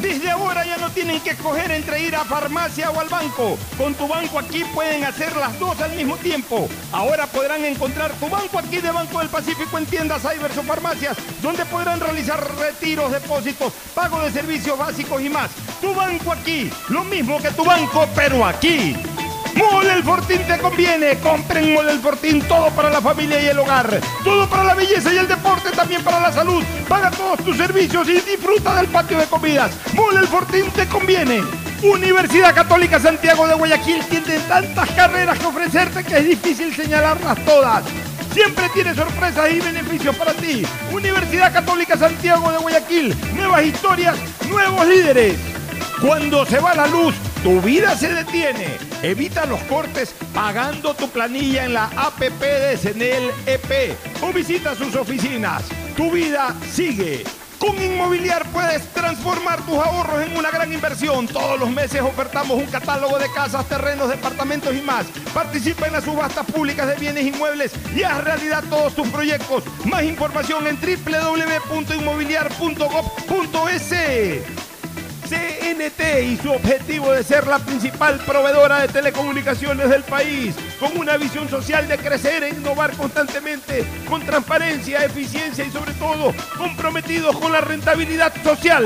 Desde ahora ya no tienen que escoger entre ir a farmacia o al banco. Con tu banco aquí pueden hacer las dos al mismo tiempo. Ahora podrán encontrar tu banco aquí de Banco del Pacífico en tiendas, cybers o farmacias, donde podrán realizar retiros, depósitos, pago de servicios básicos y más. Tu banco aquí, lo mismo que tu banco, pero aquí. Mole el Fortín te conviene. Compren Mole el Fortín, todo para la familia y el hogar. Todo para la belleza y el deporte, también para la salud. Paga todos tus servicios y disfruta del patio de comidas. Mole el Fortín te conviene. Universidad Católica Santiago de Guayaquil tiene tantas carreras que ofrecerte que es difícil señalarlas todas. Siempre tiene sorpresas y beneficios para ti. Universidad Católica Santiago de Guayaquil. Nuevas historias, nuevos líderes. Cuando se va la luz, tu vida se detiene. Evita los cortes pagando tu planilla en la APP de Senel EP o visita sus oficinas. Tu vida sigue. Con Inmobiliar puedes transformar tus ahorros en una gran inversión. Todos los meses ofertamos un catálogo de casas, terrenos, departamentos y más. Participa en las subastas públicas de bienes inmuebles y haz realidad todos tus proyectos. Más información en www.inmobiliar.gov.es. CNT y su objetivo de ser la principal proveedora de telecomunicaciones del país, con una visión social de crecer e innovar constantemente, con transparencia, eficiencia y sobre todo comprometidos con la rentabilidad social.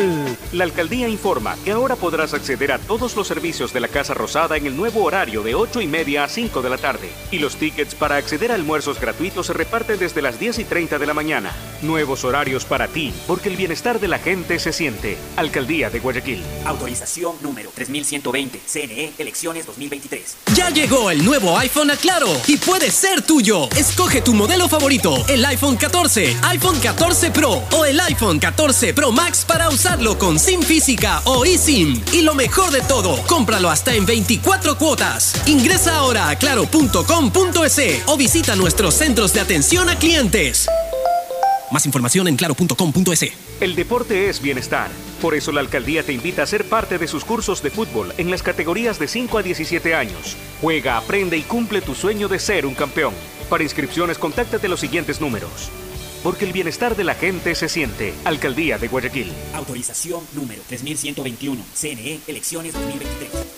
La alcaldía informa que ahora podrás acceder a todos los servicios de la Casa Rosada en el nuevo horario de 8 y media a 5 de la tarde. Y los tickets para acceder a almuerzos gratuitos se reparten desde las 10 y 30 de la mañana. Nuevos horarios para ti, porque el bienestar de la gente se siente. Alcaldía de Guayaquil. Autorización número 3120, CNE, elecciones 2023. Ya llegó el nuevo iPhone a Claro y puede ser tuyo. Escoge tu modelo favorito, el iPhone 14, iPhone 14 Pro o el iPhone 14 Pro Max para usarlo con SIM física o eSIM. Y lo mejor de todo, cómpralo hasta en 24 cuotas. Ingresa ahora a claro.com.es o visita nuestros centros de atención a clientes. Más información en claro.com.es. El deporte es bienestar. Por eso la alcaldía te invita a ser parte de sus cursos de fútbol en las categorías de 5 a 17 años. Juega, aprende y cumple tu sueño de ser un campeón. Para inscripciones, contáctate los siguientes números. Porque el bienestar de la gente se siente. Alcaldía de Guayaquil. Autorización número 3121, CNE, elecciones 2023.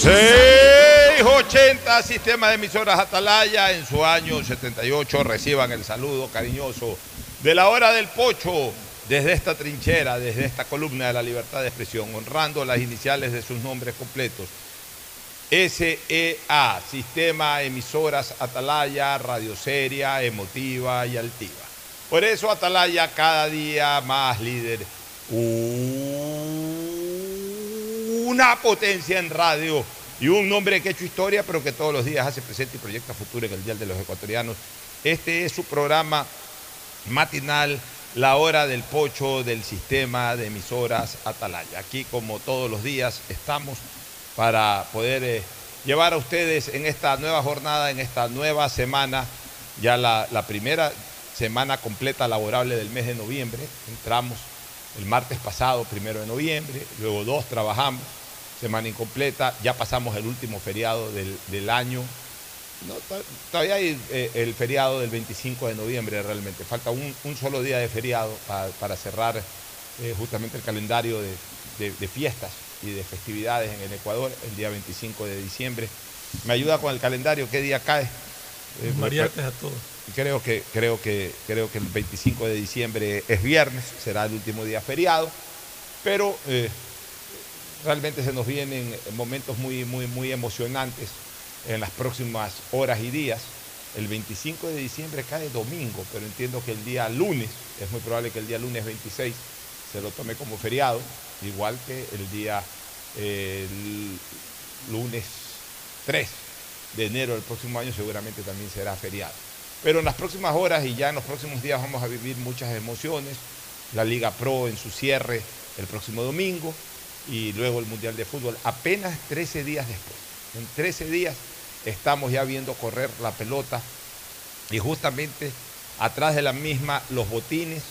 680 Sistema de Emisoras Atalaya en su año 78 reciban el saludo cariñoso de la hora del pocho desde esta trinchera, desde esta columna de la libertad de expresión, honrando las iniciales de sus nombres completos. SEA, Sistema Emisoras Atalaya, radioseria, emotiva y altiva. Por eso Atalaya cada día más líder. Una potencia en radio y un nombre que ha hecho historia, pero que todos los días hace presente y proyecta futuro en el Dial de los Ecuatorianos. Este es su programa matinal, la hora del pocho del sistema de emisoras Atalaya. Aquí, como todos los días, estamos para poder eh, llevar a ustedes en esta nueva jornada, en esta nueva semana, ya la primera semana completa laborable del mes de noviembre. Entramos el martes pasado, primero de noviembre, luego dos trabajamos, semana incompleta, ya pasamos el último feriado del, del año. No, to- todavía hay eh, el feriado del 25 de noviembre realmente, falta un, un solo día de feriado pa- para, cerrar eh, justamente el calendario de, de- de fiestas y de festividades en el Ecuador, el día 25 de diciembre. ¿Me ayuda con el calendario? ¿Qué día cae? Eh, Mariates a todos. Creo que, creo, que, creo que el 25 de diciembre es viernes, será el último día feriado, pero eh, realmente se nos vienen momentos muy, muy, muy emocionantes en las próximas horas y días. El 25 de diciembre cae domingo, pero entiendo que el día lunes, es muy probable que el día lunes 26 se lo tome como feriado, igual que el día lunes 3 de enero del próximo año seguramente también será feriado. Pero en las próximas horas y ya en los próximos días vamos a vivir muchas emociones. La Liga Pro en su cierre el próximo domingo y luego el Mundial de Fútbol apenas 13 días después. En 13 días estamos ya viendo correr la pelota y justamente atrás de la misma los botines,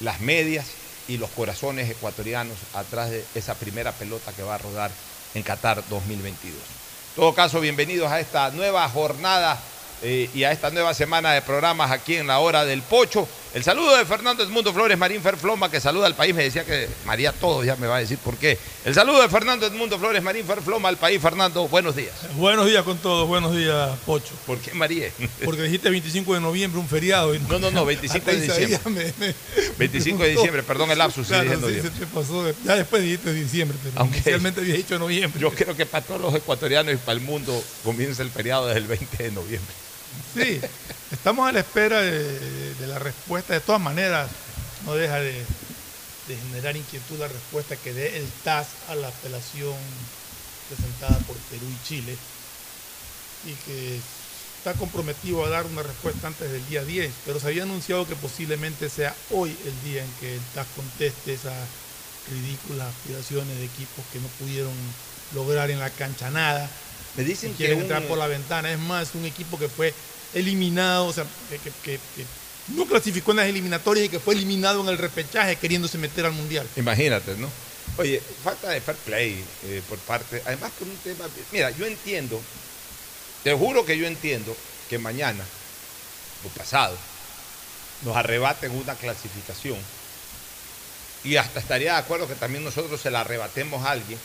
las medias y los corazones ecuatorianos atrás de esa primera pelota que va a rodar en Qatar 2022. En todo caso, bienvenidos a esta nueva jornada eh, y a esta nueva semana de programas aquí en la hora del pocho. El saludo de Fernando Edmundo Flores Marín Ferfloma, que saluda al país. Me decía que María todo ya me va a decir por qué. El saludo de Fernando Edmundo Flores Marín Ferfloma al país. Fernando, buenos días. Buenos días con todos, buenos días, Pocho. ¿Por qué María? Porque dijiste 25 de noviembre, un feriado. y No, no, no, 25 de diciembre. sabía, me- me- 25 de diciembre, perdón el lapsus, sí, Claro, dije sí, noviembre. se te pasó. Ya después dijiste diciembre, pero Aunque- inicialmente había dicho noviembre. Yo creo que para todos los ecuatorianos y para el mundo comienza el feriado desde el 20 de noviembre. Sí, estamos a la espera de, la respuesta. De todas maneras, no deja de, de generar inquietud la respuesta que dé el TAS a la apelación presentada por Perú y Chile y que está comprometido a dar una respuesta antes del día 10, pero se había anunciado que posiblemente sea hoy el día en que el TAS conteste esas ridículas aspiraciones de equipos que no pudieron lograr en la cancha nada. Me dicen que quieren un- entrar por la ventana. Es más, un equipo que fue eliminado, o sea, que, que- que- que no clasificó en las eliminatorias y que fue eliminado en el repechaje queriéndose meter al mundial. Imagínate, ¿no? Oye, falta de fair play eh, por parte, además por un tema, mira, yo entiendo, te juro que yo entiendo que mañana o pasado nos arrebaten una clasificación y hasta estaría de acuerdo que también nosotros se la arrebatemos a alguien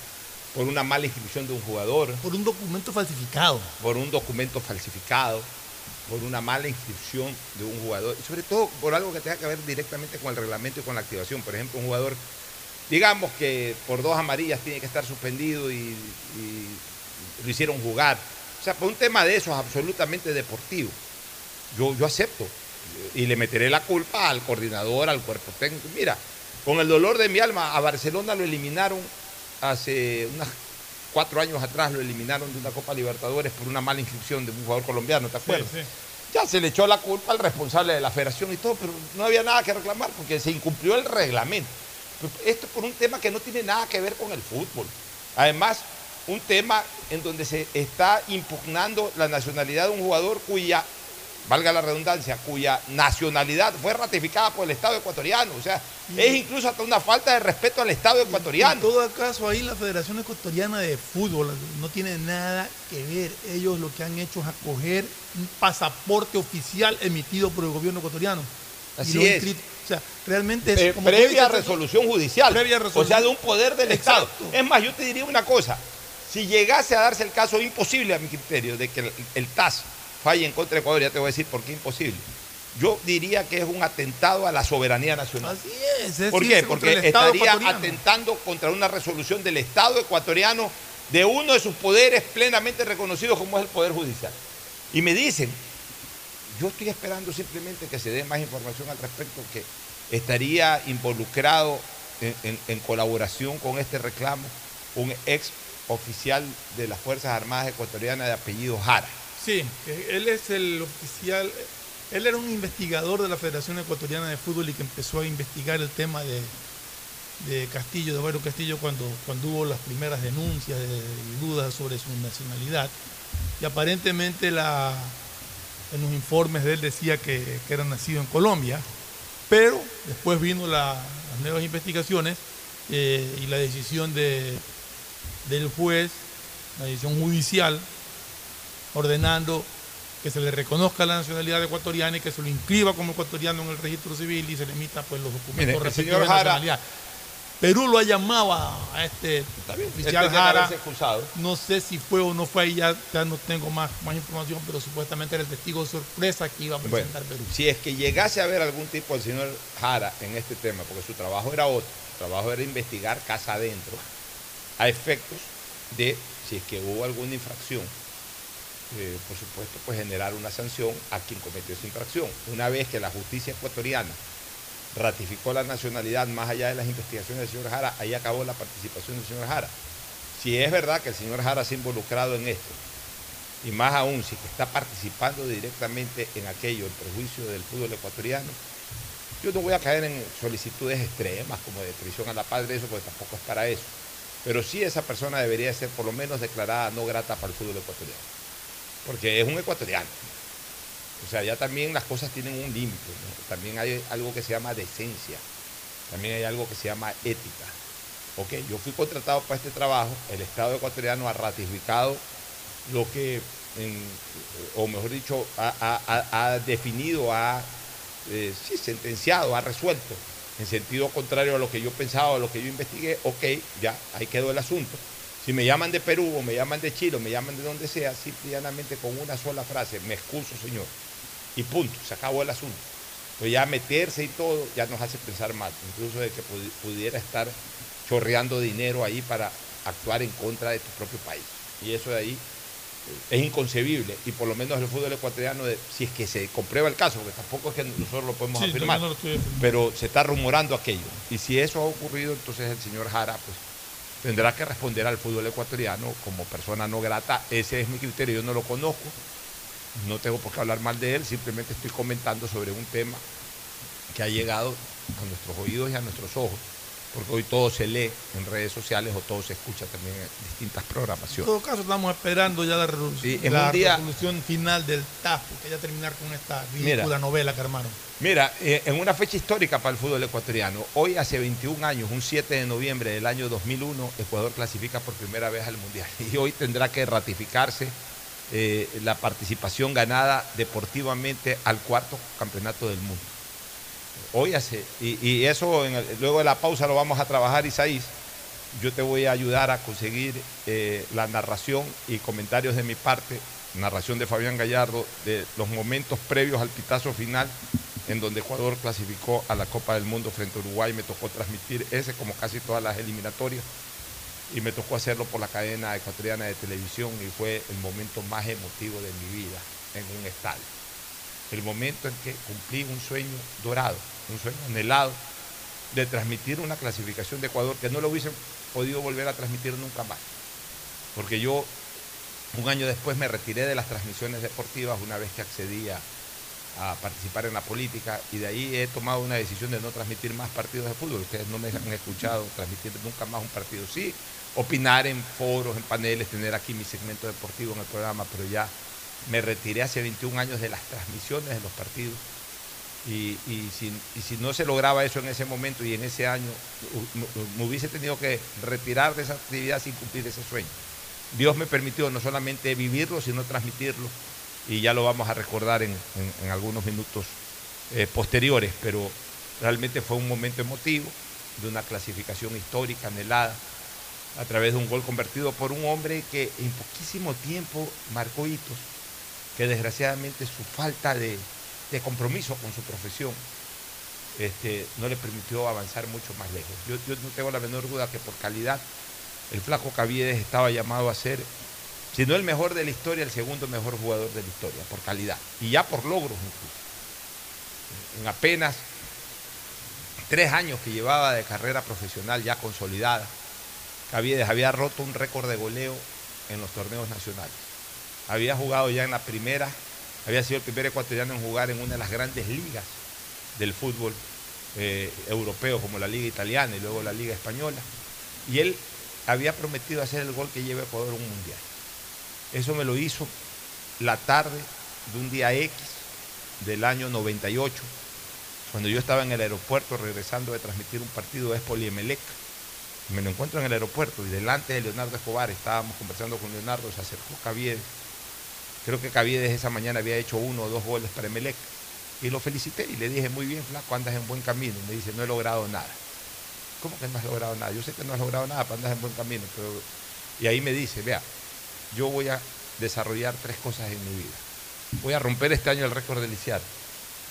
por una mala inscripción de un jugador, Por un documento falsificado. por un documento falsificado, por una mala inscripción de un jugador, y sobre todo por algo que tenga que ver directamente con el reglamento y con la activación. Por ejemplo, un jugador, digamos que por dos amarillas tiene que estar suspendido y, y lo hicieron jugar. O sea, por un tema de eso es absolutamente deportivo. Yo, yo acepto y le meteré la culpa al coordinador, al cuerpo técnico. Mira, con el dolor de mi alma, a Barcelona lo eliminaron hace unas cuatro años atrás, lo eliminaron de una Copa Libertadores por una mala inscripción de un jugador colombiano, ¿te acuerdas? Sí, sí. Ya se le echó la culpa al responsable de la federación y todo, pero no había nada que reclamar porque se incumplió el reglamento. Esto por un tema que no tiene nada que ver con el fútbol. Además, un tema en donde se está impugnando la nacionalidad de un jugador cuya valga la redundancia, cuya nacionalidad fue ratificada por el Estado ecuatoriano. O sea, es incluso hasta una falta de respeto al Estado ecuatoriano. En todo caso, ahí la Federación Ecuatoriana de Fútbol no tiene nada que ver. Ellos lo que han hecho es acoger un pasaporte oficial emitido por el gobierno ecuatoriano. Así es. O sea, realmente es Eh, como previa dices, resolución judicial. Previa O sea, resolución. de un poder del Exacto. Estado. Es más, yo te diría una cosa. Si llegase a darse el caso imposible a mi criterio de que el, el TAS falle en contra de Ecuador, ya te voy a decir por qué imposible. Yo diría que es un atentado a la soberanía nacional. Así es. es ¿Por qué? Porque estaría atentando contra una resolución del Estado ecuatoriano de uno de sus poderes plenamente reconocidos como es el Poder Judicial. Y me dicen, yo estoy esperando simplemente que se dé más información al respecto, que estaría involucrado en, en- en colaboración con este reclamo un ex oficial de las Fuerzas Armadas ecuatorianas de apellido Jara. Sí, que él es el oficial, él era un investigador de la Federación Ecuatoriana de Fútbol y que empezó a investigar el tema de, de Castillo, de Bayro Castillo, cuando, cuando hubo las primeras denuncias de- y dudas sobre su nacionalidad. Y aparentemente en los informes de él decía que, que era nacido en Colombia, pero después vino la- las nuevas investigaciones eh, y la decisión de, del juez, la decisión judicial, ordenando que se le reconozca la nacionalidad ecuatoriana y que se lo inscriba como ecuatoriano en el registro civil y se le emita pues los documentos Mire, respectivos de nacionalidad. Perú lo ha llamado a este oficial Este Jara. No sé si fue o no fue ahí, ya, ya no tengo más, más información, pero supuestamente era el testigo de sorpresa que iba a Bueno, presentar Perú. si es que llegase a haber algún tipo del señor Jara en este tema, porque su trabajo era otro, su trabajo era investigar casa adentro, a efectos de, si es que hubo alguna infracción, eh, por supuesto, pues generar una sanción a quien cometió esa infracción. Una vez que la justicia ecuatoriana ratificó la nacionalidad más allá de las investigaciones del señor Jara, ahí acabó la participación del señor Jara. Si es verdad que el señor Jara se ha involucrado en esto, y más aún si está participando directamente en aquello, en perjuicio del fútbol ecuatoriano, yo no voy a caer en solicitudes extremas como de traición a la padre, eso porque tampoco es para eso. Pero sí esa persona debería ser por lo menos declarada no grata para el fútbol ecuatoriano. Porque es un ecuatoriano. O sea, ya también las cosas tienen un límite. También hay algo que se llama decencia. También hay algo que se llama ética. Ok, yo fui contratado para este trabajo, el Estado ecuatoriano ha ratificado lo que, o mejor dicho, ha, definido, ha eh, sentenciado, ha resuelto, en sentido contrario a lo que yo pensaba, a lo que yo investigué, ok, ya, ahí quedó el asunto. Si me llaman de Perú o me llaman de Chile o me llaman de donde sea, simple y llanamente con una sola frase, me excuso, señor. Y punto, se acabó el asunto. Pues ya meterse y todo ya nos hace pensar mal, incluso de que pudi- pudiera estar chorreando dinero ahí para actuar en contra de tu propio país. Y eso de ahí eh, es inconcebible. Y por lo menos el fútbol ecuatoriano, de- si es que se comprueba el caso, porque tampoco es que nosotros lo podemos Sí, afirmar, no lo pero se está rumorando aquello. Y si eso ha ocurrido, entonces el señor Jara pues, tendrá que responder al fútbol ecuatoriano como persona no grata. Ese es mi criterio, yo no lo conozco, no tengo por qué hablar mal de él, simplemente estoy comentando sobre un tema que ha llegado a nuestros oídos y a nuestros ojos, porque hoy todo se lee en redes sociales o todo se escucha también en distintas En programaciones. todo caso, estamos esperando ya la, resolución, Sí, en la día- resolución final del TAF, que ya terminar con esta ridícula novela que armaron. Mira, eh, en una fecha histórica para el fútbol ecuatoriano, hoy hace 21 años, un 7 de noviembre del año 2001, Ecuador clasifica por primera vez al Mundial. Y hoy tendrá que ratificarse eh, la participación ganada deportivamente al cuarto campeonato del mundo. Y, y eso en el- luego de la pausa lo vamos a trabajar, Isaís. Yo te voy a ayudar a conseguir eh, la narración y comentarios de mi parte, narración de Fabián Gallardo, de los momentos previos al pitazo final, en donde Ecuador clasificó a la Copa del Mundo frente a Uruguay. Me tocó transmitir ese, como casi todas las eliminatorias, y me tocó hacerlo por la cadena ecuatoriana de televisión, y fue el momento más emotivo de mi vida en un estadio. El momento en que cumplí un sueño dorado, un sueño anhelado de transmitir una clasificación de Ecuador que no lo hubiesen podido volver a transmitir nunca más. Porque yo un año después me retiré de las transmisiones deportivas una vez que accedí a, a participar en la política y de ahí he tomado una decisión de no transmitir más partidos de fútbol. Ustedes no me han escuchado transmitir nunca más un partido. Sí, opinar en foros, en paneles, tener aquí mi segmento deportivo en el programa, pero ya me retiré hace 21 años de las transmisiones de los partidos. Y, si, no se lograba eso en ese momento y en ese año, me- hubiese tenido que retirar de esa actividad sin cumplir ese sueño. Dios me permitió no solamente vivirlo, sino transmitirlo. Y ya lo vamos a recordar en algunos minutos eh, posteriores, pero realmente fue un momento emotivo de una clasificación histórica anhelada a través de un gol convertido por un hombre que en poquísimo tiempo marcó hitos, que desgraciadamente su falta de, de compromiso con su profesión este, no le permitió avanzar mucho más lejos. Yo, no tengo la menor duda que por calidad el flaco Caviedes estaba llamado a ser, si no el mejor de la historia, el segundo mejor jugador de la historia, por calidad, y ya por logros incluso. En apenas tres años que llevaba de carrera profesional ya consolidada, Caviedes había roto un récord de goleo en los torneos nacionales. Había jugado ya en la primera, había sido el primer ecuatoriano en jugar en una de las grandes ligas del fútbol eh, europeo, como la Liga Italiana y luego la Liga Española. Y él había prometido hacer el gol que lleve a Ecuador a un mundial. Eso me lo hizo la tarde de un día X del año 98, cuando yo estaba en el aeropuerto regresando de transmitir un partido de Espoli Emelec. Me lo encuentro en el aeropuerto y delante de Leonardo Escobar estábamos conversando con Leonardo, se acercó Caviedes. Creo que Caviedes esa mañana había hecho uno o dos goles para Emelec. Y lo felicité y le dije, muy bien, flaco, andas en buen camino. Y me dice, no he logrado nada. ¿Cómo que no has logrado nada? Yo sé que no has logrado nada, pero andas en buen camino. Pero... Y ahí me dice, vea, yo voy a desarrollar tres cosas en mi vida. Voy a romper este año el récord del Liciar.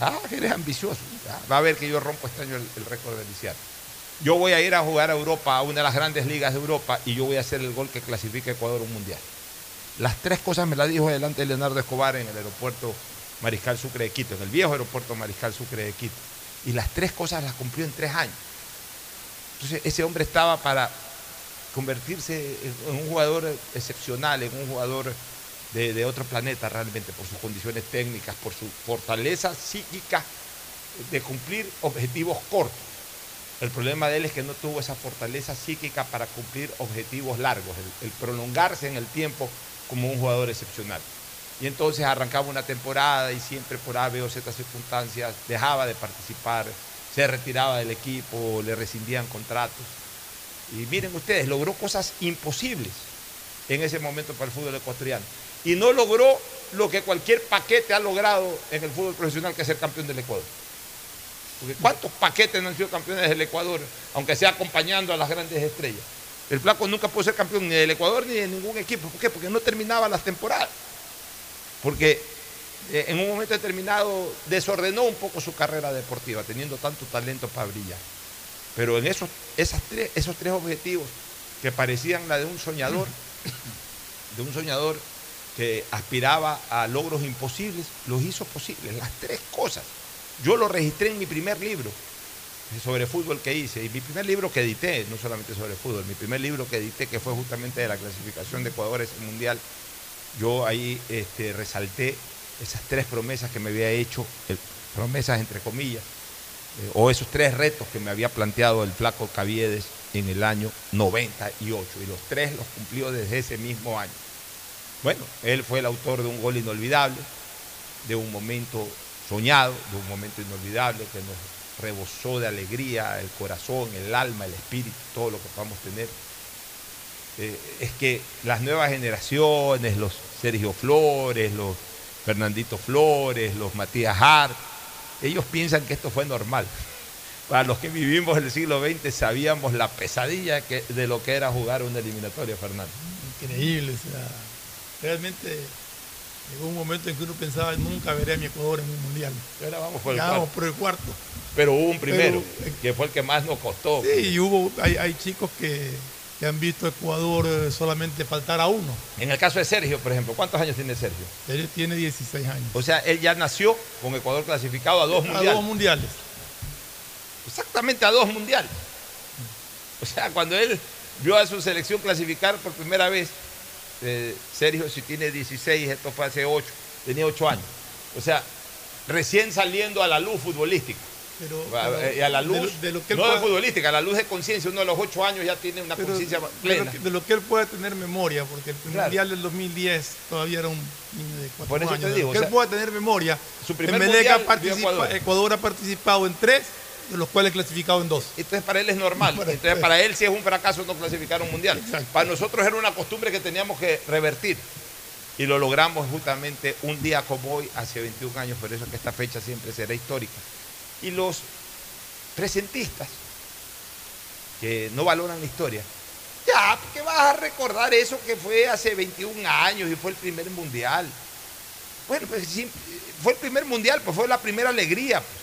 Ah, que eres ambicioso. Ah, va a ver que yo rompo este año el, récord del Liciar. Yo voy a ir a jugar a Europa, a una de las grandes ligas de Europa, y yo voy a hacer el gol que clasifique a Ecuador a un mundial. Las tres cosas me las dijo delante de Leonardo Escobar en el aeropuerto Mariscal Sucre de Quito, en el viejo aeropuerto Mariscal Sucre de Quito. Y las tres cosas las cumplió en tres años. Entonces ese hombre estaba para convertirse en un jugador excepcional, en un jugador de, otro planeta realmente, por sus condiciones técnicas, por su fortaleza psíquica de cumplir objetivos cortos. El problema de él es que no tuvo esa fortaleza psíquica para cumplir objetivos largos, el prolongarse en el tiempo como un jugador excepcional. Y entonces arrancaba una temporada y siempre por A, B o Z circunstancias dejaba de participar, se retiraba del equipo, le rescindían contratos. Y miren ustedes, logró cosas imposibles en ese momento para el fútbol ecuatoriano. Y no logró lo que cualquier paquete ha logrado en el fútbol profesional, que es ser campeón del Ecuador. Porque ¿cuántos paquetes no han sido campeones del Ecuador, aunque sea acompañando a las grandes estrellas? El Flaco nunca pudo ser campeón ni del Ecuador ni de ningún equipo. ¿Por qué? Porque no terminaba las temporadas. Porque eh, en un momento determinado desordenó un poco su carrera deportiva, teniendo tanto talento para brillar. Pero en esos, esas tres, esos tres objetivos que parecían la de un soñador, de un soñador que aspiraba a logros imposibles, los hizo posibles, las tres cosas. Yo lo registré en mi primer libro sobre fútbol que hice, y mi primer libro que edité, no solamente sobre fútbol, mi primer libro que edité, que fue justamente de la clasificación de Ecuador a ese mundial, yo ahí este, resalté esas tres promesas que me había hecho, eh, promesas entre comillas, eh, o esos tres retos que me había planteado el flaco Caviedes en el año 98, y los tres los cumplió desde ese mismo año. Bueno, él fue el autor de un gol inolvidable, de un momento soñado, de un momento inolvidable que nos rebosó de alegría el corazón, el alma, el espíritu, todo lo que podamos tener. Eh, es que las nuevas generaciones, los Sergio Flores, los Fernandito Flores, los Matías Hart, ellos piensan que esto fue normal. Para los que vivimos el siglo XX sabíamos la pesadilla que, de lo que era jugar una eliminatoria, Fernando. Increíble, o sea, realmente llegó un momento en que uno pensaba nunca veré a mi Ecuador en un mundial. Y ahora vamos por el Ya cuarto. vamos por el cuarto. Pero hubo un primero, Pero, eh, que fue el que más nos costó. Sí, y hubo, hay, hay chicos que, que han visto a Ecuador eh, solamente faltar a uno. En el caso de Sergio, por ejemplo, ¿cuántos años tiene Sergio? Él tiene 16 años. O sea, él ya nació con Ecuador clasificado a dos a mundiales. dos mundiales. Exactamente a dos mundiales. O sea, cuando él vio a su selección clasificar por primera vez, eh, Sergio si tiene 16, esto fue hace 8, tenía 8 años. O sea, recién saliendo a la luz futbolística. Pero, y a la de luz, de lo que él no de pueda- futbolística, a la luz de conciencia, uno a los ocho años ya tiene una conciencia de, lo plena. que, de lo que él pueda tener memoria, porque el Claro. Mundial del 2010 todavía era un niño de cuatro Por eso años. te de digo, lo que o él sea, pueda tener memoria, su primer mundial participa- Ecuador. Ecuador. ha participado en tres, de los cuales clasificado en dos. Entonces para él es normal. Para- Entonces para él si es un fracaso no clasificar un mundial. Exacto. Para nosotros era una costumbre que teníamos que revertir. Y lo logramos justamente un día como hoy, hace 21 años, por eso es que esta fecha siempre será histórica. Y los presentistas, que no valoran la historia, ya, ¿qué vas a recordar eso que fue hace 21 años y fue el primer mundial? Bueno, pues fue el primer mundial, pues fue la primera alegría. pues.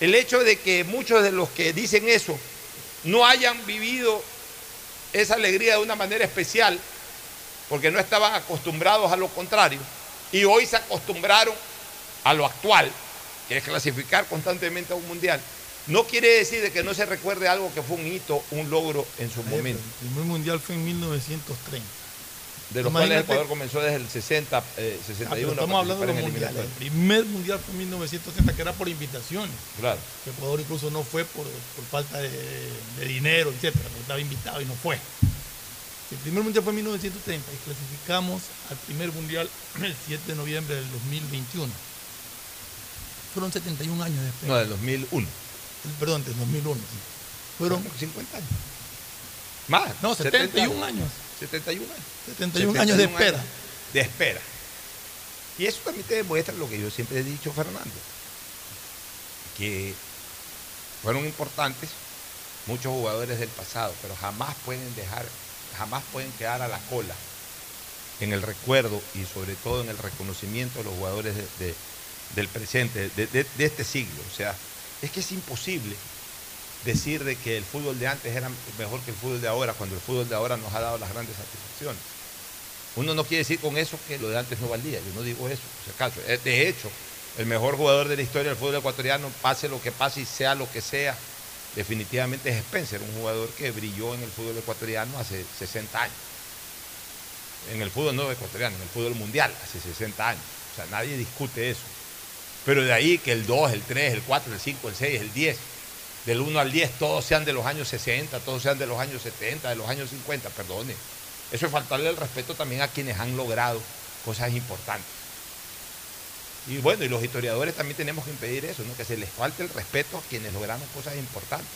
El hecho de que muchos de los que dicen eso no hayan vivido esa alegría de una manera especial, porque no estaban acostumbrados a lo contrario, y hoy se acostumbraron a lo actual, que es clasificar constantemente a un mundial, no quiere decir de que no se recuerde algo que fue un hito, un logro en su momento, El primer mundial fue en 1930. de los cuales imagínate- Ecuador comenzó desde el 60, eh, Ah, 61. estamos hablando de los mundiales. El primer mundial fue en 1930, que era por invitaciones. Claro. que Ecuador incluso no fue por, por falta de, de dinero, etcétera, porque estaba invitado y no fue. El primer mundial fue en 1930 y clasificamos al primer mundial el 7 de noviembre del 2021. Fueron 71 años de espera. No, del 2001. Perdón, del 2001. sí. Fueron 50 años. Más. No, 71 años. 71 años. 71 años de espera. de espera. Y eso también te demuestra lo que yo siempre he dicho, Fernando, que fueron importantes muchos jugadores del pasado, pero jamás pueden dejar, jamás pueden quedar a la cola en el recuerdo y sobre todo en el reconocimiento de los jugadores de- de- del presente, de, este siglo. O sea, es que es imposible decir de que el fútbol de antes era mejor que el fútbol de ahora, cuando el fútbol de ahora nos ha dado las grandes satisfacciones. Uno no quiere decir con eso que lo de antes no valía, yo no digo eso. Eh, De hecho, el mejor jugador de la historia del fútbol ecuatoriano, pase lo que pase y sea lo que sea, definitivamente es Spencer, un jugador que brilló en el fútbol ecuatoriano hace 60 años. En el fútbol no ecuatoriano, en el fútbol mundial, hace 60 años. O sea, nadie discute eso. Pero de ahí que el 2, el 3, el 4, el 5, el 6, el 10, del 1 al 10, todos sean de los años 60, todos sean de los años 70, de los años 50, perdone. Eso es faltarle el respeto también a quienes han logrado cosas importantes. Y bueno, y los historiadores también tenemos que impedir eso, ¿no? que se les falte el respeto a quienes lograron cosas importantes,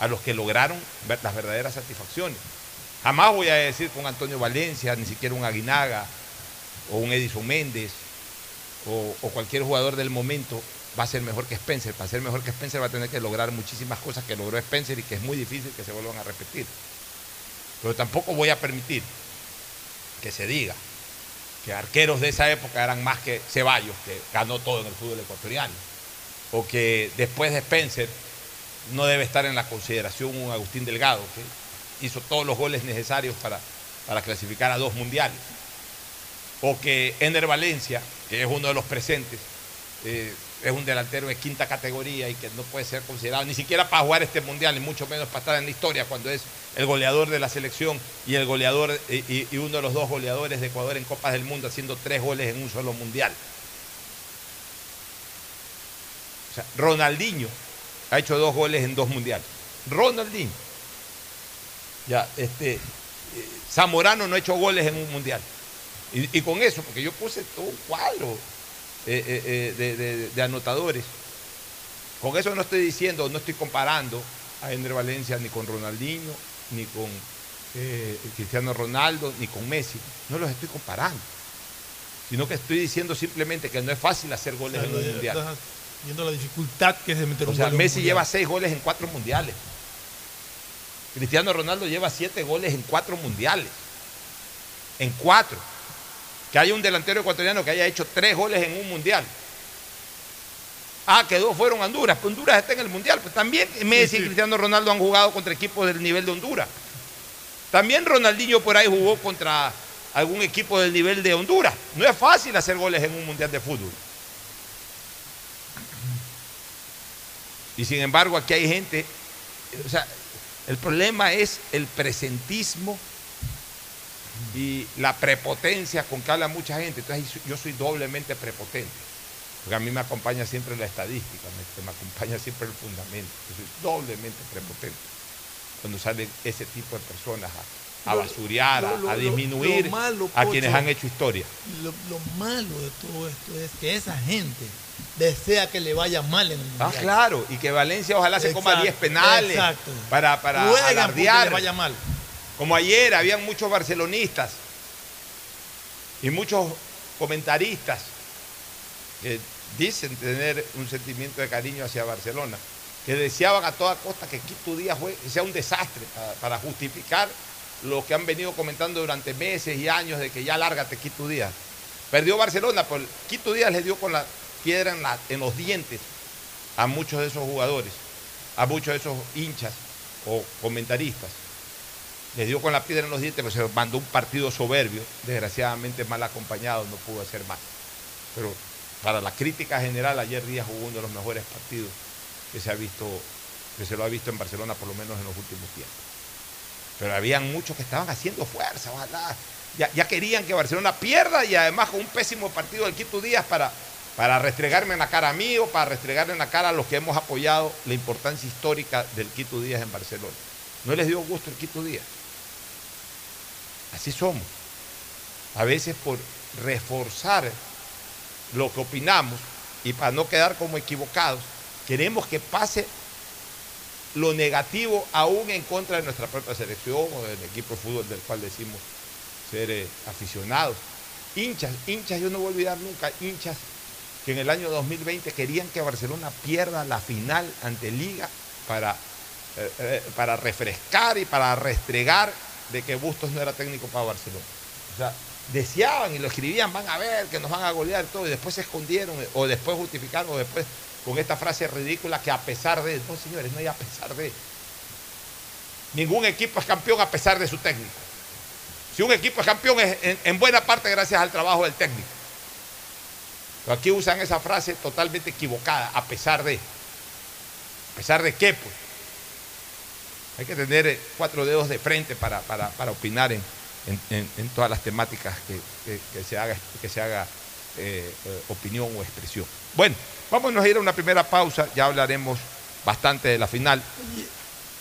a los que lograron las verdaderas satisfacciones. Jamás voy a decir con Antonio Valencia, ni siquiera un Aguinaga, o un Edison Méndez, o, cualquier jugador del momento va a ser mejor que Spencer. Para ser mejor que Spencer va a tener que lograr muchísimas cosas que logró Spencer y que es muy difícil que se vuelvan a repetir. Pero tampoco voy a permitir que se diga que arqueros de esa época eran más que Ceballos, que ganó todo en el fútbol ecuatoriano, o que después de Spencer no debe estar en la consideración un Agustín Delgado, que hizo todos los goles necesarios para clasificar a dos mundiales, o que Ener Valencia, que es uno de los presentes, eh, es un delantero de quinta categoría y que no puede ser considerado ni siquiera para jugar este mundial, y mucho menos para estar en la historia cuando es el goleador de la selección y el goleador y, y- y uno de los dos goleadores de Ecuador en Copas del Mundo haciendo tres goles en un solo mundial. O sea, Ronaldinho ha hecho dos goles en dos mundiales. Ronaldinho. Ya, este, eh, Zamorano no ha hecho goles en un mundial. Y, y con eso, porque yo puse todo un cuadro eh, eh, eh, de, de- de anotadores. Con eso no estoy diciendo, no estoy comparando a Ender Valencia ni con Ronaldinho, ni con eh, Cristiano Ronaldo, ni con Messi. No los estoy comparando. Sino que estoy diciendo simplemente que no es fácil hacer goles O sea, en un mundial. estás viendo la dificultad que es de meter O un sea, gol Messi mundial. lleva seis goles en cuatro mundiales. Cristiano Ronaldo lleva siete goles en cuatro mundiales. En cuatro. Que haya un delantero ecuatoriano que haya hecho tres goles en un mundial. Ah, que dos fueron a Honduras. Honduras está en el mundial. Pues también Messi y Cristiano Ronaldo han jugado contra equipos del nivel de Honduras. También Ronaldinho por ahí jugó contra algún equipo del nivel de Honduras. No es fácil hacer goles en un mundial de fútbol. Y sin embargo, aquí hay gente, o sea, el problema es el presentismo y la prepotencia con que habla mucha gente. Entonces yo soy doblemente prepotente. Porque a mí me acompaña siempre la estadística, me, me acompaña siempre el fundamento. Yo soy doblemente prepotente cuando salen ese tipo de personas a, a Lo- basurear, a- lo- lo- a lo- disminuir a quienes han hecho historia. Lo, lo malo de todo esto es que esa gente desea que le vaya mal en el Ah, mundial. claro, y que Valencia ojalá se coma Exacto, 10 penales exacto. para, para alardear. le vaya mal. Como ayer, habían muchos barcelonistas y muchos comentaristas que dicen tener un sentimiento de cariño hacia Barcelona, que deseaban a toda costa que Quito Díaz sea un desastre para, justificar lo que han venido comentando durante meses y años de que ya lárgate Quito Díaz. Perdió Barcelona, pero Quito Díaz le dio con la piedra en los dientes a muchos de esos jugadores, a muchos de esos hinchas o comentaristas le dio con la piedra en los dientes, pero se mandó un partido soberbio, desgraciadamente mal acompañado, no pudo hacer más. Pero para la crítica general, ayer Díaz jugó uno de los mejores partidos que se ha visto, que se lo ha visto en Barcelona, por lo menos en los últimos tiempos. Pero habían muchos que estaban haciendo fuerza, ojalá. Ya, querían que Barcelona pierda y además con un pésimo partido del Quito Díaz para, para restregarme en la cara a mí o para restregarle en la cara a los que hemos apoyado la importancia histórica del Quito Díaz en Barcelona. No les dio gusto el Quito Díaz. Así somos. A veces por reforzar lo que opinamos y para no quedar como equivocados, queremos que pase lo negativo aún en contra de nuestra propia selección o del equipo de fútbol del cual decimos ser eh, aficionados. Hinchas, hinchas, yo no voy a olvidar nunca, hinchas que en el año 2020 querían que Barcelona pierda la final ante Liga para, eh, eh, para refrescar y para restregar de que Bustos no era técnico para Barcelona. O sea, deseaban y lo escribían, van a ver que nos van a golear todo, y después se escondieron, o después justificaron, o después con esta frase ridícula que a pesar de, no señores, no hay a pesar de. Ningún equipo es campeón a pesar de su técnico. Si un equipo es campeón es en, en buena parte gracias al trabajo del técnico. Pero aquí usan esa frase totalmente equivocada, a pesar de. ¿A pesar de qué? Pues? Hay que tener eh, cuatro dedos de frente para, para- para opinar en, en- en- todas las temáticas que, que- que se haga, que se haga eh, eh, opinión o expresión. Bueno, vámonos a ir a una primera pausa, ya hablaremos bastante de la final.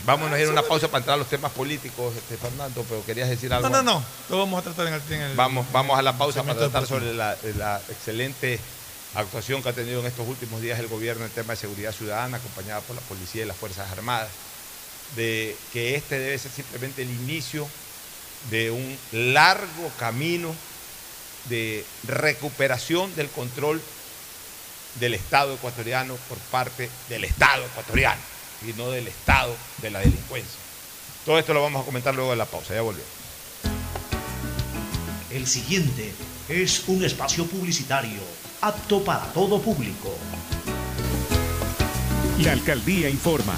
Vámonos a ir a una pausa para entrar a los temas políticos, este, Fernando, pero querías decir algo. No, no, no. Lo vamos a tratar en el. en el- Vamos, vamos a la pausa para tratar sobre la, la excelente actuación que ha tenido en estos últimos días el gobierno en tema de seguridad ciudadana, acompañada por la policía y las Fuerzas Armadas, de que este debe ser simplemente el inicio de un largo camino de recuperación del control del Estado ecuatoriano por parte del Estado ecuatoriano y no del Estado de la delincuencia. Todo esto lo vamos a comentar luego de la pausa, ya volvemos. El siguiente es un espacio publicitario apto para todo público. La alcaldía informa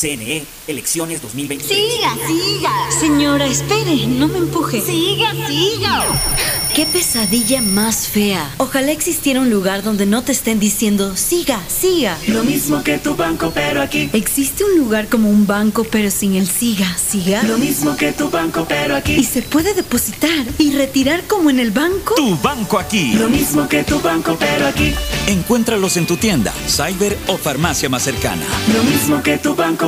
CNE, elecciones 2023. Siga, siga. Señora, espere, no me empuje. Siga, siga. Qué pesadilla más fea. Ojalá existiera un lugar donde no te estén diciendo, siga, siga. Lo mismo que tu banco, pero aquí. ¿Existe un lugar como un banco pero sin el siga, siga? Lo mismo que tu banco, pero ¿Y aquí. se puede depositar y retirar como en el banco? Tu banco aquí. Lo mismo que tu banco, pero aquí. Encuéntralos en tu tienda, cyber o farmacia más cercana. Lo mismo que tu banco,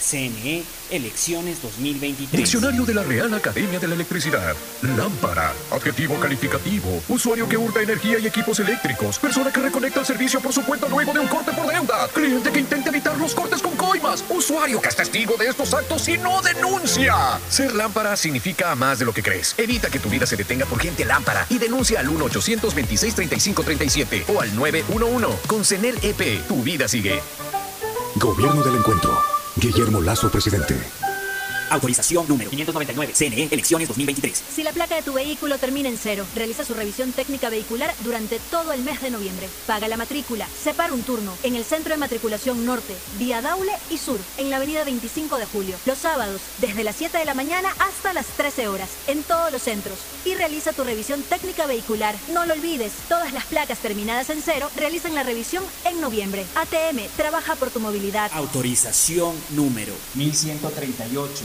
CNE Elecciones 2023. Diccionario de la Real Academia de la Electricidad. Lámpara. Adjetivo calificativo. Usuario que hurta energía y equipos eléctricos. Persona que reconecta el servicio por su cuenta luego de un corte por deuda. Cliente que intenta evitar los cortes con coimas. Usuario que es testigo de estos actos y no denuncia. Ser lámpara significa más de lo que crees. Evita que tu vida se detenga por gente lámpara y denuncia al 1-826-3537 o al 911. Con CENEL EP, tu vida sigue. Gobierno del Encuentro. Guillermo Lazo, presidente. Autorización número 599. CNE Elecciones 2023. Si la placa de tu vehículo termina en cero, realiza su revisión técnica vehicular durante todo el mes de noviembre. Paga la matrícula. Separa un turno en el Centro de Matriculación Norte, vía Daule y Sur, en la avenida 25 de Julio. Los sábados, desde las 7 de la mañana hasta las 13 horas, en todos los centros. Y realiza tu revisión técnica vehicular. No lo olvides, todas las placas terminadas en cero realizan la revisión en noviembre. ATM, trabaja por tu movilidad. Autorización número 1138.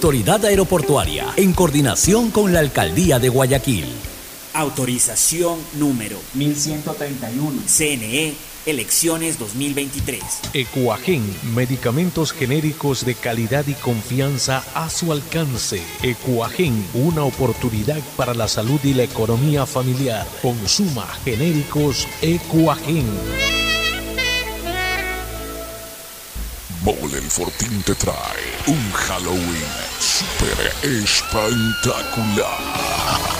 Autoridad Aeroportuaria en coordinación con la Alcaldía de Guayaquil. Autorización número 1131. CNE Elecciones 2023. Ecuagen, medicamentos genéricos de calidad y confianza a su alcance. Ecuagen, una oportunidad para la salud y la economía familiar. Consuma genéricos Ecuagen. Mole el Fortín te trae un Halloween super espectacular.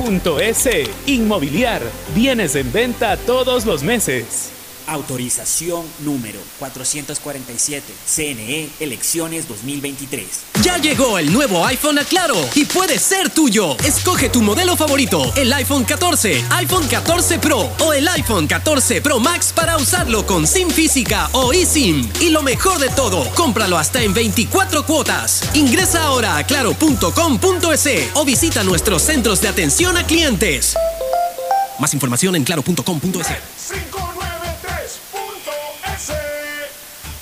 .es. Inmobiliar. Bienes en venta todos los meses. Autorización número 447. CNE Elecciones 2023. Ya llegó el nuevo iPhone a Claro y puede ser tuyo. Escoge tu modelo favorito, el iPhone 14, iPhone 14 Pro o el iPhone 14 Pro Max para usarlo con SIM física o eSIM. Y lo mejor de todo, cómpralo hasta en 24 cuotas. Ingresa ahora a claro.com.es o visita nuestros centros de atención a clientes. Más información en claro.com.es.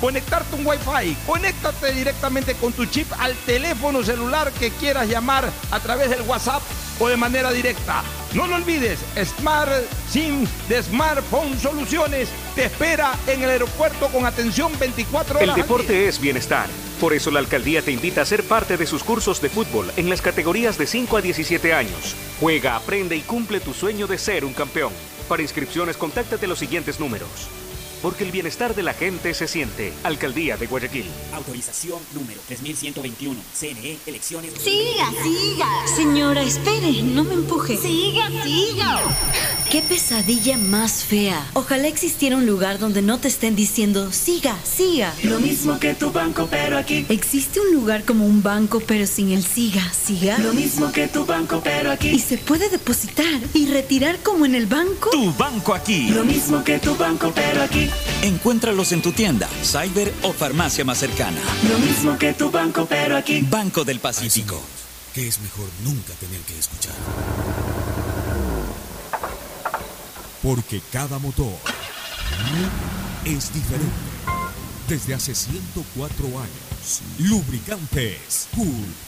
conectarte un Wi-Fi. Conéctate directamente con tu chip al teléfono celular que quieras llamar a través del WhatsApp o de manera directa. No lo olvides, Smart SIM de Smartphone Soluciones te espera en el aeropuerto con atención 24 horas. El deporte es bienestar. Por eso la alcaldía te invita a ser parte de sus cursos de fútbol en las categorías de 5 a 17 años. Juega, aprende y cumple tu sueño de ser un campeón. Para inscripciones, contáctate los siguientes números. Porque el bienestar de la gente se siente. Alcaldía de Guayaquil. Autorización número 3121. CNE, elecciones. Siga, siga. Señora, espere, no me empuje. Siga, siga. Qué pesadilla más fea. Ojalá existiera un lugar donde no te estén diciendo, siga, siga. Lo mismo que tu banco, pero aquí. ¿Existe un lugar como un banco, pero sin el siga, siga? Lo mismo que tu banco, pero aquí. ¿Y se puede depositar y retirar como en el banco? Tu banco aquí. Lo mismo que tu banco, pero aquí. Encuéntralos en tu tienda, cyber o farmacia más cercana. Lo mismo que tu banco, pero aquí. Banco del Pacífico. Que es mejor nunca tener que escuchar. Porque cada motor es diferente. Desde hace 104 años, Lubricantes Cool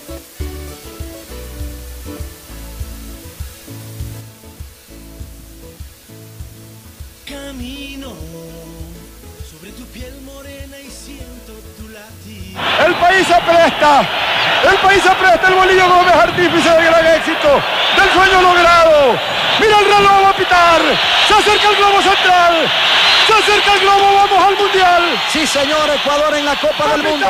Camino sobre tu piel morena y siento tu latido. El país se presta. El país se presta. El Bolillo Gómez, artífice del gran éxito. Del sueño logrado. Mira el reloj va a pitar. Se acerca el globo central. Se acerca el globo. Vamos al mundial. Sí, señor, Ecuador en la Copa del Mundo.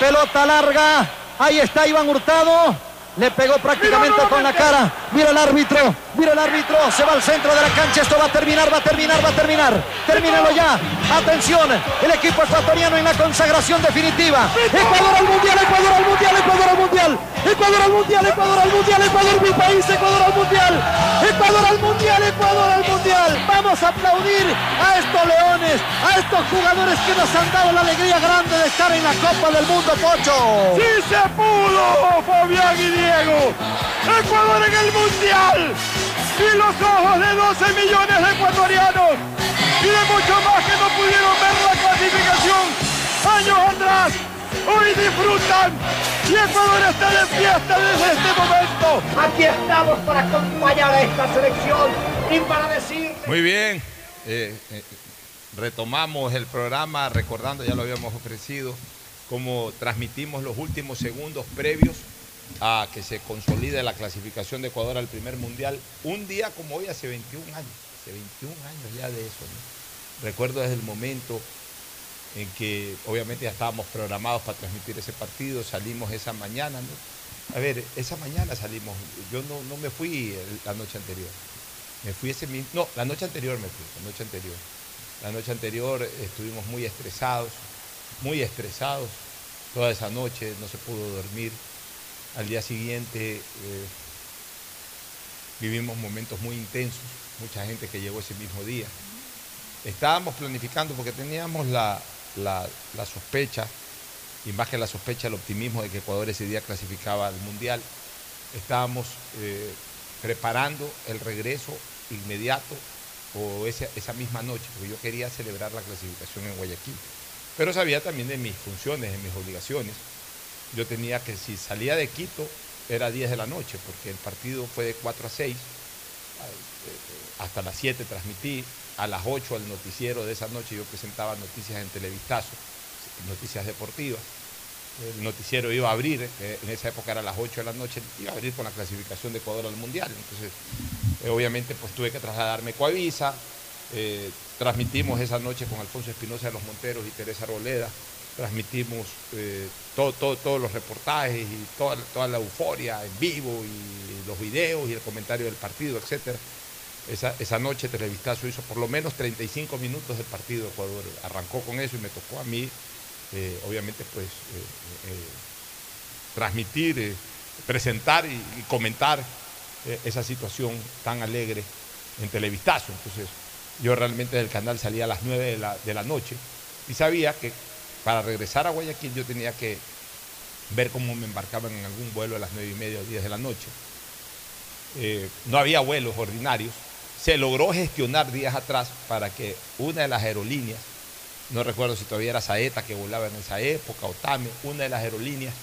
Pelota larga. Ahí está Iván Hurtado. Le pegó prácticamente con la cara. Mira el árbitro. Mira el árbitro. Se va al centro de la cancha. Esto va a terminar, va a terminar, va a terminar. Termínalo ya. Atención. El equipo ecuatoriano en la consagración definitiva. Ecuador al mundial, Ecuador al mundial, Ecuador al mundial. Ecuador al mundial, Ecuador al mundial, Ecuador mi país, Ecuador al mundial. Ecuador al mundial, Ecuador al mundial. Vamos a aplaudir a estos leones, a estos jugadores que nos han dado la alegría grande de estar en la Copa del Mundo, Pocho. ¡Sí se pudo, Fabián y Diego! ¡Ecuador en el Mundial! Y los ojos de 12 millones de ecuatorianos y de muchos más que no pudieron ver la clasificación años atrás, hoy disfrutan y Ecuador está de fiesta desde este momento. Aquí estamos para acompañar a esta selección y para decir... Muy bien. Eh, eh, retomamos el programa recordando, ya lo habíamos ofrecido, cómo transmitimos los últimos segundos previos a que se consolide la clasificación de Ecuador al primer mundial. Un día como hoy, hace 21 años, hace 21 años ya de eso. ¿no? Recuerdo desde el momento en que obviamente ya estábamos programados para transmitir ese partido, salimos esa mañana. ¿no? A ver, esa mañana salimos, yo no, no me fui la noche anterior, me fui ese mismo, no, la noche anterior me fui, la noche anterior. La noche anterior estuvimos muy estresados, muy estresados, toda esa noche no se pudo dormir. Al día siguiente eh, vivimos momentos muy intensos, mucha gente que llegó ese mismo día. Estábamos planificando porque teníamos la, la- la sospecha y más que la sospecha, el optimismo de que Ecuador ese día clasificaba al Mundial, estábamos eh, preparando el regreso inmediato o esa, esa misma noche, porque yo quería celebrar la clasificación en Guayaquil. Pero sabía también de mis funciones, de mis obligaciones. Yo tenía que, si salía de Quito, era 10 de la noche, porque el partido fue de 4 a 6, hasta las 7 transmití, a las 8 al noticiero de esa noche yo presentaba noticias en Televistazo, noticias deportivas. El noticiero iba a abrir, eh, en esa época era a las 8 de la noche, iba a abrir con la clasificación de Ecuador al Mundial. Entonces, eh, obviamente, pues tuve que trasladarme a Coavisa, eh, transmitimos esa noche con Alfonso Espinosa de los Monteros y Teresa Roleda, transmitimos eh, todo, todo- todos los reportajes y toda, toda la euforia en vivo y los videos y el comentario del partido, etcétera. Esa, esa noche Televistazo hizo por lo menos 35 minutos del partido de Ecuador. Arrancó con eso y me tocó a mí, eh, obviamente, pues eh, transmitir, presentar y, comentar esa situación tan alegre en Televistazo. Entonces, yo realmente del canal salía a las 9 de la, de la noche y sabía que para regresar a Guayaquil yo tenía que ver cómo me embarcaban en algún vuelo a las 9 y media o 10 de la noche. Eh, no había vuelos ordinarios. Se logró gestionar días atrás para que una de las aerolíneas, no recuerdo si todavía era Saeta que volaba en esa época, o Tame, una de las aerolíneas,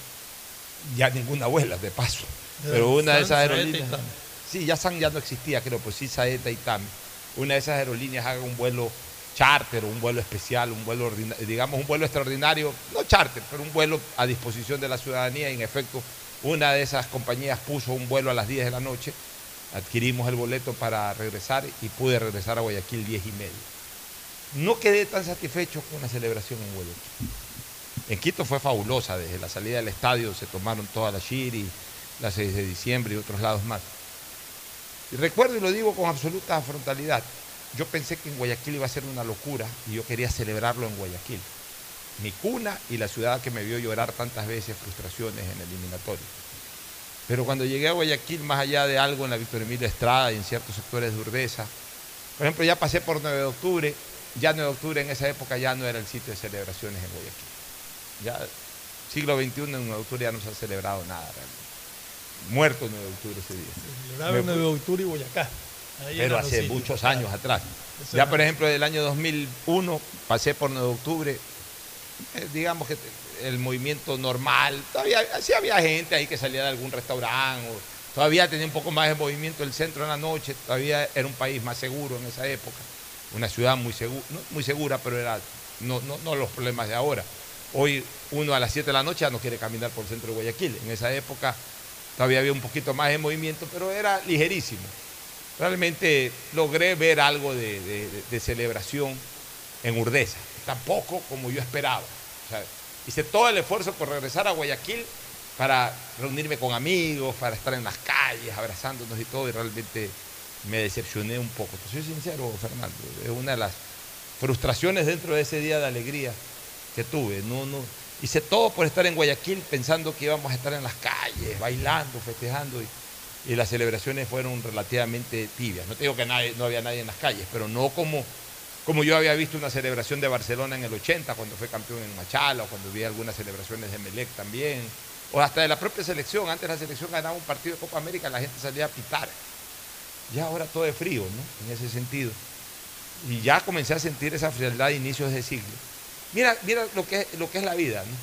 ya ninguna vuela de paso, pero una de esas aerolíneas, sí, ya San ya no existía, creo, pues sí Saeta y Tame, una de esas aerolíneas haga un vuelo charter un vuelo especial, un vuelo, digamos, un vuelo extraordinario, no charter, pero un vuelo a disposición de la ciudadanía. En efecto, una de esas compañías puso un vuelo a las 10 de la noche, adquirimos el boleto para regresar y pude regresar a Guayaquil 10 y media. No quedé tan satisfecho con la celebración en Guayaquil. En Quito fue fabulosa, desde la salida del estadio se tomaron toda la Shiri, la 6 de diciembre y otros lados más. Y recuerdo y lo digo con absoluta frontalidad, yo pensé que en Guayaquil iba a ser una locura y yo quería celebrarlo en Guayaquil. Mi cuna y la ciudad que me vio llorar tantas veces frustraciones en el eliminatorio. Pero cuando llegué a Guayaquil, más allá de algo en la Víctor Emilio Estrada y en ciertos sectores de Urbesa, por ejemplo, ya pasé por 9 de octubre, ya 9 de octubre en esa época ya no era el sitio de celebraciones en Guayaquil. Ya siglo XXI en 9 de octubre ya no se ha celebrado nada realmente. Muerto 9 de octubre ese día. Fui- 9 de octubre y Boyacá. Ahí pero hace sitios. muchos años atrás. Eso Ya, por ejemplo, del año 2001 pasé por 9 de octubre, eh, digamos que el movimiento normal, todavía sí había gente ahí que salía de algún restaurante, o todavía tenía un poco más de movimiento el centro en la noche, todavía era un país más seguro en esa época, una ciudad muy, segura, muy segura, pero era no, no, no los problemas de ahora. Hoy uno a las 7 de la noche ya no quiere caminar por el centro de Guayaquil, en esa época todavía había un poquito más de movimiento, pero era ligerísimo realmente logré ver algo de, celebración en Urdesa. Tampoco como yo esperaba. Hice todo el esfuerzo por regresar a Guayaquil para reunirme con amigos, para estar en las calles, abrazándonos y todo, y realmente me decepcioné un poco. Soy sincero, Fernando, es una de las frustraciones dentro de ese día de alegría que tuve. No, no, hice todo por estar en Guayaquil pensando que íbamos a estar en las calles, bailando, festejando, y, y las celebraciones fueron relativamente tibias. No te digo que no había nadie en las calles, pero no como, como yo había visto una celebración de Barcelona en el 80, cuando fue campeón en Machala, o cuando vi algunas celebraciones de Melec también, o hasta de la propia selección. Antes la selección ganaba un partido de Copa América, la gente salía a pitar. Ya ahora todo es frío, ¿no? En ese sentido. Y ya comencé a sentir esa frialdad de inicios de siglo. Mira, mira lo que, lo que es la vida, ¿no?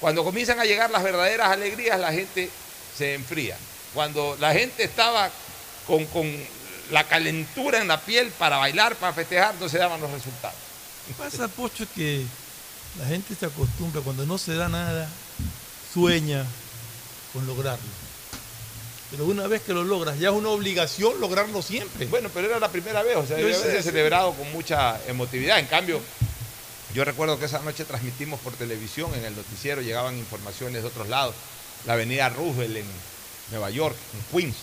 Cuando comienzan a llegar las verdaderas alegrías, la gente se enfría. Cuando la gente estaba con, con la calentura en la piel para bailar, para festejar, no se daban los resultados. Pasa, Pocho, que la gente se acostumbra, cuando no se da nada, sueña con lograrlo. Pero una vez que lo logras, ya es una obligación lograrlo siempre. Bueno, pero era la primera vez, o sea, Yo debe sé, haberse sí. celebrado con mucha emotividad. En cambio, yo recuerdo que esa noche transmitimos por televisión, en el noticiero llegaban informaciones de otros lados. La avenida Roosevelt en Nueva York, en Queens.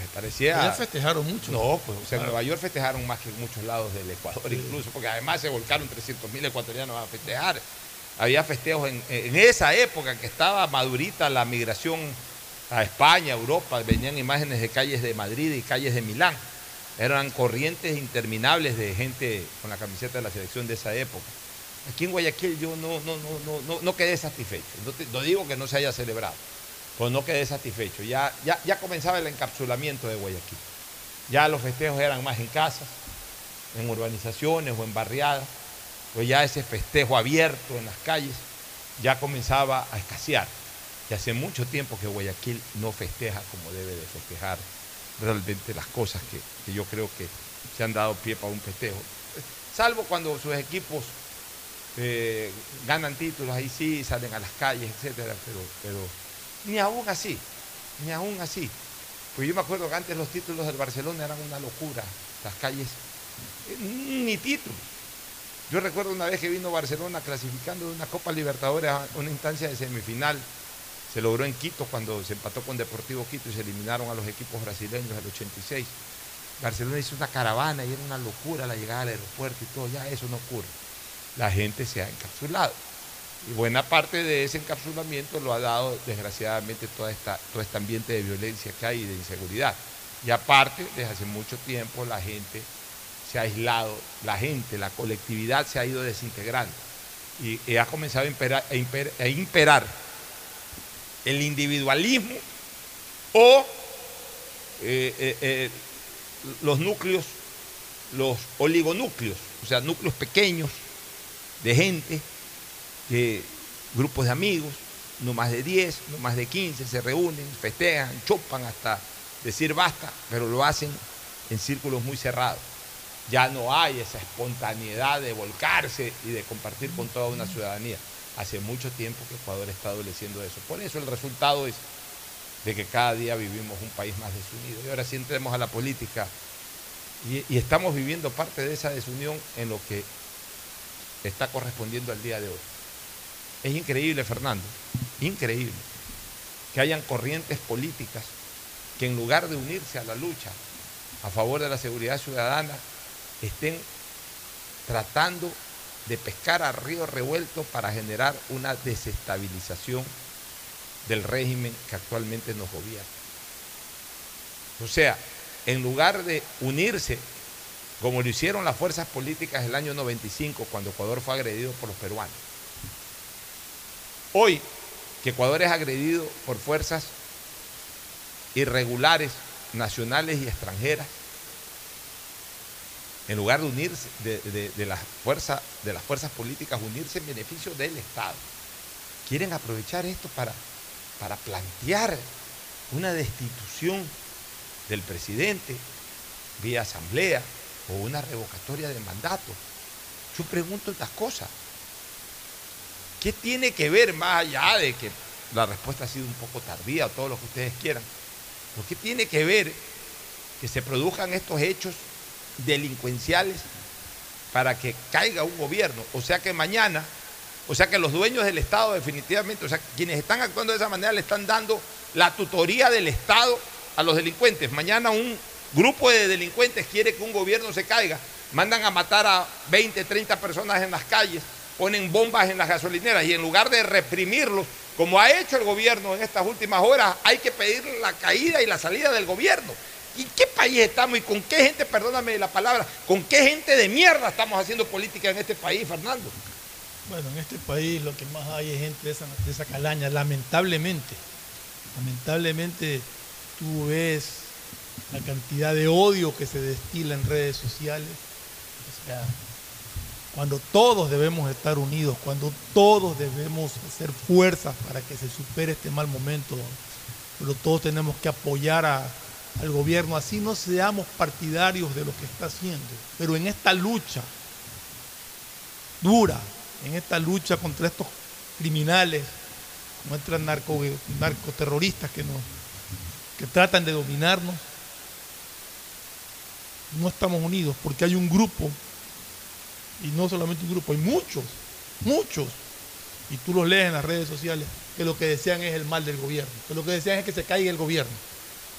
Me parecía... Ya festejaron mucho. No, pues, o sea, en. Nueva York festejaron más que en muchos lados del Ecuador incluso, porque además se volcaron 300 mil ecuatorianos a festejar. Había festejos en, en esa época que estaba madurita la migración a España, Europa, venían imágenes de calles de Madrid y calles de Milán. Eran corrientes interminables de gente con la camiseta de la selección de esa época. Aquí en Guayaquil yo no, no, no, no, no, no quedé satisfecho. No, te- no digo que no se haya celebrado, pero no quedé satisfecho. Ya, ya, ya comenzaba el encapsulamiento de Guayaquil. Ya los festejos eran más en casas, en urbanizaciones o en barriadas. Pues ya ese festejo abierto en las calles ya comenzaba a escasear. Y hace mucho tiempo que Guayaquil no festeja como debe de festejar realmente las cosas que, que yo creo que se han dado pie para un festejo. Salvo cuando sus equipos eh, ganan títulos, ahí sí, salen a las calles, etcétera, pero, pero ni aún así, ni aún así. Pues yo me acuerdo que antes los títulos del Barcelona eran una locura, las calles, eh, ni títulos. Yo recuerdo una vez que vino Barcelona clasificando de una Copa Libertadores a una instancia de semifinal. Se logró en Quito cuando se empató con Deportivo Quito y se eliminaron a los equipos brasileños del 86. Barcelona hizo una caravana y era una locura la llegada al aeropuerto y todo. Ya eso no ocurre. La gente se ha encapsulado. Y buena parte de ese encapsulamiento lo ha dado, desgraciadamente, todo este ambiente de violencia que hay y de inseguridad. Y aparte, desde hace mucho tiempo, la gente se ha aislado, la gente, la colectividad se ha ido desintegrando. Y, ha comenzado a imperar, a imper- a imperar el individualismo o eh, eh, eh, los núcleos, los oligonúcleos, o sea, núcleos pequeños de gente, que, grupos de amigos, no más de 10, no más de 15, se reúnen, festejan, chupan hasta decir basta, pero lo hacen en círculos muy cerrados. Ya no hay esa espontaneidad de volcarse y de compartir con toda una ciudadanía. Hace mucho tiempo que Ecuador está adoleciendo de eso. Por eso el resultado es de que cada día vivimos un país más desunido. Y ahora sí entremos a la política y estamos viviendo parte de esa desunión en lo que está correspondiendo al día de hoy. Es increíble, Fernando, increíble que hayan corrientes políticas que en lugar de unirse a la lucha a favor de la seguridad ciudadana, estén tratando de pescar a río revuelto para generar una desestabilización del régimen que actualmente nos gobierna. O sea, en lugar de unirse, como lo hicieron las fuerzas políticas el año 95, cuando Ecuador fue agredido por los peruanos. Hoy, que Ecuador es agredido por fuerzas irregulares, nacionales y extranjeras, en lugar de unirse, de, las fuerzas, de las fuerzas políticas, unirse en beneficio del Estado. Quieren aprovechar esto para, para plantear una destitución del presidente vía asamblea o una revocatoria de mandato. Yo pregunto estas cosas. ¿Qué tiene que ver más allá de que la respuesta ha sido un poco tardía o todo lo que ustedes quieran? ¿Por qué tiene que ver que se produzcan estos hechos delincuenciales para que caiga un gobierno? O sea que mañana, o sea que los dueños del Estado definitivamente, o sea, quienes están actuando de esa manera le están dando la tutoría del Estado a los delincuentes. Mañana un grupo de delincuentes quiere que un gobierno se caiga, mandan a matar a 20, 30 personas en las calles, ponen bombas en las gasolineras y en lugar de reprimirlos, como ha hecho el gobierno en estas últimas horas, hay que pedir la caída y la salida del gobierno. ¿Y qué país estamos y con qué gente, perdóname la palabra, con qué gente de mierda estamos haciendo política en este país, Fernando? Bueno, en este país lo que más hay es gente de esa, de esa calaña, lamentablemente. Lamentablemente tú ves la cantidad de odio que se destila en redes sociales. Cuando todos debemos estar unidos, cuando todos debemos hacer fuerzas para que se supere este mal momento, pero todos tenemos que apoyar al gobierno, así no seamos partidarios de lo que está haciendo, pero en esta lucha dura, en esta lucha contra estos criminales, contra narco, narcoterroristas que, nos, que tratan de dominarnos, no estamos unidos porque hay un grupo, y no solamente un grupo, hay muchos, muchos, y tú los lees en las redes sociales, que lo que desean es el mal del gobierno, que lo que desean es que se caiga el gobierno.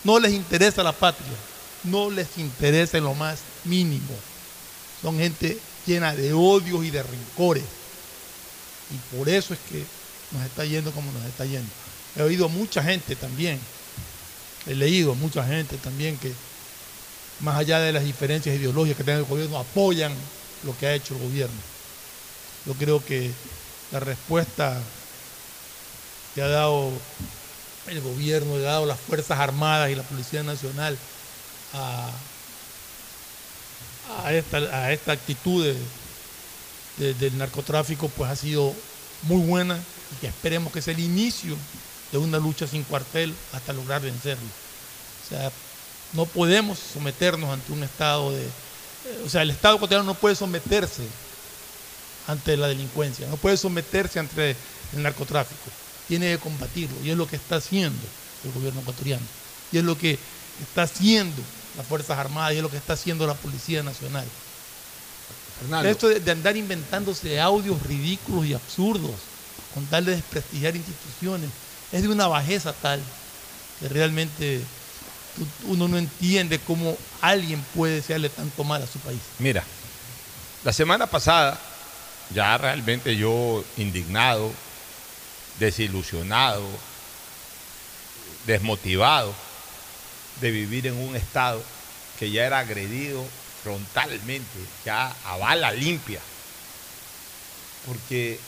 No les interesa la patria, no les interesa en lo más mínimo. Son gente llena de odios y de rencores. Y por eso es que nos está yendo como nos está yendo. He oído a mucha gente también, he leído a mucha gente también que, más allá de las diferencias ideológicas que tenga el gobierno, apoyan lo que ha hecho el gobierno. Yo creo que la respuesta que ha dado el gobierno, ha dado las Fuerzas Armadas y la Policía Nacional a, esta, actitud de- de- del narcotráfico, pues ha sido muy buena y que esperemos que sea el inicio de una lucha sin cuartel hasta lograr vencerlo. O sea, no podemos someternos ante un estado de... O sea, el Estado ecuatoriano no puede someterse ante la delincuencia, no puede someterse ante el narcotráfico. Tiene que combatirlo y es lo que está haciendo el gobierno ecuatoriano. Y es lo que está haciendo las Fuerzas Armadas y es lo que está haciendo la Policía Nacional. Fernando. Esto de, de andar inventándose audios ridículos y absurdos con tal de desprestigiar instituciones es de una bajeza tal que realmente uno no entiende cómo alguien puede desearle tanto mal a su país. Mira, la semana pasada, ya realmente yo indignado, desilusionado, desmotivado de vivir en un estado que ya era agredido frontalmente, ya a bala limpia. Porque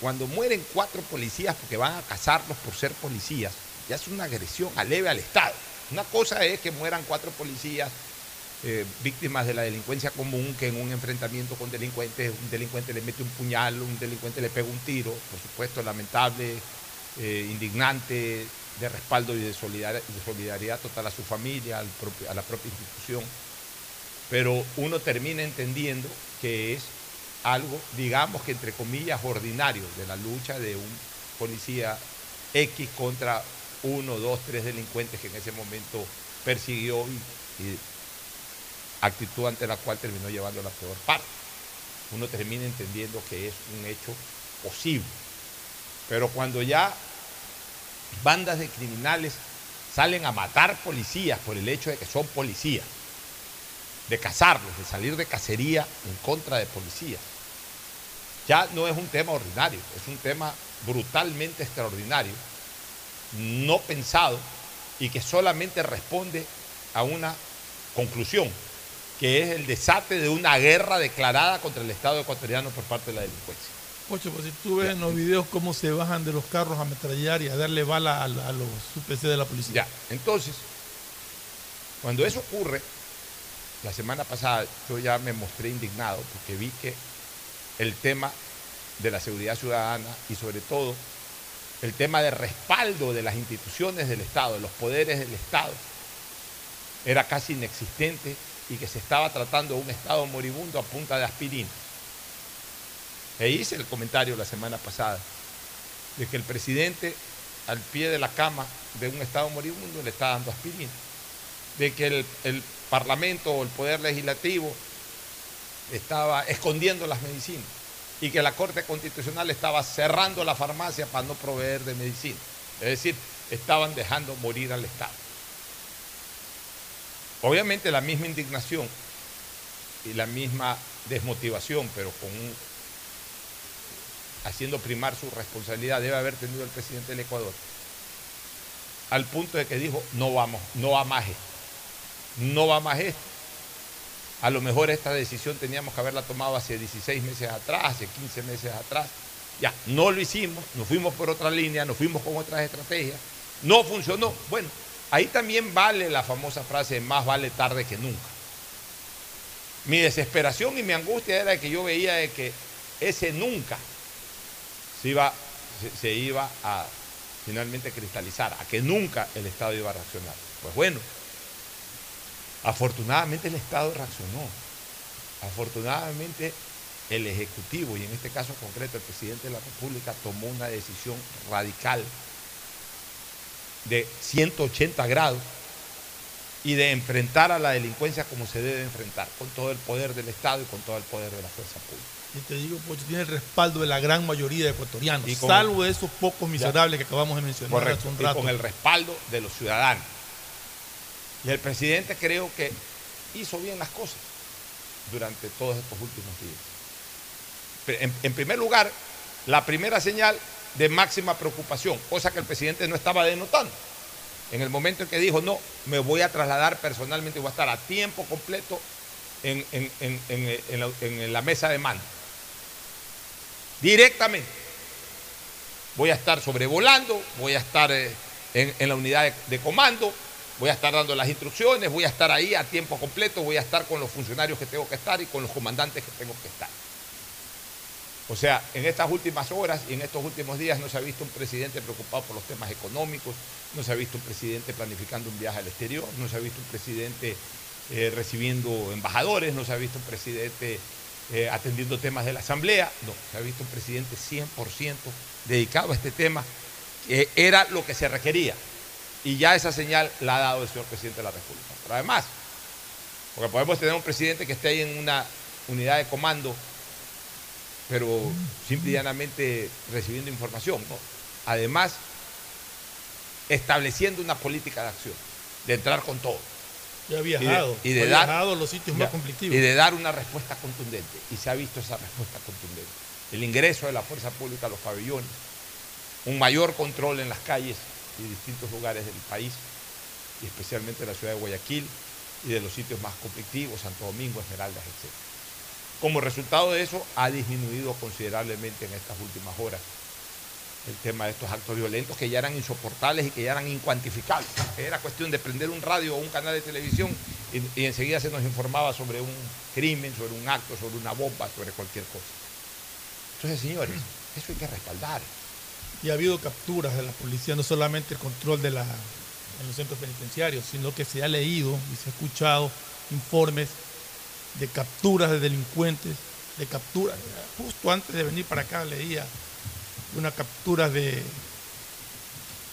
cuando mueren cuatro policías porque van a cazarlos por ser policías, ya es una agresión aleve al Estado. Una cosa es que mueran cuatro policías eh, víctimas de la delincuencia común, que en un enfrentamiento con delincuentes, un delincuente le mete un puñal, un delincuente le pega un tiro, por supuesto lamentable, eh, indignante, de respaldo y de solidaridad, total a su familia, a la propia institución. Pero uno termina entendiendo que es algo, digamos que entre comillas, ordinario de la lucha de un policía X contra uno, dos, tres delincuentes que en ese momento persiguió y, actitud ante la cual terminó llevando la peor parte. Uno termina entendiendo que es un hecho posible. Pero cuando ya bandas de criminales salen a matar policías por el hecho de que son policías, de cazarlos, de salir de cacería en contra de policías, ya no es un tema ordinario, es un tema brutalmente extraordinario, no pensado y que solamente responde a una conclusión, que es el desate de una guerra declarada contra el Estado ecuatoriano por parte de la delincuencia. Ocho, pues si tú ves en los videos cómo se bajan de los carros a ametrallar y a darle bala a, a los UPC de la policía. Ya, entonces, cuando eso ocurre, la semana pasada yo ya me mostré indignado porque vi que el tema de la seguridad ciudadana y sobre todo el tema de respaldo de las instituciones del Estado, de los poderes del Estado, era casi inexistente y que se estaba tratando de un Estado moribundo a punta de aspirina. E hice el comentario la semana pasada de que el presidente al pie de la cama de un Estado moribundo le está dando aspirina, de que el, el Parlamento o el Poder Legislativo estaba escondiendo las medicinas y que la Corte Constitucional estaba cerrando la farmacia para no proveer de medicina. Es decir, estaban dejando morir al Estado. Obviamente la misma indignación y la misma desmotivación, pero con haciendo primar su responsabilidad, debe haber tenido el presidente del Ecuador. Al punto de que dijo, no vamos, no va más esto. No va más esto. A lo mejor esta decisión teníamos que haberla tomado hace 16 meses atrás, hace 15 meses atrás. Ya, no lo hicimos, nos fuimos por otra línea, nos fuimos con otras estrategias. No funcionó. Bueno, ahí también vale la famosa frase, más vale tarde que nunca. Mi desesperación y mi angustia era que yo veía de que ese nunca se iba, se, se iba a finalmente cristalizar, a que nunca el Estado iba a reaccionar. Pues bueno, afortunadamente el Estado reaccionó. Afortunadamente el Ejecutivo, y en este caso concreto el presidente de la República, tomó una decisión radical de 180 grados y de enfrentar a la delincuencia como se debe enfrentar, con todo el poder del Estado y con todo el poder de la fuerza pública. Y te digo, Pocho, tiene el respaldo de la gran mayoría de ecuatorianos, Y salvo de esos pocos miserables que acabamos de mencionar Correcto, hace un y con el respaldo de los ciudadanos. Y el presidente creo que hizo bien las cosas durante todos estos últimos días. En, primer lugar, la primera señal de máxima preocupación, cosa que el presidente no estaba denotando. En el momento en que dijo, no, me voy a trasladar personalmente, voy a estar a tiempo completo en, la, mesa de mando. directamente. Voy a estar sobrevolando, voy a estar eh, en, la unidad de comando, voy a estar dando las instrucciones, voy a estar ahí a tiempo completo, voy a estar con los funcionarios que tengo que estar y con los comandantes que tengo que estar. O sea, en estas últimas horas y en estos últimos días no se ha visto un presidente preocupado por los temas económicos, no se ha visto un presidente planificando un viaje al exterior, no se ha visto un presidente eh, recibiendo embajadores, no se ha visto un presidente eh, atendiendo temas de la Asamblea, no, se ha visto un presidente 100% dedicado a este tema, que era lo que se requería. Y ya esa señal la ha dado el señor presidente de la República. Pero además, porque podemos tener un presidente que esté ahí en una unidad de comando pero simple y llanamente recibiendo información. ¿no? Además, estableciendo una política de acción, de entrar con todo. Ya ha viajado, y de, y de ha dar, viajado los sitios ya, más conflictivos. Y de dar una respuesta contundente. Y se ha visto esa respuesta contundente. El ingreso de la fuerza pública a los pabellones, un mayor control en las calles y distintos lugares del país, y especialmente en la ciudad de Guayaquil y de los sitios más conflictivos, Santo Domingo, Esmeraldas, etc. Como resultado de eso, ha disminuido considerablemente en estas últimas horas el tema de estos actos violentos que ya eran insoportables y que ya eran incuantificables. Era cuestión de prender un radio o un canal de televisión y, y, enseguida se nos informaba sobre un crimen, sobre un acto, sobre una bomba, sobre cualquier cosa. Entonces, señores, eso hay que respaldar. Y ha habido capturas de la policía, no solamente el control de la, en los centros penitenciarios, sino que se ha leído y se ha escuchado informes de capturas de delincuentes, de capturas. Justo antes de venir para acá leía una captura de,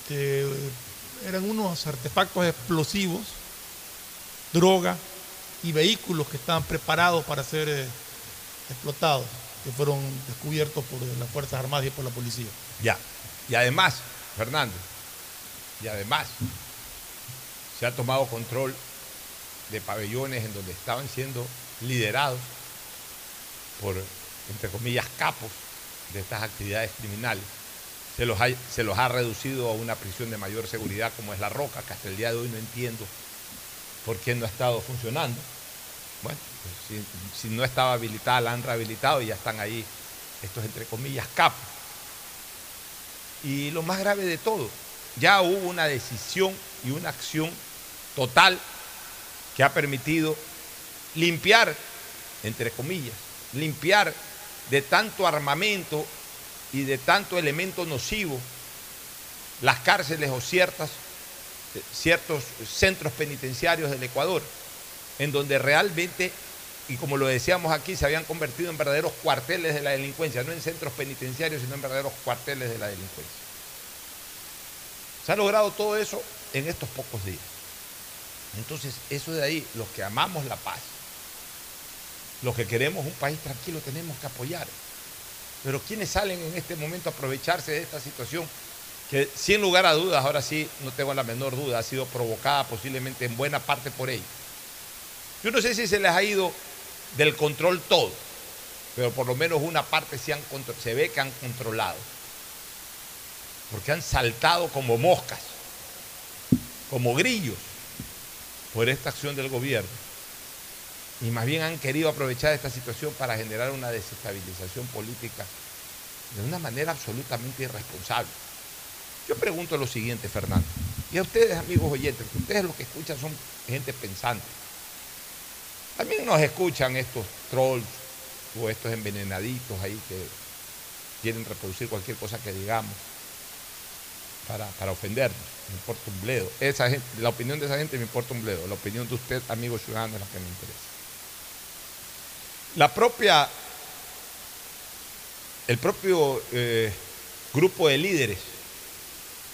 de eran unos artefactos explosivos, droga y vehículos que estaban preparados para ser eh, explotados, que fueron descubiertos por las Fuerzas Armadas y por la policía. Ya, y además, Fernando, y además, se ha tomado control de pabellones en donde estaban siendo liderados por, entre comillas, capos de estas actividades criminales. Se los, ha, se los ha reducido a una prisión de mayor seguridad como es La Roca, que hasta el día de hoy no entiendo por qué no ha estado funcionando. Bueno, pues si, si, no estaba habilitada, la han rehabilitado y ya están ahí estos, entre comillas, capos. Y lo más grave de todo, ya hubo una decisión y una acción total que ha permitido limpiar, entre comillas, limpiar de tanto armamento y de tanto elemento nocivo las cárceles o ciertas, ciertos centros penitenciarios del Ecuador, en donde realmente, y como lo decíamos aquí, se habían convertido en verdaderos cuarteles de la delincuencia, no en centros penitenciarios, sino en verdaderos cuarteles de la delincuencia. Se ha logrado todo eso en estos pocos días. Entonces, eso de ahí, los que amamos la paz, los que queremos un país tranquilo, tenemos que apoyar. Pero quienes salen en este momento a aprovecharse de esta situación, que sin lugar a dudas, ahora sí, no tengo la menor duda, ha sido provocada posiblemente en buena parte por ellos. Yo no sé si se les ha ido del control todo, pero por lo menos una parte se, han, se ve que han controlado. Porque han saltado como moscas, como grillos, por esta acción del gobierno. Y más bien han querido aprovechar esta situación para generar una desestabilización política de una manera absolutamente irresponsable. Yo pregunto lo siguiente, Fernando, y a ustedes, amigos oyentes, ustedes lo que escuchan son gente pensante. También nos escuchan estos trolls o estos envenenaditos ahí que quieren reproducir cualquier cosa que digamos para, para ofendernos. Me importa un bledo. La opinión de esa gente me importa un bledo. La opinión de usted, amigo ciudadano, es la que me interesa. La propia, el propio eh, grupo de líderes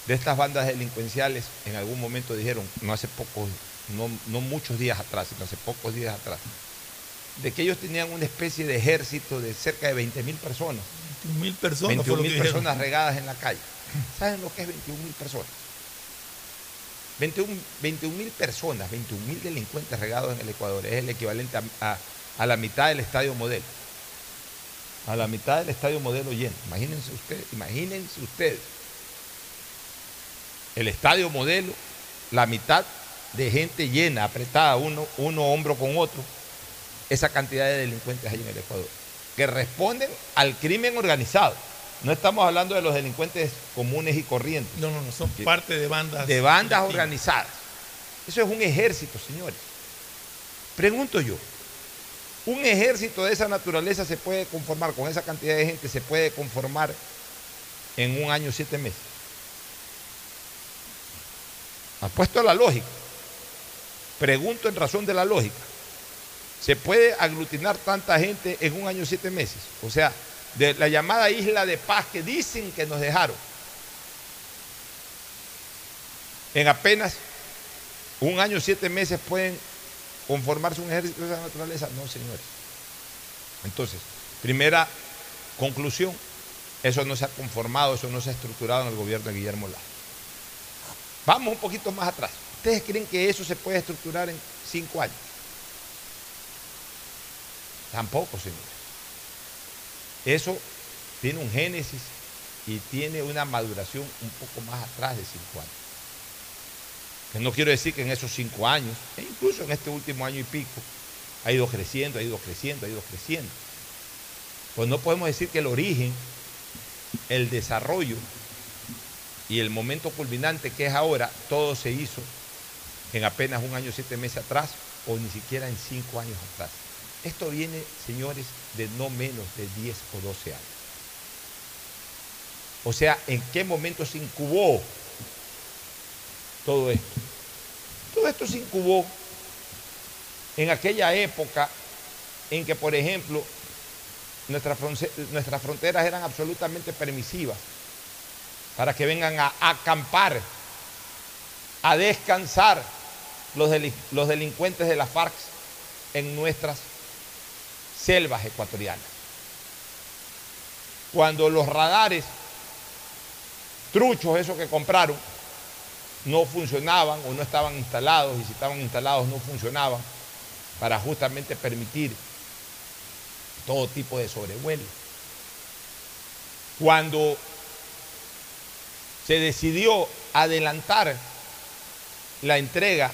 de estas bandas delincuenciales en algún momento dijeron, no hace pocos, no, no muchos días atrás, sino hace pocos días atrás, de que ellos tenían una especie de ejército de cerca de 20 mil personas. 21 mil personas. 21 mil personas regadas en la calle. ¿Saben lo que es 21 mil personas? 21 mil personas, 21 mil delincuentes regados en el Ecuador. Es el equivalente a, a, a, la mitad del estadio modelo. A la mitad del estadio modelo lleno. Imagínense ustedes, imagínense ustedes. El estadio modelo, la mitad de gente llena, apretada, uno, uno hombro con otro. Esa cantidad de delincuentes hay en el Ecuador. que responden al crimen organizado. No estamos hablando de los delincuentes comunes y corrientes. No, no, no, son parte de bandas. De bandas organizadas. Eso es un ejército, señores. Pregunto yo, ¿un ejército de esa naturaleza se puede conformar, con esa cantidad de gente, se puede conformar en un año, siete meses? Apuesto a la lógica. Pregunto en razón de la lógica. ¿Se puede aglutinar tanta gente en un año, siete meses? O sea, de la llamada isla de paz que dicen que nos dejaron. En apenas un año, siete meses pueden conformarse un ejército de esa naturaleza. No, señores. Entonces, primera conclusión, eso no se ha conformado, eso no se ha estructurado en el gobierno de Guillermo Lazo. Vamos un poquito más atrás. ¿Ustedes creen que eso se puede estructurar en cinco años? Tampoco, señores. Eso tiene un génesis y tiene una maduración un poco más atrás de cinco años. Que no quiero decir que en esos cinco años, e incluso en este último año y pico, ha ido creciendo, ha ido creciendo, ha ido creciendo. Pues no podemos decir que el origen, el desarrollo y el momento culminante que es ahora, todo se hizo en apenas un año, siete meses atrás, o ni siquiera en cinco años atrás. Esto viene, señores, de no menos de 10 o 12 años. O sea, ¿en qué momento se incubó todo esto? Todo esto se incubó en aquella época en que, por ejemplo, nuestras, nuestras fronteras eran absolutamente permisivas para que vengan a acampar, a descansar los, los delincuentes de la FARC en nuestras selvas ecuatorianas. Cuando los radares truchos, esos que compraron, no funcionaban o no estaban instalados, y si estaban instalados no funcionaban, para justamente permitir todo tipo de sobrevuelo. Cuando se decidió adelantar la entrega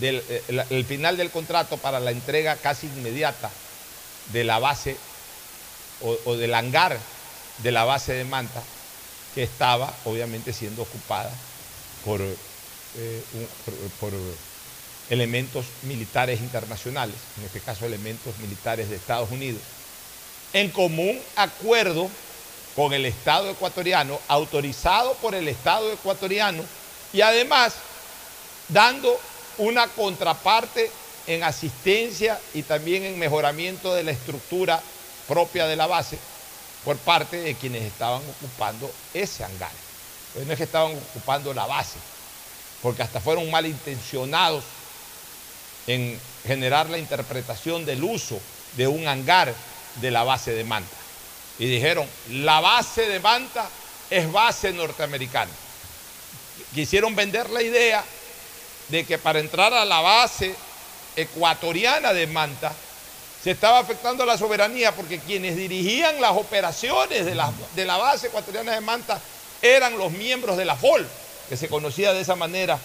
del eh, el, final del contrato para la entrega casi inmediata de la base o, del hangar de la base de Manta, que estaba obviamente siendo ocupada por, eh, por, elementos militares internacionales, en este caso elementos militares de Estados Unidos, en común acuerdo con el Estado ecuatoriano, autorizado por el Estado ecuatoriano y además dando una contraparte en asistencia y también en mejoramiento de la estructura propia de la base por parte de quienes estaban ocupando ese hangar. Pues no es que estaban ocupando la base, porque hasta fueron malintencionados en generar la interpretación del uso de un hangar de la base de Manta. Y dijeron, la base de Manta es base norteamericana. Quisieron vender la idea de que para entrar a la base ecuatoriana de Manta se estaba afectando la soberanía porque quienes dirigían las operaciones de la, de la base ecuatoriana de Manta eran los miembros de la FOL, que se conocía de esa manera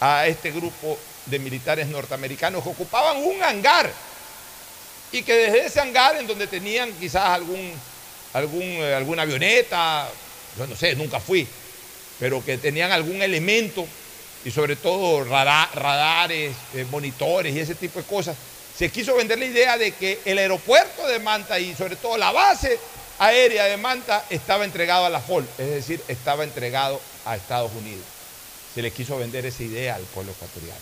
a este grupo de militares norteamericanos que ocupaban un hangar y que desde ese hangar en donde tenían quizás algún, algún, eh, alguna avioneta, yo no sé, nunca fui, pero que tenían algún elemento y sobre todo radares, eh, monitores y ese tipo de cosas, se quiso vender la idea de que el aeropuerto de Manta y sobre todo la base aérea de Manta estaba entregado a la FOL, es decir, estaba entregado a Estados Unidos. Se le quiso vender esa idea al pueblo ecuatoriano.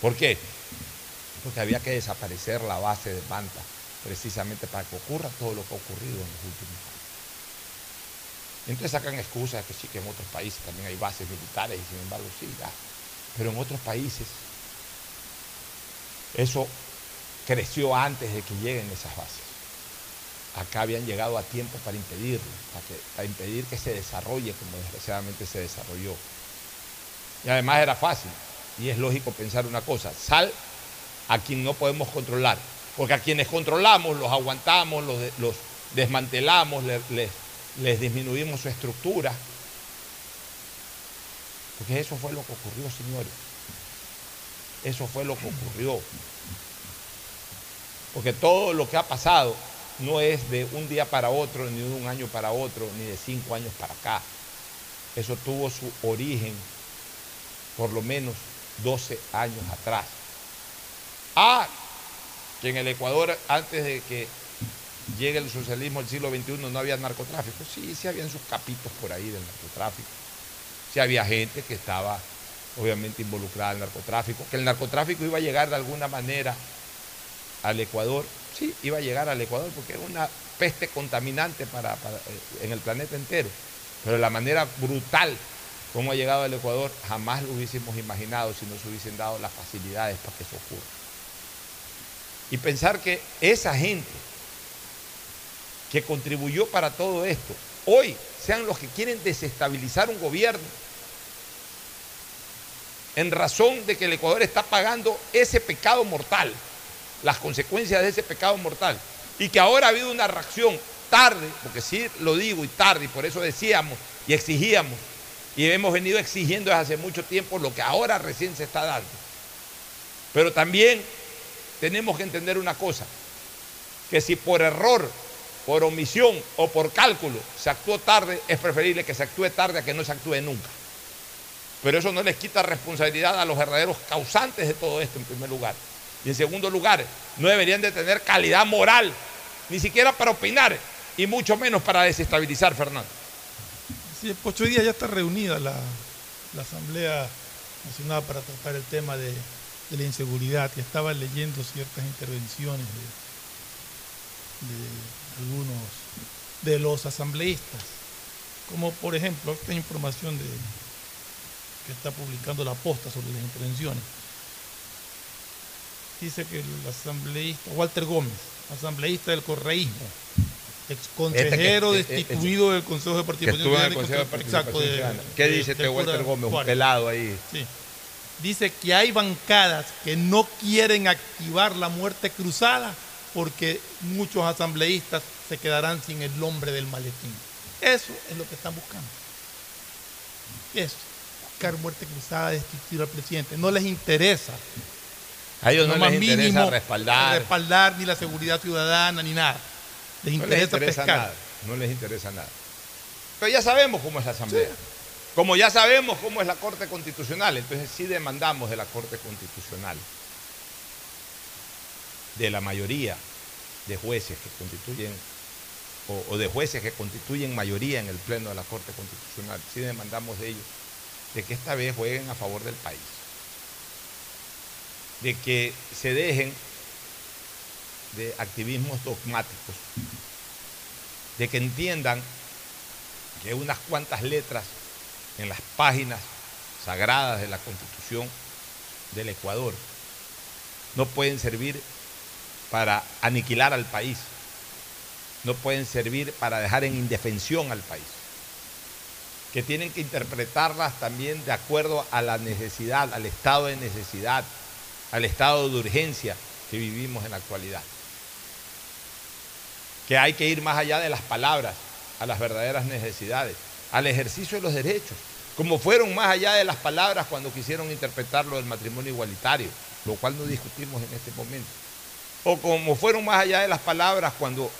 ¿Por qué? Porque había que desaparecer la base de Manta, precisamente para que ocurra todo lo que ha ocurrido en los últimos años. Entonces sacan excusas que sí, que en otros países también hay bases militares y sin embargo sí, ya. Pero en otros países eso creció antes de que lleguen esas bases. Acá habían llegado a tiempo para impedirlo, para, impedir que se desarrolle como desgraciadamente se desarrolló. Y además era fácil, y es lógico pensar una cosa, sal a quien no podemos controlar, porque a quienes controlamos los aguantamos, los, desmantelamos, les disminuimos su estructura. Porque eso fue lo que ocurrió, señores. Eso fue lo que ocurrió. Porque todo lo que ha pasado no es de un día para otro, ni de un año para otro, ni de cinco años para acá. Eso tuvo su origen por lo menos 12 años atrás. Ah, que en el Ecuador, antes de que llegue el socialismo del siglo XXI, no había narcotráfico. Sí, sí habían sus capitos por ahí del narcotráfico. Sí había gente que estaba obviamente involucrada en narcotráfico, que el narcotráfico iba a llegar de alguna manera al Ecuador. Sí, iba a llegar al Ecuador porque era una peste contaminante para, eh, en el planeta entero. Pero la manera brutal como ha llegado al Ecuador, jamás lo hubiésemos imaginado si no se hubiesen dado las facilidades para que eso ocurra. Y pensar que esa gente que contribuyó para todo esto, hoy sean los que quieren desestabilizar un gobierno en razón de que el Ecuador está pagando ese pecado mortal, las consecuencias de ese pecado mortal, y que ahora ha habido una reacción tarde, porque sí lo digo y tarde, y por eso decíamos y exigíamos, y hemos venido exigiendo desde hace mucho tiempo lo que ahora recién se está dando. Pero también tenemos que entender una cosa, que si por error, por omisión o por cálculo se actuó tarde, es preferible que se actúe tarde a que no se actúe nunca. Pero eso no les quita responsabilidad a los verdaderos causantes de todo esto en primer lugar. Y en segundo lugar, no deberían de tener calidad moral, ni siquiera para opinar, y mucho menos para desestabilizar, Fernando. Sí, ocho días ya está reunida la, Asamblea Nacional para tratar el tema de, la inseguridad y estaba leyendo ciertas intervenciones de algunos de los asambleístas, como por ejemplo esta información de, que está publicando la posta sobre las intervenciones. Dice que el asambleísta Walter Gómez, asambleísta del correísmo, ex consejero este que, destituido del Consejo de Participación Ciudadana. Exacto. De, ¿Qué dice este Walter Gómez? Un pelado ahí. Sí. Dice que hay bancadas que no quieren activar la muerte cruzada porque muchos asambleístas se quedarán sin el nombre del maletín. Eso es lo que están buscando. Eso buscar muerte cruzada, destituir al presidente. No les interesa. A ellos no, no les interesa mínimo, respaldar. respaldar ni la seguridad ciudadana ni nada. Les interesa, no les interesa pescar. nada. No les interesa nada. Pero ya sabemos cómo es la Asamblea. Sí. Como ya sabemos cómo es la Corte Constitucional, entonces sí demandamos de la Corte Constitucional, de la mayoría de jueces que constituyen, o, de jueces que constituyen mayoría en el Pleno de la Corte Constitucional, sí demandamos de ellos de que esta vez jueguen a favor del país, de que se dejen de activismos dogmáticos, de que entiendan que unas cuantas letras en las páginas sagradas de la Constitución del Ecuador no pueden servir para aniquilar al país, no pueden servir para dejar en indefensión al país que tienen que interpretarlas también de acuerdo a la necesidad, al estado de necesidad, al estado de urgencia que vivimos en la actualidad. Que hay que ir más allá de las palabras, a las verdaderas necesidades, al ejercicio de los derechos, como fueron más allá de las palabras cuando quisieron interpretar lo del matrimonio igualitario, lo cual no discutimos en este momento. O como fueron más allá de las palabras cuando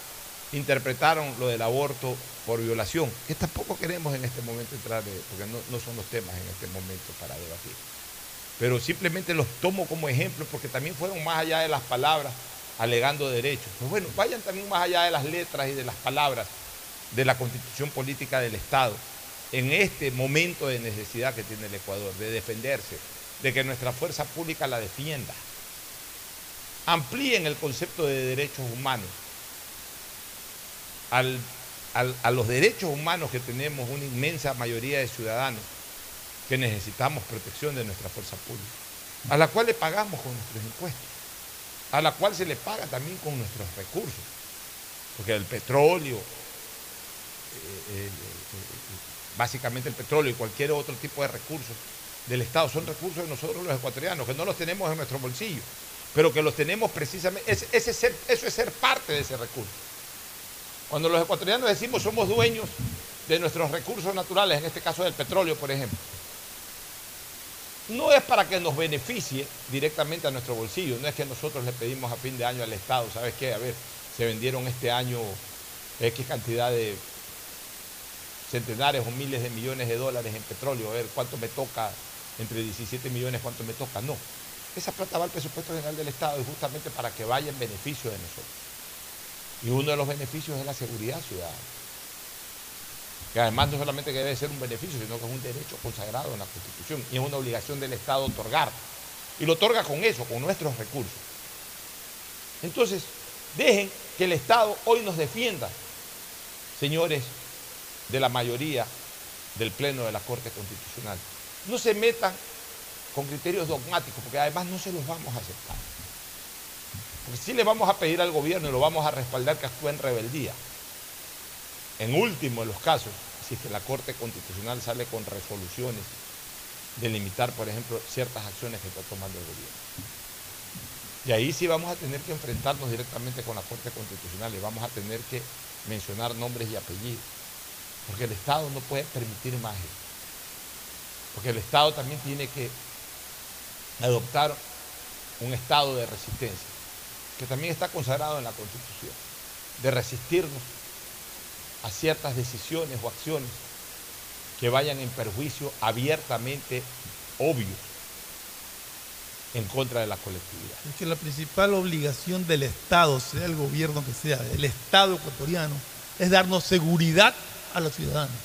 interpretaron lo del aborto por violación, que tampoco queremos en este momento entrar, porque no, no, son los temas en este momento para debatir. Pero simplemente los tomo como ejemplo porque también fueron más allá de las palabras alegando derechos. Pues bueno, vayan también más allá de las letras y de las palabras de la constitución política del Estado en este momento de necesidad que tiene el Ecuador, de defenderse, de que nuestra fuerza pública la defienda. Amplíen el concepto de derechos humanos. Al a los derechos humanos que tenemos una inmensa mayoría de ciudadanos que necesitamos protección de nuestra fuerza pública, a la cual le pagamos con nuestros impuestos, a la cual se le paga también con nuestros recursos, porque el petróleo, eh, eh, básicamente el petróleo y cualquier otro tipo de recursos del Estado son recursos de nosotros los ecuatorianos, que no los tenemos en nuestro bolsillo, pero que los tenemos precisamente, ese, eso es ser parte de ese recurso. Cuando los ecuatorianos decimos somos dueños de nuestros recursos naturales, en este caso del petróleo, por ejemplo, no es para que nos beneficie directamente a nuestro bolsillo, no es que nosotros le pedimos a fin de año al Estado, ¿sabes qué? A ver, se vendieron este año X cantidad de centenares o miles de millones de dólares en petróleo, a ver cuánto me toca, entre 17 millones, cuánto me toca. No, esa plata va al presupuesto general del Estado y justamente para que vaya en beneficio de nosotros. Y uno de los beneficios es la seguridad ciudadana. Que además no solamente debe ser un beneficio, sino que es un derecho consagrado en la Constitución y es una obligación del Estado otorgar. Y lo otorga con eso, con nuestros recursos. Entonces, dejen que el Estado hoy nos defienda, señores de la mayoría del Pleno de la Corte Constitucional. No se metan con criterios dogmáticos, porque además no se los vamos a aceptar. Porque si le vamos a pedir al gobierno y lo vamos a respaldar que actúe en rebeldía. En último de los casos, si es que la Corte Constitucional sale con resoluciones de limitar, por ejemplo, ciertas acciones que está tomando el gobierno. Y ahí sí vamos a tener que enfrentarnos directamente con la Corte Constitucional y vamos a tener que mencionar nombres y apellidos. Porque el Estado no puede permitir más Porque el Estado también tiene que adoptar un estado de resistencia, que también está consagrado en la Constitución, de resistirnos a ciertas decisiones o acciones que vayan en perjuicio abiertamente obvio en contra de la colectividad. Es que la principal obligación del Estado, sea el gobierno que sea, del Estado ecuatoriano, es darnos seguridad a los ciudadanos.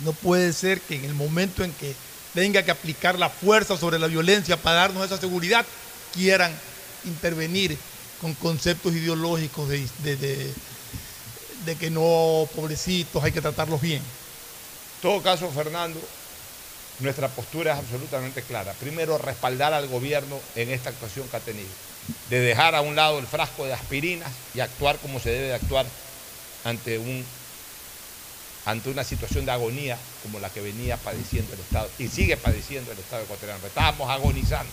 No puede ser que en el momento en que tenga que aplicar la fuerza sobre la violencia para darnos esa seguridad, quieran intervenir con conceptos ideológicos de, de, que no, pobrecitos, hay que tratarlos bien. En todo caso, Fernando, nuestra postura es absolutamente clara. Primero, respaldar al gobierno en esta actuación que ha tenido, de dejar a un lado el frasco de aspirinas y actuar como se debe de actuar ante un ante una situación de agonía como la que venía padeciendo el Estado y sigue padeciendo el Estado ecuatoriano. Estábamos agonizando.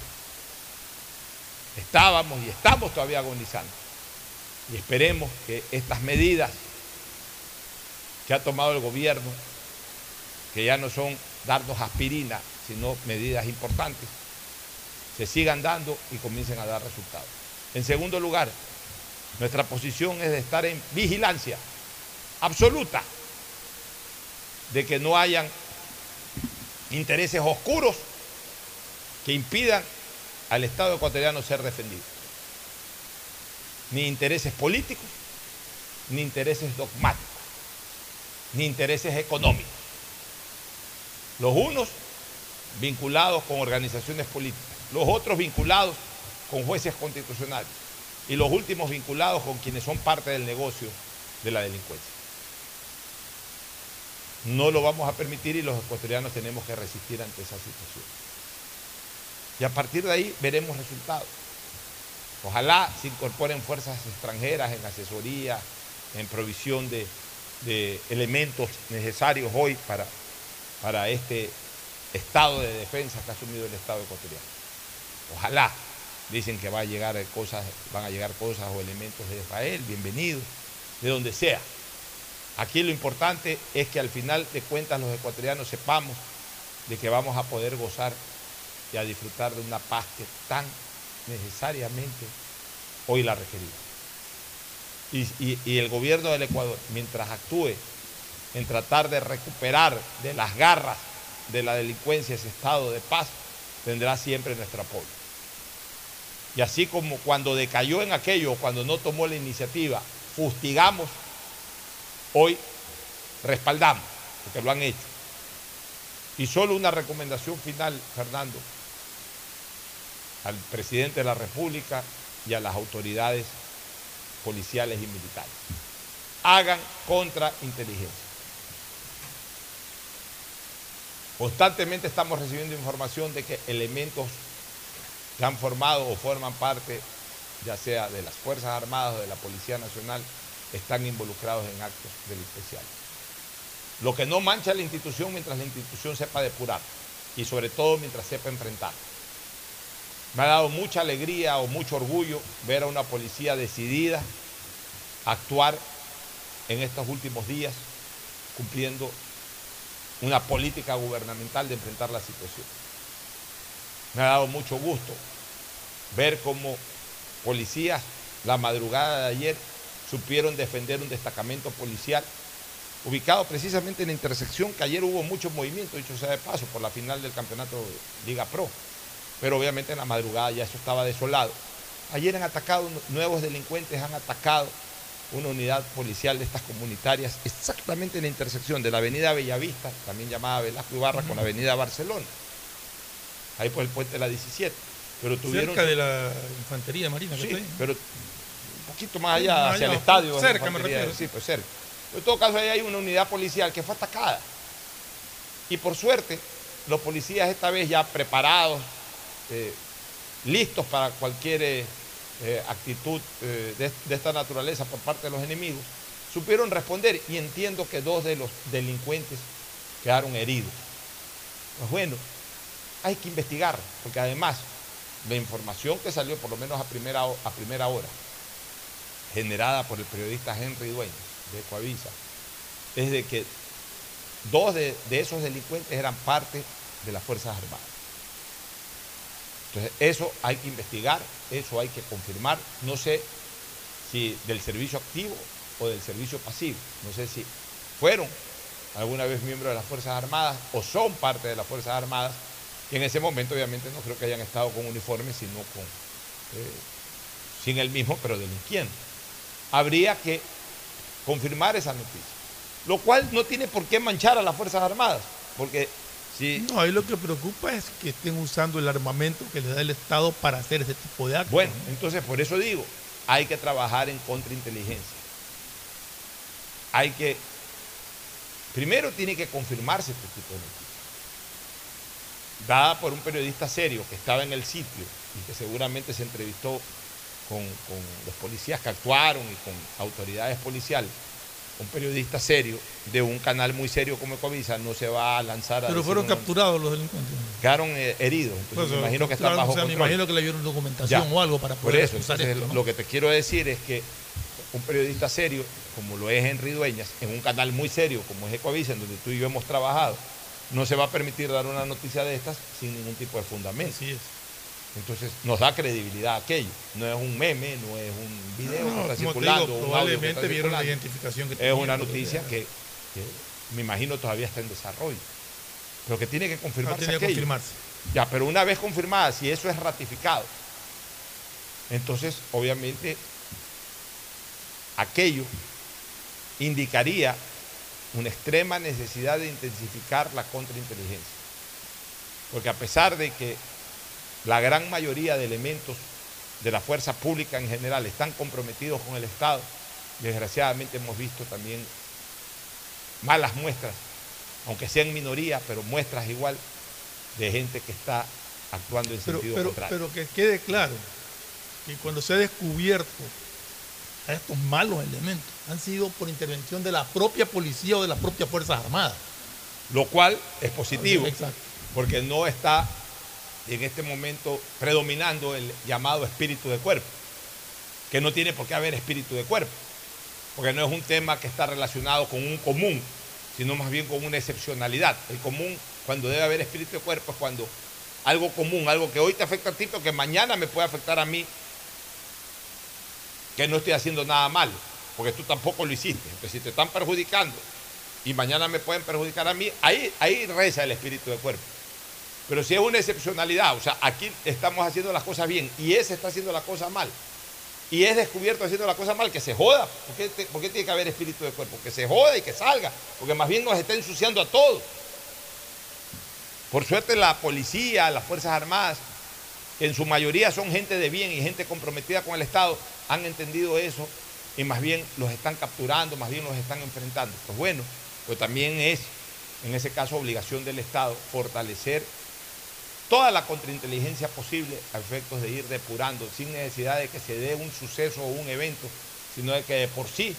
Estábamos y estamos todavía agonizando. Y esperemos que estas medidas que ha tomado el gobierno, que ya no son darnos aspirina, sino medidas importantes, se sigan dando y comiencen a dar resultados. En segundo lugar, nuestra posición es de estar en vigilancia absoluta de que no hayan intereses oscuros que impidan al Estado ecuatoriano ser defendido. Ni intereses políticos, ni intereses dogmáticos, ni intereses económicos. Los unos vinculados con organizaciones políticas, los otros vinculados con jueces constitucionales y los últimos vinculados con quienes son parte del negocio de la delincuencia. No lo vamos a permitir y los ecuatorianos tenemos que resistir ante esa situación. Y a partir de ahí veremos resultados. Ojalá se incorporen fuerzas extranjeras en asesoría, en provisión de, elementos necesarios hoy para, para este estado de defensa que ha asumido el Estado ecuatoriano. Ojalá. Dicen que va a llegar cosas, van a llegar cosas o elementos de Israel, bienvenidos, de donde sea. Aquí lo importante es que al final de cuentas los ecuatorianos sepamos de que vamos a poder gozar y a disfrutar de una paz que tan necesariamente hoy la requerimos. Y, el gobierno del Ecuador, mientras actúe en tratar de recuperar de las garras de la delincuencia ese estado de paz, tendrá siempre nuestro apoyo. Y así como cuando decayó en aquello, cuando no tomó la iniciativa, fustigamos hoy respaldamos, porque lo han hecho. Y solo una recomendación final, Fernando, al presidente de la República y a las autoridades policiales y militares. Hagan contrainteligencia. Constantemente estamos recibiendo información de que elementos que han formado o forman parte, ya sea de las Fuerzas Armadas o de la Policía Nacional, están involucrados en actos delincuenciales. Lo que no mancha la institución mientras la institución sepa depurar y sobre todo mientras sepa enfrentar. Me ha dado mucha alegría o mucho orgullo ver a una policía decidida a actuar en estos últimos días cumpliendo una política gubernamental de enfrentar la situación. Me ha dado mucho gusto ver cómo policías la madrugada de ayer supieron defender un destacamento policial ubicado precisamente en la intersección que ayer hubo mucho movimiento, dicho sea de paso, por la final del campeonato Liga Pro. Pero obviamente en la madrugada ya eso estaba desolado. Ayer han atacado, nuevos delincuentes han atacado una unidad policial de estas comunitarias exactamente en la intersección de la avenida Bellavista, también llamada Velasco Ibarra, con la avenida Barcelona. Ahí por el puente de la 17. Pero tuvieron... Cerca de la infantería marina que Sí, está ahí. pero poquito más allá, Más hacia allá, el estadio. cerca me refiero. Sí, pues cerca. En todo caso, ahí hay una unidad policial que fue atacada. Y por suerte, los policías esta vez ya preparados, eh, listos para cualquier eh, eh, actitud eh, de, de esta naturaleza por parte de los enemigos, supieron responder y entiendo que dos de los delincuentes quedaron heridos. Pues bueno, hay que investigar, porque además la información que salió por lo menos a primera, a primera hora, generada por el periodista Henry Dueñas de Coavisa, es de que dos de, esos delincuentes eran parte de las Fuerzas Armadas. Entonces, eso hay que investigar, eso hay que confirmar. No sé si del servicio activo o del servicio pasivo. No sé si fueron alguna vez miembros de las Fuerzas Armadas o son parte de las Fuerzas Armadas, que en ese momento obviamente no creo que hayan estado con uniforme, sino con, eh, sin el mismo, pero delinquiendo. Habría que confirmar esa noticia, lo cual no tiene por qué manchar a las Fuerzas Armadas, porque si... No, ahí lo que preocupa es que estén usando el armamento que le da el Estado para hacer ese tipo de actos. Bueno, entonces por eso digo, hay que trabajar en contrainteligencia. Hay que, primero tiene que confirmarse este tipo de noticias. Dada por un periodista serio que estaba en el sitio y que seguramente se entrevistó con, con los policías que actuaron y con autoridades policiales. Un periodista serio de un canal muy serio como Ecovisa no se va a lanzar a Pero fueron capturados los delincuentes. quedaron eh, heridos. Entonces, Pues, me imagino que están bajo o sea, me control. imagino que le dieron documentación Ya. o algo para Por poder eso, entonces, esto, ¿no? lo que te quiero decir es que un periodista serio, como lo es Henry Dueñas, en un canal muy serio como es Ecovisa, en donde tú y yo hemos trabajado, no se va a permitir dar una noticia de estas sin ningún tipo de fundamento. Así es. Entonces nos da credibilidad aquello. No es un meme, no es un video No, que está circulando. digo, un audio que probablemente está vieron la identificación que Es una noticia que, que me imagino todavía está en desarrollo. Pero que tiene que confirmarse. tiene que confirmarse. Ya, pero una vez confirmada, si eso es ratificado, entonces obviamente aquello indicaría una extrema necesidad de intensificar la contrainteligencia. Porque a pesar de que la gran mayoría de elementos de la fuerza pública en general están comprometidos con el Estado, desgraciadamente hemos visto también malas muestras, aunque sean minoría, pero muestras igual de gente que está actuando en Pero, sentido pero, contrario. pero que quede claro que cuando se ha descubierto a estos malos elementos, han sido por intervención de la propia policía o de las propias Fuerzas Armadas. Lo cual es positivo, Exacto. porque no está en este momento predominando el llamado espíritu de cuerpo, que no tiene por qué haber espíritu de cuerpo, porque no es un tema que está relacionado con un común, sino más bien con una excepcionalidad. El común, cuando debe haber espíritu de cuerpo, es cuando algo común, algo que hoy te afecta a ti, pero que mañana me puede afectar a mí, que no estoy haciendo nada malo, porque tú tampoco lo hiciste. Entonces, si te están perjudicando y mañana me pueden perjudicar a mí, ahí, ahí reza el espíritu de cuerpo. Pero si es una excepcionalidad, o sea, aquí estamos haciendo las cosas bien y ese está haciendo las cosas mal, y es descubierto haciendo las cosas mal, que se joda. ¿Por qué, tiene que haber espíritu de cuerpo? Que se joda y que salga, porque más bien nos está ensuciando a todos. Por suerte la policía, las Fuerzas Armadas, que en su mayoría son gente de bien y gente comprometida con el Estado, han entendido eso y más bien los están capturando, más bien los están enfrentando. Pues bueno, pues también es, en ese caso, obligación del Estado fortalecer toda la contrainteligencia posible a efectos de ir depurando, sin necesidad de que se dé un suceso o un evento, sino de que de por sí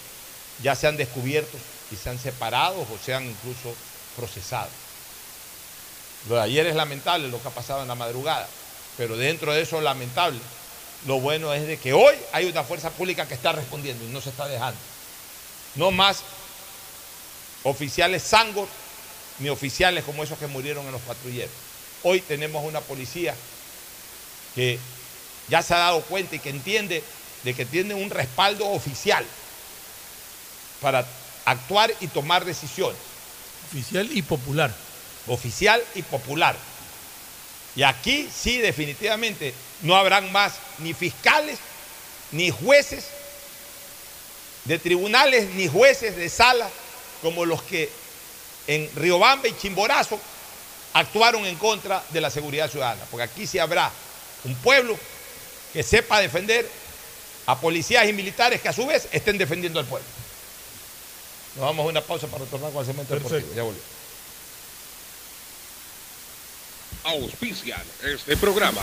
ya sean descubiertos y sean separados o sean incluso procesados. Lo de ayer es lamentable lo que ha pasado en la madrugada, pero dentro de eso lamentable, lo bueno es de que hoy hay una fuerza pública que está respondiendo y no se está dejando. No más oficiales sangos ni oficiales como esos que murieron en los patrulleros. Hoy tenemos una policía que ya se ha dado cuenta y que entiende de que tiene un respaldo oficial para actuar y tomar decisiones. Oficial y popular. Oficial y popular. Y aquí sí, definitivamente, no habrán más ni fiscales, ni jueces de tribunales, ni jueces de sala, como los que en Riobamba y Chimborazo actuaron en contra de la seguridad ciudadana. Porque aquí sí habrá un pueblo que sepa defender a policías y militares que a su vez estén defendiendo al pueblo. Nos vamos a una pausa para retornar con el segmento deportivo. Ya volvemos. Auspician este programa.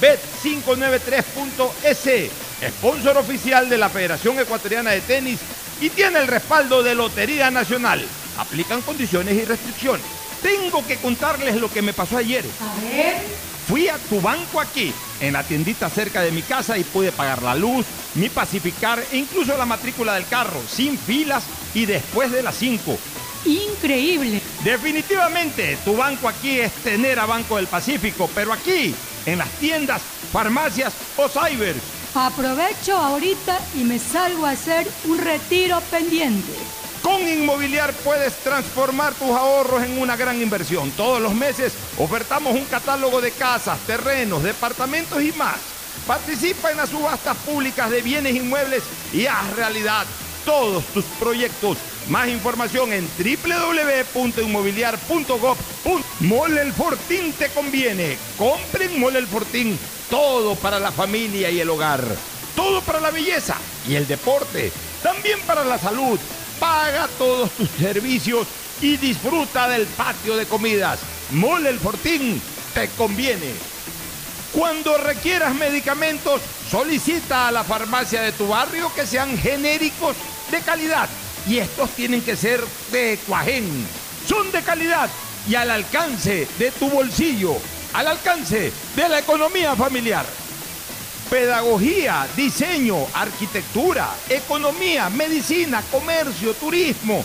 Bet593.es, sponsor oficial de la Federación Ecuatoriana de Tenis y tiene el respaldo de Lotería Nacional. Aplican condiciones y restricciones. Tengo que contarles lo que me pasó ayer. A ver. Fui a tu banco aquí, en la tiendita cerca de mi casa y pude pagar la luz, mi pacificar e incluso la matrícula del carro, sin filas y después de las 5. Increíble. Definitivamente, tu banco aquí es tener a Banco del Pacífico, pero aquí, en las tiendas, farmacias o cyber. Aprovecho ahorita y me salgo a hacer un retiro pendiente. Con Inmobiliar puedes transformar tus ahorros en una gran inversión. Todos los meses ofertamos un catálogo de casas, terrenos, departamentos y más. Participa en las subastas públicas de bienes inmuebles y haz realidad todos tus proyectos. Más información en www.inmobiliar.gov. Mole el Fortín te conviene. Compren Mole el Fortín. Todo para la familia y el hogar. Todo para la belleza y el deporte. También para la salud. Paga todos tus servicios y disfruta del patio de comidas. Mole el Fortín te conviene. Cuando requieras medicamentos, solicita a la farmacia de tu barrio que sean genéricos de calidad. Y estos tienen que ser de Cuajén. Son de calidad y al alcance de tu bolsillo, al alcance de la economía familiar. Pedagogía, diseño, arquitectura, economía, medicina, comercio, turismo,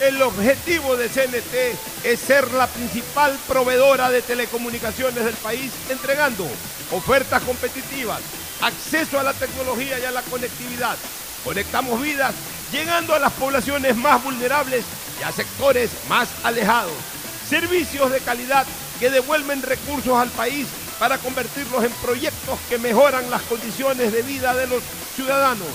El objetivo de CNT es ser la principal proveedora de telecomunicaciones del país, entregando ofertas competitivas, acceso a la tecnología y a la conectividad. Conectamos vidas, llegando a las poblaciones más vulnerables y a sectores más alejados. Servicios de calidad que devuelven recursos al país para convertirlos en proyectos que mejoran las condiciones de vida de los ciudadanos.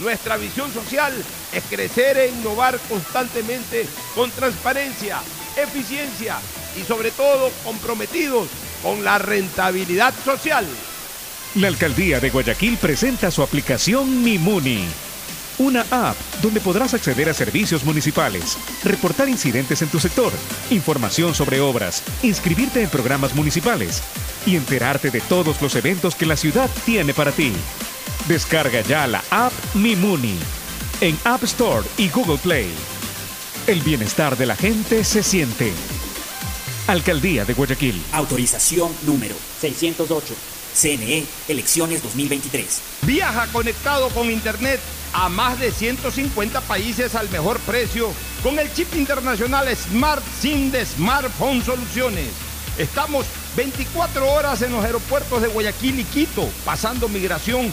Nuestra visión social es crecer e innovar constantemente con transparencia, eficiencia y sobre todo comprometidos con la rentabilidad social. La Alcaldía de Guayaquil presenta su aplicación Mimuni. Una app donde podrás acceder a servicios municipales, reportar incidentes en tu sector, información sobre obras, inscribirte en programas municipales y enterarte de todos los eventos que la ciudad tiene para ti. Descarga ya la app Mimuni en App Store y Google Play. El bienestar de la gente se siente. Alcaldía de Guayaquil. Autorización número 608. CNE, elecciones 2023. Viaja conectado con Internet a más de 150 países al mejor precio con el chip internacional Smart SIM de Smartphone Soluciones. Estamos 24 horas en los aeropuertos de Guayaquil y Quito, pasando migración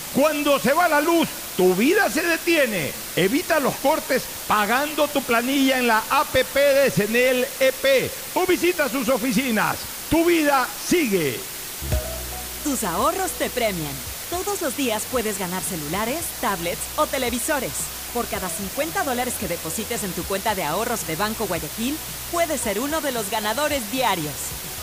Cuando se va la luz, tu vida se detiene. Evita los cortes pagando tu planilla en la APP de Senel EP o visita sus oficinas. Tu vida sigue. Tus ahorros te premian. Todos los días puedes ganar celulares, tablets o televisores. Por cada 50 dólares que deposites en tu cuenta de ahorros de Banco Guayaquil, puedes ser uno de los ganadores diarios.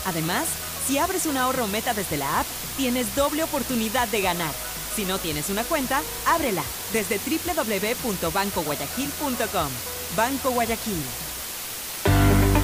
Además, si abres un ahorro meta desde la app, tienes doble oportunidad de ganar. Si no tienes una cuenta, ábrela desde www.bancoguayaquil.com. Banco Guayaquil.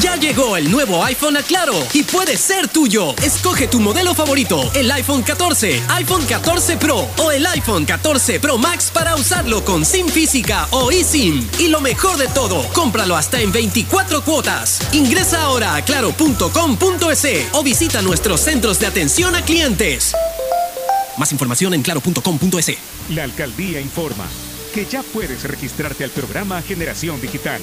Ya llegó el nuevo iPhone a Claro y puede ser tuyo. Escoge tu modelo favorito, el iPhone 14, iPhone 14 Pro o el iPhone 14 Pro Max para usarlo con SIM física o eSIM. Y lo mejor de todo, cómpralo hasta en 24 cuotas. Ingresa ahora a claro.com.es o visita nuestros centros de atención a clientes. Más información en claro.com.es. La alcaldía informa que ya puedes registrarte al programa Generación Digital.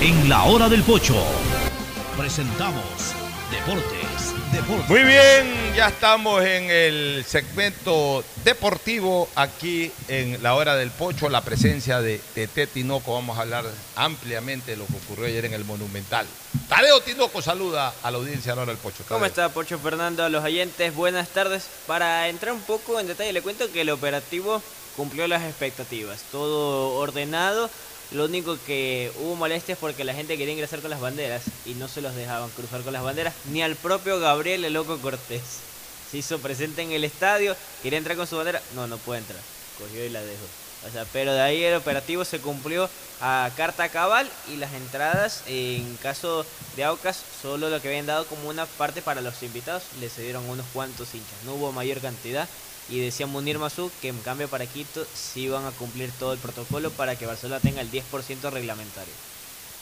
En la hora del pocho presentamos Deportes, Deportes. Muy bien, ya estamos en el segmento deportivo aquí en la hora del pocho, la presencia de Tete Tinoco. Vamos a hablar ampliamente de lo que ocurrió ayer en el Monumental. Tadeo Tinoco saluda a la audiencia de la hora del pocho. ¿Cómo está Pocho Fernando? A los oyentes, buenas tardes. Para entrar un poco en detalle, le cuento que el operativo cumplió las expectativas. Todo ordenado. Lo único que hubo molestias porque la gente quería ingresar con las banderas y no se los dejaban cruzar con las banderas, ni al propio Gabriel el Loco Cortés. Se hizo presente en el estadio, quería entrar con su bandera, no, no puede entrar. Cogió y la dejó. O sea, pero de ahí el operativo se cumplió a carta cabal y las entradas, en caso de Aucas, solo lo que habían dado como una parte para los invitados, le cedieron unos cuantos hinchas. No hubo mayor cantidad y decía Munir Mazú que en cambio para Quito sí iban a cumplir todo el protocolo para que Barcelona tenga el 10% reglamentario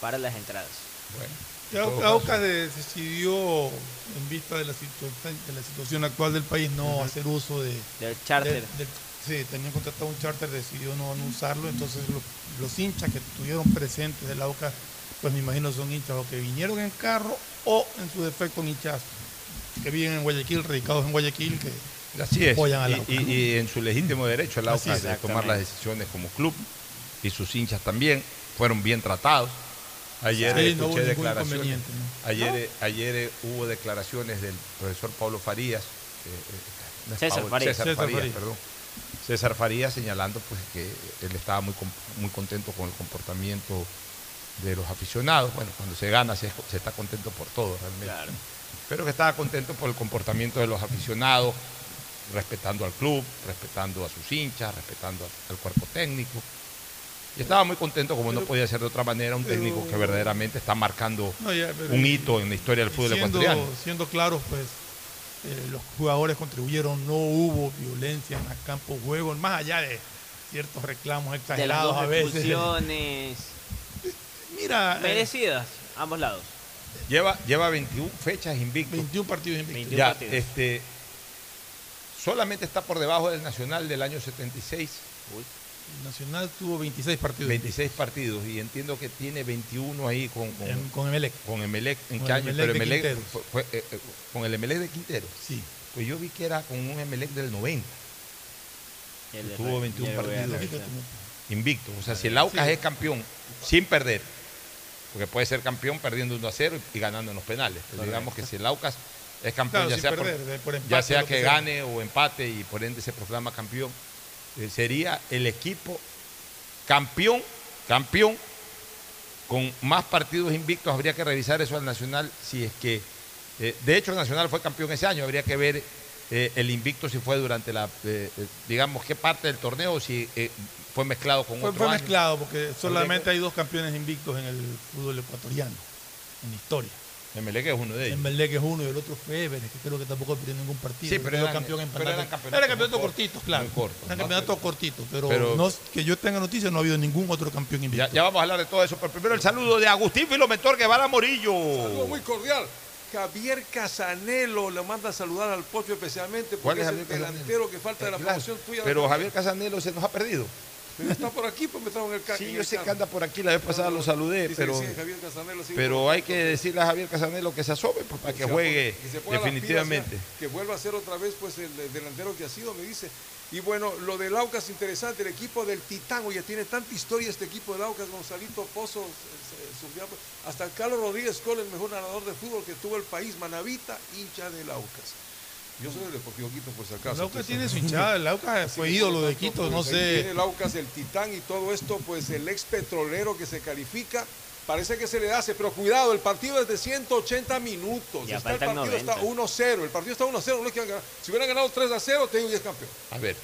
para las entradas. Bueno. Ya Aucas de- decidió, en vista de la, de la situación actual del país, no hacer uso de, Del charter. del- del- sí, tenían contratado un charter, decidió no, no usarlo, entonces los, los hinchas que estuvieron presentes del Aucas, pues me imagino son hinchas o que vinieron en carro o en su defecto hinchas que viven en Guayaquil, radicados en Guayaquil, que Así es. apoyan Y, en su legítimo derecho el AUCA de tomar las decisiones como club y sus hinchas también fueron bien tratados. Ayer Sí, escuché declaraciones. Ayer, No. ayer eh, hubo declaraciones del profesor Pablo Farías. eh, eh, César Pablo, Farías. César César Farías, Farías. perdón. César Farías señalando pues que él estaba muy, muy contento con el comportamiento de los aficionados. Bueno, cuando se gana se, se está contento por todo realmente. Pero que estaba contento por el comportamiento de los aficionados, respetando al club, respetando a sus hinchas, respetando al, cuerpo técnico. Y estaba muy contento, como no podía ser de otra manera, un técnico que verdaderamente está marcando No, ya, pero- un hito en la historia del fútbol siendo, ecuatoriano. siendo claros, pues eh, los jugadores contribuyeron, no hubo violencia en el campo de juego, más allá de ciertos reclamos De las exagerados dos a veces. expulsiones Mira, eh, merecidas, ambos lados. Lleva, lleva 21 fechas invicto. 21 partidos invictos. 21 Ya, partidos. este, solamente está por debajo del Nacional del año 76. Nacional tuvo 26 partidos. 26 partidos y entiendo que tiene 21 ahí con con, En- con Emelec. Con Emelec, ¿en Con qué el año? Emelec Pero Emelec fue- fue, eh, eh, con el Emelec de Quintero. Sí. Pues yo vi que era con un Emelec del 90. El tuvo Re- 21 ya lo voy a partidos invicto. O sea, si el Aucas Sí. es campeón sin perder, porque puede ser campeón perdiendo 1 a 0 y ganando en los penales. Pues Correcto. digamos que si el Aucas es campeón, Claro, ya sea, perder, por, de- por empate ya o sea lo que, que sea. gane o empate y por ende se proclama campeón, eh, sería el equipo campeón, campeón, con más partidos invictos. Habría que revisar eso al Nacional si es que, eh, de hecho, el Nacional fue campeón ese año. Habría que ver eh, el invicto si fue durante la, digamos, qué parte del torneo o si fue mezclado con Fue, otro fue año. mezclado porque solamente que- hay dos campeones invictos en el fútbol ecuatoriano, en historia. Emelec es uno de ellos. Emelec es uno y el otro fue Everest, que creo que tampoco perdió ningún partido. Sí, pero eran- campeón en pero eran campeonatos Era campeonato muy cortito, cortos, claro. muy cortos, Eran campeonatos cortitos, pero, Pero- no, que yo tenga noticia no ha habido ningún otro campeón invicto. Ya, ya vamos a hablar de todo eso, pero primero el saludo de Agustín Filomentor Guevara Morillo. Saludo muy cordial. Javier Casanelo le manda a saludar al Pocho especialmente ¿Cuál porque es es el delantero que falta de la promoción tuya. Pero Javier Casanelo se nos ha perdido. Pero está por aquí, pues me trajo en el ca- Sí, yo sé carro. que anda por aquí, la vez pasada lo saludé, pero, sí, pero hay que decirle a Javier Casanelo que se asome pues, para que juegue que se definitivamente. pilas, que vuelva a ser otra vez pues el delantero que ha sido, me dice. Y bueno, lo del Aucas interesante, el equipo del Titán, oye, tiene tanta historia este equipo del Aucas, Gonzalito Pozo, eh, eh, hasta Carlos Rodríguez Cole, el mejor nadador de fútbol que tuvo el país, Manavita, hincha del Aucas. Yo soy del Deportivo Quito, por si acaso. El Aucas Entonces, tiene su hinchada, el Aucas Así fue que, ídolo de Quito, no sé. Tiene el Aucas, el Titán y todo esto, pues el ex petrolero que se califica, parece que se le hace, pero cuidado, el partido es de 180 minutos. Ya está el partido está 90. 1-0, el partido está 1-0, no es que han ganado. Si hubieran ganado 3-0, te digo ya es campeón. A ver.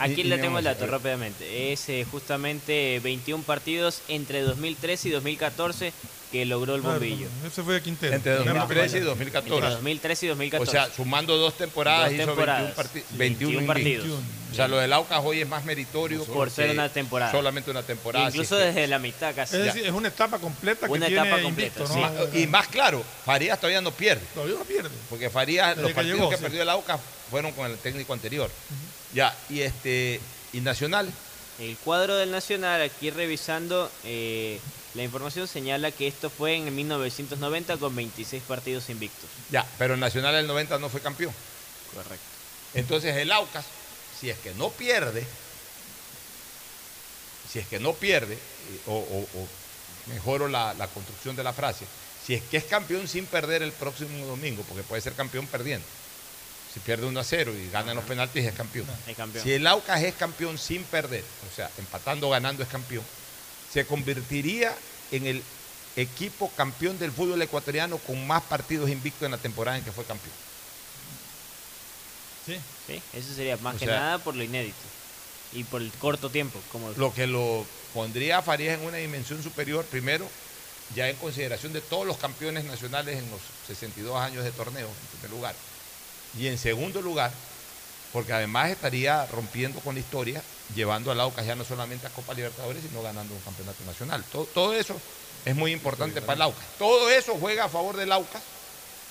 Aquí le tengo el dato rápidamente. Es eh, justamente 21 partidos entre 2013 y 2014 que logró el bombillo. Ese fue de Quintero. Entre 2013 y 2014. Entre 2013 y 2014. O sea, sumando dos temporadas, Dos hizo temporadas. 21, parti- Sí, 21 21 partidos. O sea, lo del Aucas hoy es más meritorio Por ser una temporada. Solamente una temporada. Incluso desde la mitad casi. Es decir, es una etapa completa que Una tiene etapa completa, invicto. ¿no? Ma- Y más claro, Farías todavía no pierde. Todavía no pierde. Porque Farías, Desde los que partidos llegó, que sí. perdió el Aucas fueron con el técnico anterior. Ya, y este y Nacional, El cuadro del Nacional, aquí revisando, eh, la información señala que esto fue en el 1990 con 26 partidos invictos. ya, pero el Nacional del 90 no fue campeón. Correcto. Entonces el Aucas, si es que no pierde, si es que no pierde, eh, o, o- o mejoro la, la construcción de la frase, si es que es campeón sin perder el próximo domingo, porque puede ser campeón perdiendo. Si pierde 1 a 0 y gana los penaltis es campeón. Es campeón. Si el Aucas es campeón sin perder, o sea, empatando o ganando es campeón, se convertiría en el equipo campeón del fútbol ecuatoriano con más partidos invictos en la temporada en que fue campeón. Sí. Sí, eso sería más O que sea- nada por lo inédito y por el corto tiempo. Como Lo que lo pondría a Farías en una dimensión superior, primero, ya en consideración de todos los campeones nacionales en los 62 años de torneo, en primer lugar. Y en segundo lugar, porque además estaría rompiendo con la historia, llevando al Aucas ya no solamente a Copa Libertadores, sino ganando un campeonato nacional. Todo, todo eso es muy importante para el Aucas. Todo eso juega a favor del Aucas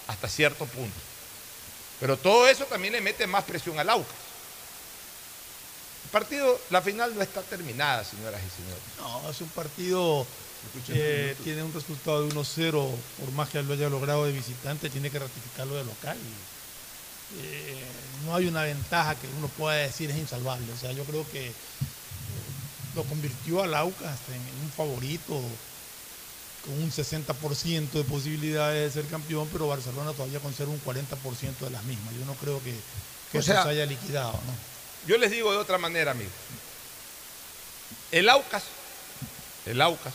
hasta cierto punto. Pero todo eso también le mete más presión al Aucas. El partido, la final no está terminada, señoras y señores. No, es un partido que tiene un resultado de 1-0, por más que lo haya logrado de visitante, tiene que ratificarlo de local. Y, eh, no hay una ventaja que uno pueda decir es insalvable. O sea, yo creo que eh, lo convirtió al Aucas en un favorito con un 60% de posibilidades de ser campeón, pero Barcelona todavía conserva un 40% de las mismas. Yo no creo que, que eso sea, se haya liquidado. ¿no? Yo les digo de otra manera, amigos. El Aucas, el Aucas,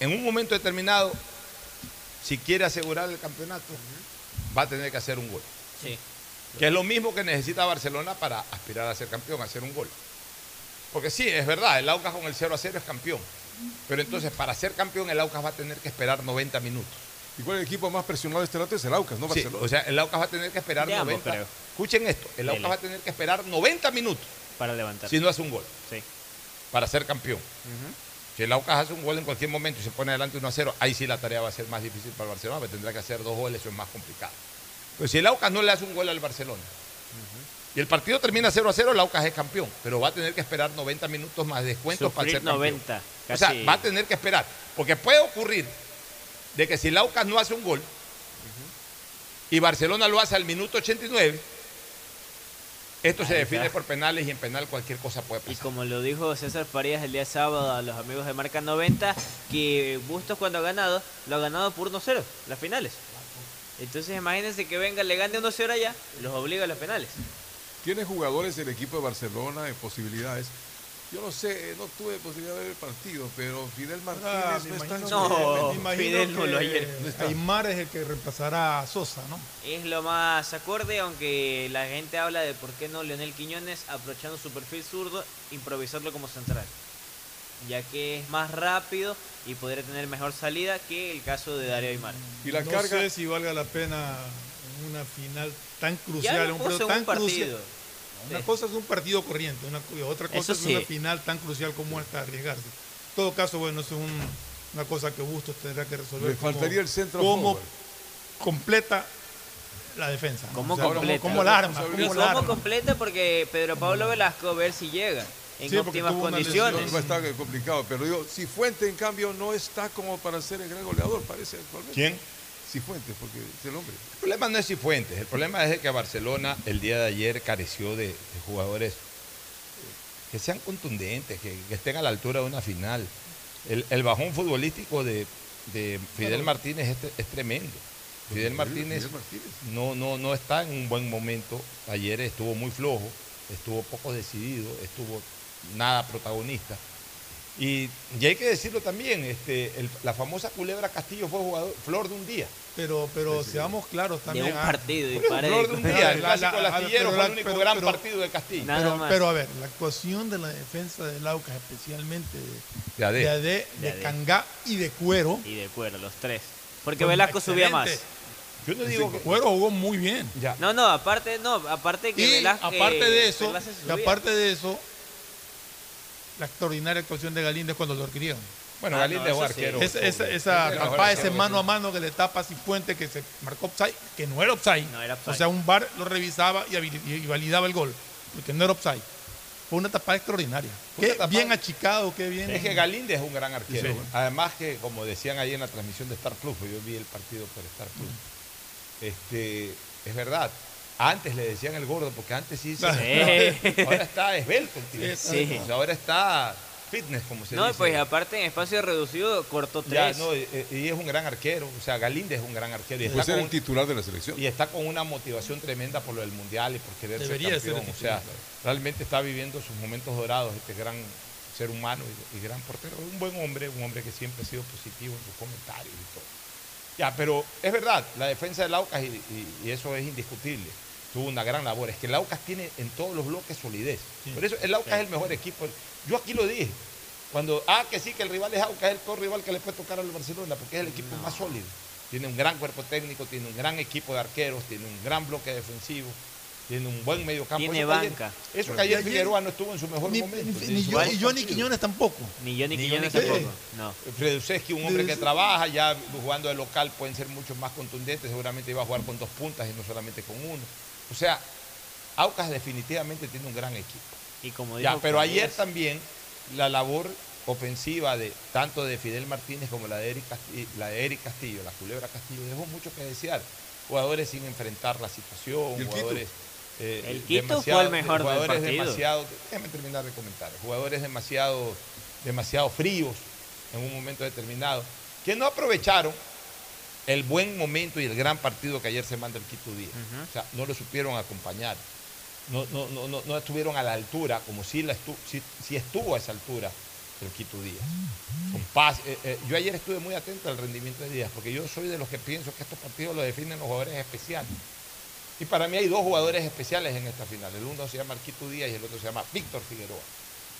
en un momento determinado, si quiere asegurar el campeonato, va a tener que hacer un gol. Sí. Que es lo mismo que necesita Barcelona para aspirar a ser campeón, hacer un gol. Porque sí, es verdad, el Aucas con el 0 a 0 es campeón. Pero entonces, para ser campeón, el Aucas va a tener que esperar 90 minutos. ¿Y cuál es el equipo más presionado de este rato? Es el Aucas, no Sí, Barcelona. o sea, el Aucas va a tener que esperar De ambos, 90. creo. Escuchen esto, el Aucas Dele. va a tener que esperar 90 minutos para levantar. si no hace un gol Sí. para ser campeón. Si el Aucas hace un gol en cualquier momento y se pone adelante 1 a 0, ahí sí la tarea va a ser más difícil para el Barcelona, porque tendrá que hacer dos goles, eso es más complicado. Pero si el Aucas no le hace un gol al Barcelona, y el partido termina 0 a 0, el Aucas es campeón, pero va a tener que esperar 90 minutos más de descuentos para Sufrir ser campeón. 90, O sea, casi. va a tener que esperar, porque puede ocurrir de que si el Aucas no hace un gol y Barcelona lo hace al minuto 89, esto se define está. por penales y en penal cualquier cosa puede Y pasar. como lo dijo César Farías el día sábado a los amigos de Marca 90, que Bustos cuando ha ganado, lo ha ganado por 1-0, las finales. Entonces imagínense que venga, le gane 1-0 allá, los obliga a los penales. Tiene jugadores el equipo de Barcelona en posibilidades. Yo no sé, no tuve posibilidad de ver el partido, pero Fidel Martínez Ah, no me está que- me imagino Fidel no lo ayer. No. Aymar es el que reemplazará a Sosa, ¿no? Es lo más acorde, aunque la gente habla de por qué no Leonel Quiñones, aprovechando su perfil zurdo, improvisarlo como central. Ya que es más rápido y podría tener mejor salida que el caso de Darío Aymar. Y la no carga- sé si valga la pena en una final tan Ya crucial, lo un puso periodo en tan un partido. crucial. Una Sí. cosa es un partido corriente, una, otra cosa Eso es una sí. final tan crucial como esta, arriesgarse. En todo caso, bueno, eso es un- una cosa que Bustos tendrá que resolver. Le faltaría el centro ¿Cómo completa la defensa? ¿no? ¿Cómo O sea, completa? ¿Cómo la arma? ¿Y ¿Cómo la cómo arma? completa? Porque Pedro Pablo Velasco, ver si llega en Sí, porque óptimas una condiciones. lesión. Va a estar complicado, pero digo, si Fuente en cambio no está como para ser el gran goleador, parece actualmente. ¿Quién? Si Fuente, porque es el hombre. El problema no es Cifuentes, el problema es que Barcelona el día de ayer careció de, de jugadores eh, que sean contundentes, que, que estén a la altura de una final. El, el bajón futbolístico de, de Fidel Martínez es, es tremendo. Fidel Martínez, Fidel Martínez. No, no, no está en un buen momento. Ayer estuvo muy flojo, estuvo poco decidido, estuvo nada protagonista. Y, y hay que decirlo también, este, el- la famosa Culebra Castillo fue jugador, flor de un día. Pero, pero seamos claros De también. un ah, partido y Por eso, para flor de un día, el clásico fue el único pero- gran pero- partido de Castillo. Nada pero, más. pero a ver, la actuación de la defensa del Aucas, especialmente de, De Adé. de, Adé, de De. Cangá y de Cuero. Y de cuero, los tres. Porque Velasco subía más. Yo no digo que. Cuero jugó muy bien. Ya. No, no, aparte, no, aparte que Y Velasco. aparte de eso, y aparte de eso, la extraordinaria actuación de Galíndez cuando lo adquirieron. Bueno, Ah, Galíndez no, sí. arquero. Esa, esa, Ese esa es tapada, ese mano a mano que le tapa a Cifuente que se marcó offside, que no era offside. No era offside. O sea, un bar lo revisaba y, validaba el gol, porque no era offside. Fue una tapada extraordinaria. Qué tapada- bien achicado, qué bien. Es que Galíndez es un gran arquero. Sí. Además que, como decían ahí en la transmisión de Star Plus, pues yo vi el partido por Star Plus. Este, es verdad. Antes le decían el gordo, porque antes sí se... Sí. Ahora está esbelto el tío. Sí. O sea, ahora está fitness, como se No, dice. pues aparte en espacio reducido cortó Ya, tres. no, y, y es un gran arquero. O sea, Galíndez es un gran arquero. Y Puede está, ser con, el titular de la selección. y está con una motivación tremenda por lo del Mundial y por querer Debería ser ser campeón. el o sea, realmente está viviendo sus momentos dorados este gran ser humano y, y gran portero. Un buen hombre, un hombre que siempre ha sido positivo en sus comentarios y todo. Ya, pero es verdad, la defensa del Aucas, y, y- y eso es indiscutible, tuvo una gran labor. Es que el Aucas tiene en todos los bloques solidez. Por eso el Aucas es el mejor equipo. Yo aquí lo dije. Cuando, ah, que sí, que el rival es Aucas, es el peor rival que le puede tocar al Barcelona, porque es el equipo más sólido. Tiene un gran cuerpo técnico, tiene un gran equipo de arqueros, tiene un gran bloque defensivo, tiene un buen medio campo. Tiene eso que ayer- banca. eso que ayer Figueroa no estuvo en su mejor Ni, momento. ni- ni yo, y Johnny Quiñones tampoco. Ni yo ni Ni Quiñones Johnny tampoco. No. Fredusewski, un hombre que trabaja, ya jugando de local pueden ser mucho más contundentes, seguramente iba a jugar con dos puntas y no solamente con uno. O sea, Aucas definitivamente tiene un gran equipo. Y como Ya, pero ayer también la labor ofensiva de tanto de Fidel Martínez como la de Eric Castillo, la de Eric Castillo, la culebra Castillo, dejó mucho que desear. Jugadores sin enfrentar la situación, ¿Y el Quito? jugadores. eh, El Quito fue el mejor del jugadores partido. demasiado, déjame terminar de comentar, jugadores demasiado, demasiado fríos en un momento determinado, que no aprovecharon el buen momento y el gran partido que ayer se manda el Quito Díaz. O sea, no lo supieron acompañar. No, no, no, no, no estuvieron a la altura, como si, la estu- si, si estuvo a esa altura el Quito Díaz. Con paz. eh, eh, yo ayer estuve muy atento al rendimiento de Díaz, porque yo soy de los que pienso que estos partidos lo definen los jugadores especiales. Y para mí hay dos jugadores especiales en esta final. El uno se llama Arquito Díaz y el otro se llama Víctor Figueroa.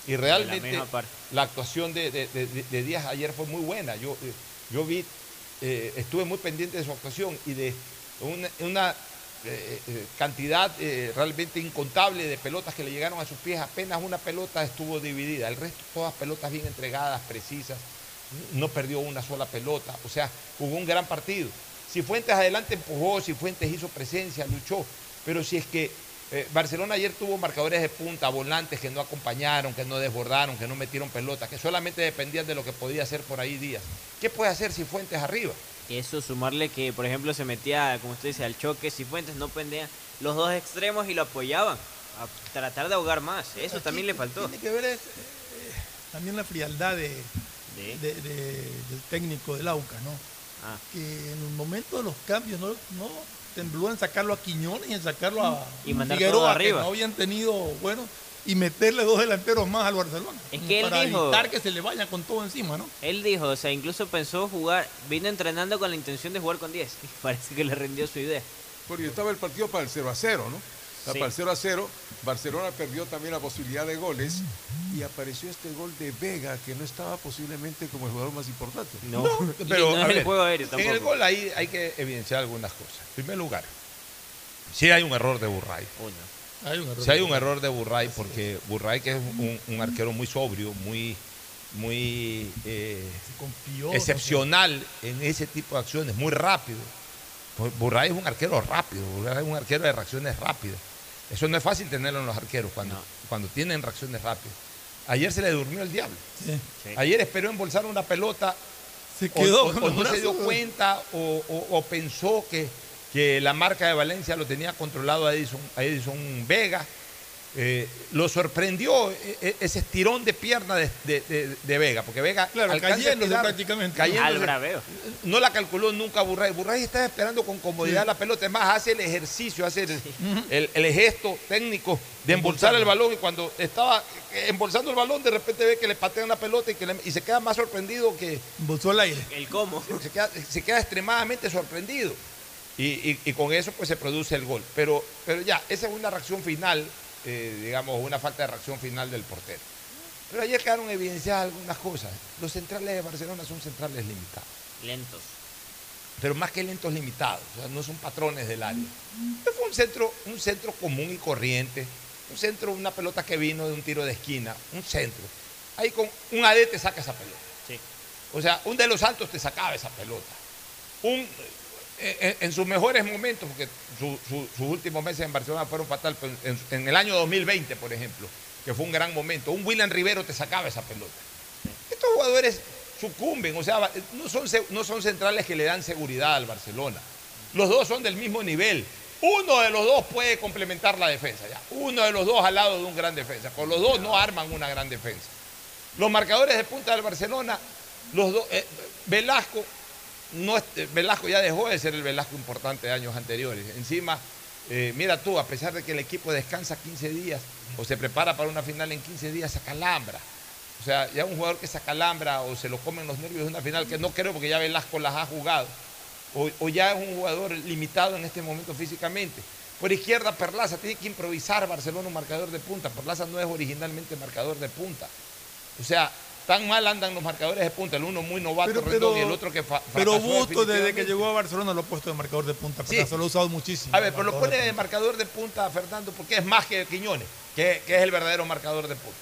Y realmente la actuación de, de- de- de Díaz ayer fue muy buena. Yo, eh, yo vi, eh, estuve muy pendiente de su actuación y de una, eh, eh, cantidad realmente incontable de pelotas que le llegaron a sus pies. Apenas una pelota estuvo dividida. El resto, todas pelotas bien entregadas, precisas. No perdió una sola pelota. O sea, jugó un gran partido. Si Fuentes adelante empujó, si Fuentes hizo presencia, luchó. Pero si es que Eh, Barcelona ayer tuvo marcadores de punta, volantes que no acompañaron, que no desbordaron, que no metieron pelota, que solamente dependían de lo que podía hacer por ahí Díaz. ¿Qué puede hacer si Fuentes arriba? Eso sumarle que, por ejemplo, se metía, como usted dice, al choque, si Fuentes no pendía los dos extremos y lo apoyaban a tratar de ahogar más. Eso también le faltó. Tiene que ver es, eh, también la frialdad de, de- de- del técnico del AUCA, ¿no? Ah. Que en el momento de los cambios no, no tembló en sacarlo a Quiñones y en sacarlo a Y mandar Figueroa, todo que arriba. no habían tenido, bueno, y meterle dos delanteros más al Barcelona. Es que él para dijo- evitar que se le vaya con todo encima, ¿no? Él dijo, o sea, incluso pensó jugar, vino entrenando con la intención de jugar con 10. Y parece que le rindió su idea. Porque estaba el partido para el 0 a 0, ¿no? O sea, Sí. Para el 0 a 0, Barcelona perdió también la posibilidad de goles y apareció este gol de Vega que no estaba posiblemente como el jugador más importante. No, Pero, no a el juego aéreo En el gol ahí hay que evidenciar algunas cosas. En primer lugar, sí hay un error de Burray. Hay un error. Sí hay un error de Burray porque Burray que es un, un arquero muy sobrio, muy, muy eh, confió, excepcional en ese tipo de acciones, muy rápido. Pues Burray es un arquero rápido, Burray es un arquero de reacciones rápidas. Eso no es fácil tenerlo en los arqueros cuando, cuando tienen reacciones rápidas. Ayer se le durmió el diablo. Sí. Ayer esperó embolsar una pelota. Se o- quedó o, con o no se dio cuenta o, o- o pensó que, que la marca de Valencia lo tenía controlado a Edison, a Edison Vega. Eh, lo sorprendió eh, eh, ese estirón de pierna de, de- de- de Vega, porque Vega Claro, cayéndose prácticamente. cayéndose. Al braveo. No la calculó nunca Burray. Burray estaba esperando con comodidad la pelota. Es más, hace el ejercicio, hace el, el- el gesto técnico de embolsar el balón. Y cuando estaba embolsando el balón, de repente ve que le patean la pelota y, que le- y se queda más sorprendido que. Embolsó el aire. El cómo. Se queda, se queda extremadamente sorprendido. Y, y- y con eso pues se produce el gol. Pero, pero ya, esa es una reacción final, eh, digamos, una falta de reacción final del portero. Pero ayer quedaron evidenciadas algunas cosas. Los centrales de Barcelona son centrales limitados Lentos. pero más que lentos limitados, o sea, no son patrones del área. Fue un centro, un centro común y corriente, un centro, una pelota que vino de un tiro de esquina, un centro. Ahí con un AD te saca esa pelota. Sí. O sea, un de los Santos te sacaba esa pelota. Un, en, sus mejores momentos, porque su- su- sus últimos meses en Barcelona fueron fatal, pero en, en el año 2020, por ejemplo, que fue un gran momento, un William Rivero te sacaba esa pelota. Estos jugadores sucumben, o sea, no son, no son centrales que le dan seguridad al Barcelona. Los dos son del mismo nivel. Uno de los dos puede complementar la defensa, ya. Uno de los dos al lado de un gran defensa. Con los dos no arman una gran defensa. Los marcadores de punta del Barcelona, los dos, eh, Velasco, no, Velasco ya dejó de ser el Velasco importante de años anteriores. Encima, eh, mira tú, a pesar de que el equipo descansa 15 días o se prepara para una final en 15 días, se calambra. O sea, ya un jugador que se acalambra o se lo comen los nervios de una final, que no creo porque ya Velasco las ha jugado, o, o ya es un jugador limitado en este momento físicamente. Por izquierda, Perlaza tiene que improvisar Barcelona un marcador de punta. Perlaza no es originalmente marcador de punta. O sea, tan mal andan los marcadores de punta, el uno muy novato, Pero, Rendón, pero- y el otro que fa- Pero Busto, desde que llegó a Barcelona, lo ha puesto de marcador de punta. Sí. Se lo ha usado muchísimo. A ver, pero lo pone de de marcador de punta a Fernando porque es más que Quiñones, que, que es el verdadero marcador de punta.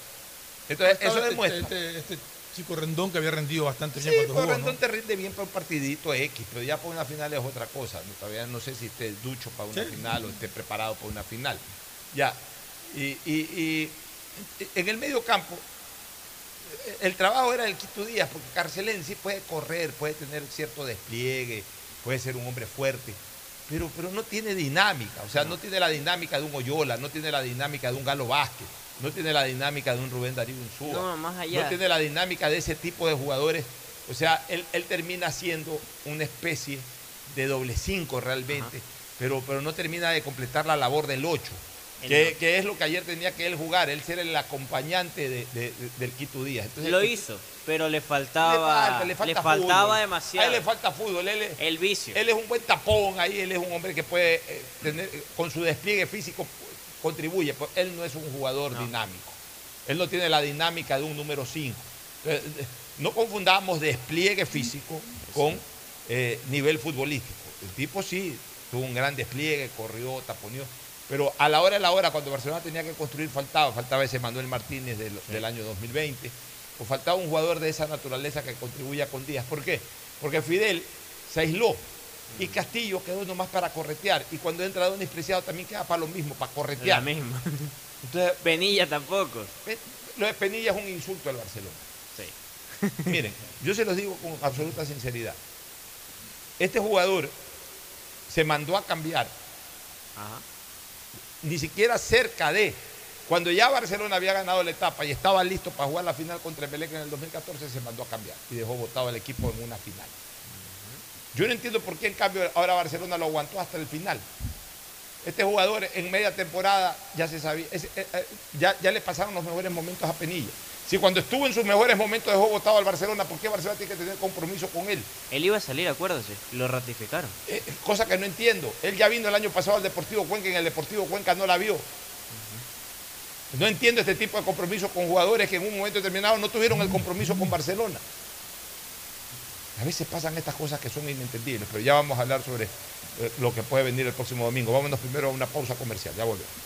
Entonces, eso este- demuestra. Este, este chico Rendón que había rendido bastante Sí, bien cuando jugó. Rendón ¿no? te rinde bien para un partidito X, pero ya para una final es otra cosa. ¿no? Todavía no sé si esté ducho para una Sí. final o esté preparado para una final. Ya. Y, y- y en el medio campo, el trabajo era del Quito Díaz, porque Carcelén sí puede correr, puede tener cierto despliegue, puede ser un hombre fuerte, pero, pero no tiene dinámica. O sea, no. tiene la dinámica de un Oyola, no tiene la dinámica de un Galo Vázquez, no tiene la dinámica de un Rubén Darío Insúa. No, más allá. No tiene la dinámica de ese tipo de jugadores. O sea, él, él termina siendo una especie de doble cinco realmente, pero, pero no termina de completar la labor del 8, El que, es lo que ayer tenía que él jugar, él ser el acompañante de- de- de- del Quito Díaz. Entonces, Lo eh, hizo, pero le le faltaba, falta, le falta faltaba demasiado. A él le falta fútbol, él es, el vicio. él es un buen tapón ahí, él es un hombre que puede eh, tener, eh, con su despliegue físico contribuye, pero él no es un jugador dinámico. Él no tiene la dinámica de un número 5. No confundamos despliegue físico con eh, nivel futbolístico. El tipo sí tuvo un gran despliegue, corrió, taponeó, pero a la hora de la hora, cuando Barcelona tenía que construir, faltaba, faltaba ese Manuel Martínez del, del año 2020, o faltaba un jugador de esa naturaleza que contribuya con Díaz. ¿Por qué? Porque Fidel se aisló. Y Castillo quedó nomás para corretear. Y cuando entra Donis Preciado también queda para lo mismo, para corretear. La misma. Entonces, Penilla tampoco. Lo de Penilla es un insulto al Barcelona. Sí. Miren, yo se los digo con absoluta sinceridad. Este jugador se mandó a cambiar, Ajá. Ni siquiera cerca de. Cuando ya Barcelona había ganado la etapa y estaba listo para jugar la final contra Emelec en el 2014, se mandó a cambiar y dejó votado al equipo en una final. Yo no entiendo por qué en cambio ahora Barcelona lo aguantó hasta el final. Este jugador en media temporada ya se sabía, eh, eh, ya, ya le pasaron los mejores momentos a Penilla. Si cuando estuvo en sus mejores momentos dejó votado al Barcelona, ¿por qué Barcelona tiene que tener compromiso con él? Él iba a salir, acuérdese. Lo ratificaron. Eh, cosa que no entiendo. Él ya vino el año pasado al Deportivo Cuenca y en el Deportivo Cuenca no la vio. No entiendo este tipo de compromiso con jugadores que en un momento determinado no tuvieron el compromiso con Barcelona. A veces pasan estas cosas que son inentendibles, pero ya vamos a hablar sobre eh, lo que puede venir el próximo domingo. Vámonos primero a una pausa comercial, ya volvemos.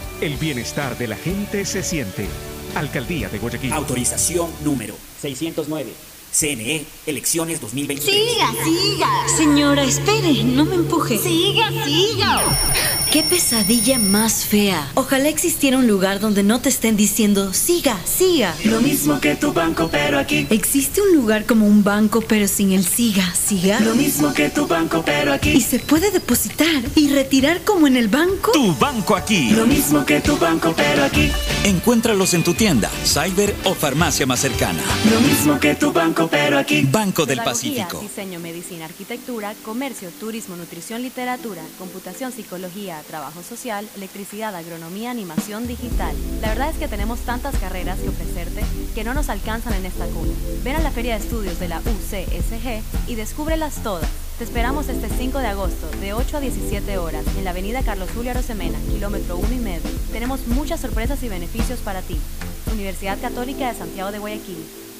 El bienestar de la gente se siente. Alcaldía de Guayaquil. Autorización número 609. CNE, elecciones 2023. Siga, siga. Señora, espere, no me empuje. Siga, siga. Qué pesadilla más fea. Ojalá existiera un lugar donde no te estén diciendo, siga, siga. Lo mismo que tu banco, pero aquí. ¿Existe un lugar como un banco pero sin el siga, siga? Lo mismo que tu banco, pero aquí. ¿Y se puede depositar y retirar como en el banco? Tu banco aquí. Lo mismo que tu banco, pero aquí. Encuéntralos en tu tienda, cyber o farmacia más cercana. Lo mismo que tu banco, pero aquí. Banco del Pacífico. diseño, medicina, arquitectura, comercio, turismo, nutrición, literatura, computación, psicología, trabajo social, electricidad, agronomía, animación digital. La verdad es que tenemos tantas carreras que ofrecerte que no nos alcanzan en esta cuna. Ven a la Feria de Estudios de la UCSG y descúbrelas todas. Te esperamos este 5 de agosto, de 8 a 17 horas, en la avenida Carlos Julio Arosemena, kilómetro 1 y medio. Tenemos muchas sorpresas y beneficios para ti. Universidad Católica de Santiago de Guayaquil.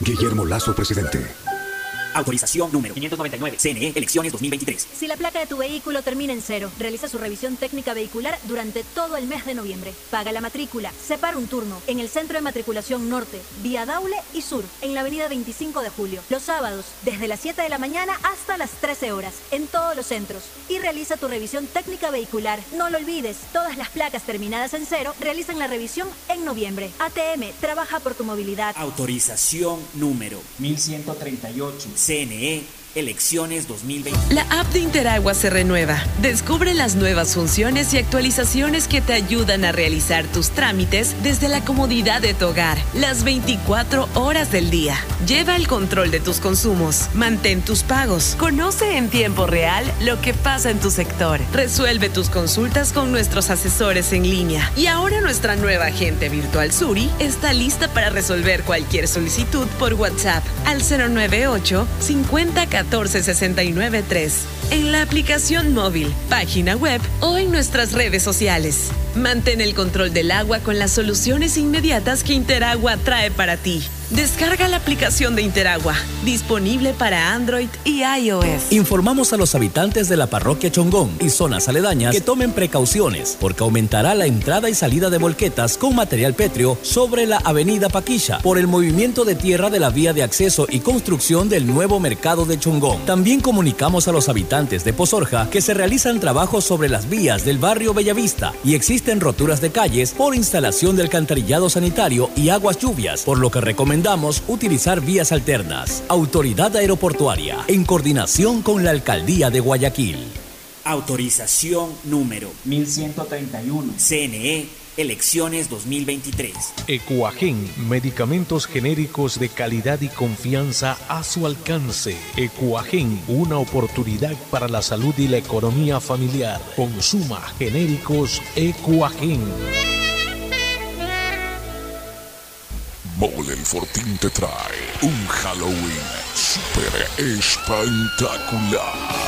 Guillermo Lazo, presidente. Autorización número 599. CNE, elecciones 2023. Si la placa de tu vehículo termina en cero, realiza su revisión técnica vehicular durante todo el mes de noviembre. Paga la matrícula, separa un turno en el Centro de Matriculación Norte, vía Daule y Sur, en la avenida 25 de Julio. Los sábados, desde las 7 de la mañana hasta las 13 horas, en todos los centros. Y realiza tu revisión técnica vehicular. No lo olvides, todas las placas terminadas en cero realizan la revisión en noviembre. ATM, trabaja por tu movilidad. Autorización número 1138. CNE, Elecciones 2020. La app de Interagua se renueva. Descubre las nuevas funciones y actualizaciones que te ayudan a realizar tus trámites desde la comodidad de tu hogar, las 24 horas del día. Lleva el control de tus consumos, mantén tus pagos, conoce en tiempo real lo que pasa en tu sector, resuelve tus consultas con nuestros asesores en línea. Y ahora nuestra nueva agente virtual Suri está lista para resolver cualquier solicitud por WhatsApp al 098 50 14 69 3 en la aplicación móvil, página web o en nuestras redes sociales. Mantén el control del agua con las soluciones inmediatas que Interagua trae para ti. Descarga la aplicación de Interagua, disponible para Android y iOS. Informamos a los habitantes de la parroquia Chongón y zonas aledañas que tomen precauciones porque aumentará la entrada y salida de volquetas con material pétreo sobre la avenida Paquilla por el movimiento de tierra de la vía de acceso y construcción del nuevo mercado de Chongón. También comunicamos a los habitantes de Pozorja que se realizan trabajos sobre las vías del barrio Bellavista y existen roturas de calles por instalación del alcantarillado sanitario y aguas lluvias, por lo que recomendamos utilizar vías alternas. Autoridad Aeroportuaria, en coordinación con la Alcaldía de Guayaquil. Autorización número 1131. CNE, elecciones 2023. Ecuagen, medicamentos genéricos de calidad y confianza a su alcance. Ecuagen, una oportunidad para la salud y la economía familiar. Consuma genéricos Ecuagen. Fortín te trae un Halloween super espectacular.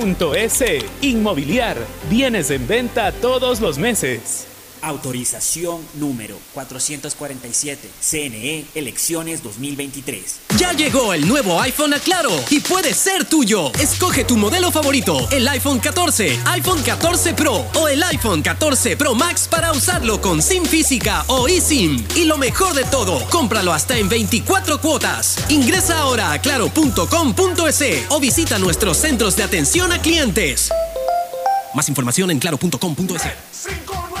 Inmobiliar, bienes en venta todos los meses. Autorización número 447. CNE, elecciones 2023. Ya llegó el nuevo iPhone a Claro y puede ser tuyo. Escoge tu modelo favorito, el iPhone 14, iPhone 14 Pro o el iPhone 14 Pro Max para usarlo con SIM física o eSIM. Y lo mejor de todo, cómpralo hasta en 24 cuotas. Ingresa ahora a claro.com.es o visita nuestros centros de atención a clientes. Más información en claro.com.es.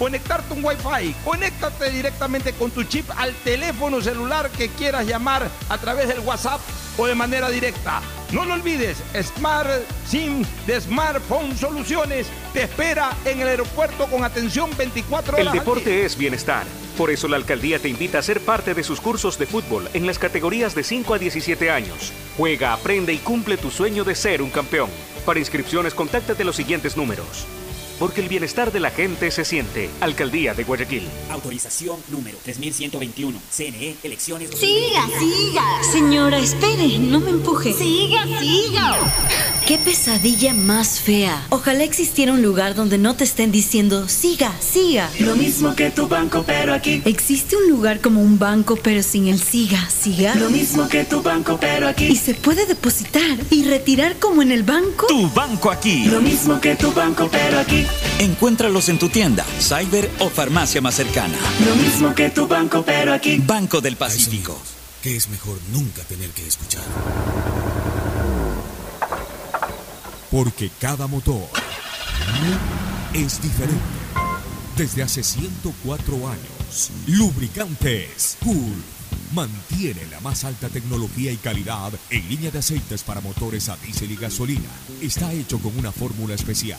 conectarte un Wi-Fi. Conéctate directamente con tu chip al teléfono celular que quieras llamar a través del WhatsApp o de manera directa. No lo olvides, Smart SIM de Smartphone Soluciones te espera en el aeropuerto con atención 24 horas. El al deporte es bienestar. Por eso la alcaldía te invita a ser parte de sus cursos de fútbol en las categorías de 5 a 17 años. Juega, aprende y cumple tu sueño de ser un campeón. Para inscripciones, contáctate los siguientes números. Porque el bienestar de la gente se siente. Alcaldía de Guayaquil. Autorización número 3121. CNE, elecciones. Siga, siga. Señora, espere, no me empuje. Siga, siga. Qué pesadilla más fea. Ojalá existiera un lugar donde no te estén diciendo, siga, siga. Lo mismo que tu banco, pero aquí. ¿Existe un lugar como un banco, pero sin el siga, siga? Lo mismo que tu banco, pero aquí. ¿Y se puede depositar y retirar como en el banco? Tu banco aquí. Lo mismo que tu banco, pero aquí. Encuéntralos en tu tienda, cyber o farmacia más cercana. Lo mismo que tu banco, pero aquí. Banco del Pacífico. que es mejor nunca tener que escuchar. Porque cada motor es diferente. Desde hace 104 años, Lubricantes Cool mantiene la más alta tecnología y calidad en línea de aceites para motores a diésel y gasolina. Está hecho con una fórmula especial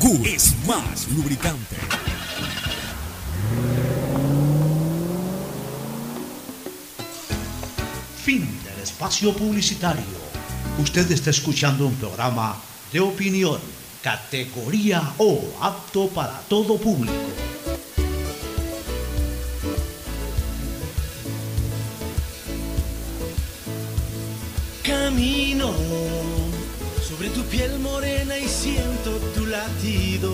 Es más lubricante. Fin del espacio publicitario. Usted está escuchando un programa de opinión, categoría O, apto para todo público. Sobre tu piel morena y siento tu latido.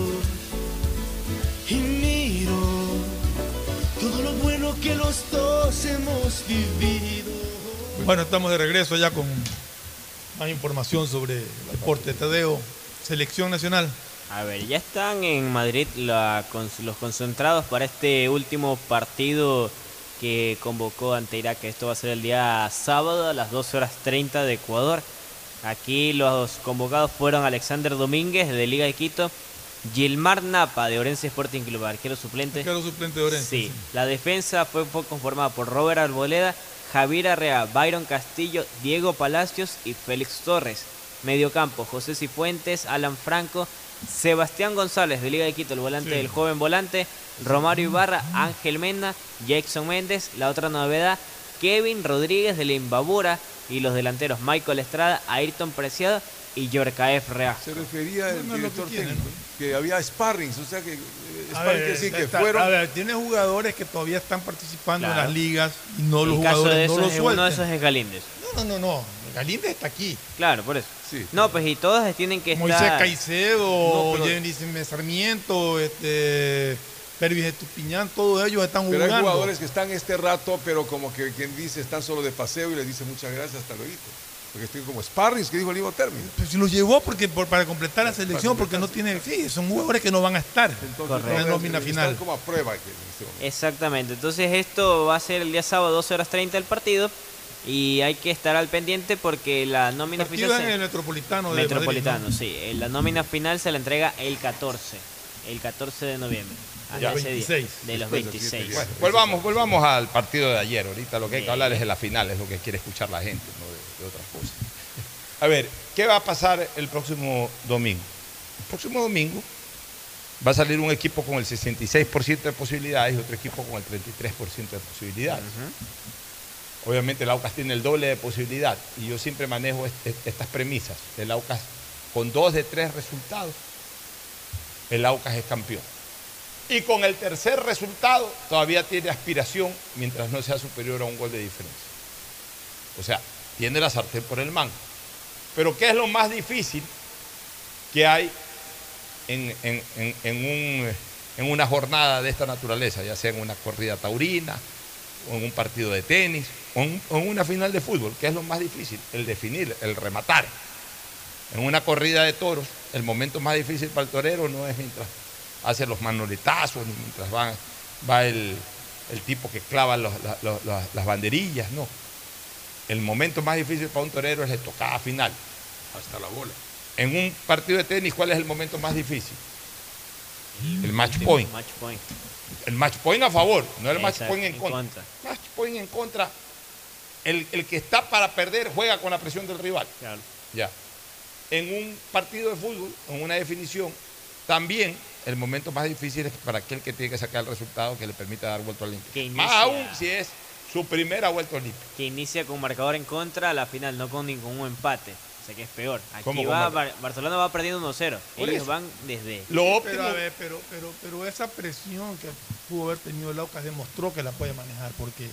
Y miro todo lo bueno que los dos hemos vivido. Bueno, estamos de regreso ya con más información sobre el deporte. Tadeo, selección nacional. A ver, ya están en Madrid la- los concentrados para este último partido que convocó ante Irak. Esto va a ser el día sábado a las 12 horas 30 de Ecuador. Aquí los convocados fueron Alexander Domínguez de Liga de Quito, Gilmar Napa de Orense Sporting Club, arquero suplente. Arquero suplente de Orense, Sí. sí. La defensa fue, conformada por Robert Arboleda, Javier Arrea, Byron Castillo, Diego Palacios y Félix Torres. Mediocampo, José Cifuentes, Alan Franco, Sebastián González de Liga de Quito, el volante Sí. del joven volante, Romario Ibarra, Ángel Mena, Jackson Méndez, la otra novedad, Kevin Rodríguez de la Imbabura y los delanteros Michael Estrada, Ayrton Preciado y Yorkaef Reajo. Se refería el No que director tiene, técnico, que había sparrings, o sea que eh, A sparring ver, quiere decir que está- fueron. a ver, tiene jugadores que todavía están participando Claro. en las ligas y no los caso de jugadores esos no los uno de esos es Galíndez. No, no, no, no. Galíndez está aquí. Claro, por eso. No, pues y todas tienen que Moisés estar... Caicedo, No, pero- Jenny Sarmiento, este, Pervis de Tupiñán, todos ellos están Pero jugando. hay jugadores que están este rato, pero como que quien dice están solo de paseo y les dice muchas gracias, hasta luego. Porque estoy como sparrings, que dijo el mismo término. Pues si los llevó porque, por- para completar la selección, porque no tiene. Sí, son jugadores que no van a estar en la nómina final. Están como a prueba. que en este momento. Exactamente, entonces esto va a ser el día sábado 12 horas 30 del partido y hay que estar al pendiente porque la nómina Partido final... en el Metropolitano de Metropolitano, Madrid, sí. eh, La nómina final se la entrega el 14, el 14 de noviembre. Hasta Ya. ese día, 26. de los Después del 26. Bueno, volvamos, volvamos al partido de ayer. Ahorita lo que hay que hablar es de la final, es lo que quiere escuchar la gente, no de, de otras cosas. A ver, ¿qué va a pasar el próximo domingo? El próximo domingo va a salir un equipo con el 66% de posibilidades y otro equipo con el 33% de posibilidades. Obviamente el Aucas tiene el doble de posibilidad y yo siempre manejo este- estas premisas. El Aucas con dos de tres resultados, el Aucas es campeón. Y con el tercer resultado todavía tiene aspiración mientras no sea superior a un gol de diferencia. O sea, tiene la sartén por el mango. Pero ¿qué es lo más difícil que hay en, en- en- en un- en una jornada de esta naturaleza? Ya sea en una corrida taurina, o en un partido de tenis, o en, o en una final de fútbol. ¿Qué es lo más difícil? El definir, el rematar. En una corrida de toros, el momento más difícil para el torero no es mientras hace los manoletazos, ni mientras va, va el, el tipo que clava los- los- las banderillas, no. El momento más difícil para un torero es la tocada final. Hasta la bola. En un partido de tenis, ¿cuál es el momento más difícil? El match point. Match point. El match point a favor, no el match point en en contra. contra. Match point en contra. El, el que está para perder juega con la presión del rival. Claro. Ya. En un partido de fútbol, en una definición, también el momento más difícil es para aquel que tiene que sacar el resultado que le permita dar vuelta olímpica. Que Más aún si es su primera vuelta olímpica. Que inicia con marcador en contra a la final, no con ningún empate. O sea que es peor. Aquí ¿Cómo con va, Bar- Barcelona va perdiendo 1-0. Por Ellos eso. van desde. Lo Pero, a ver, pero, pero, pero esa presión que pudo haber tenido el Aucas demostró que la puede manejar, porque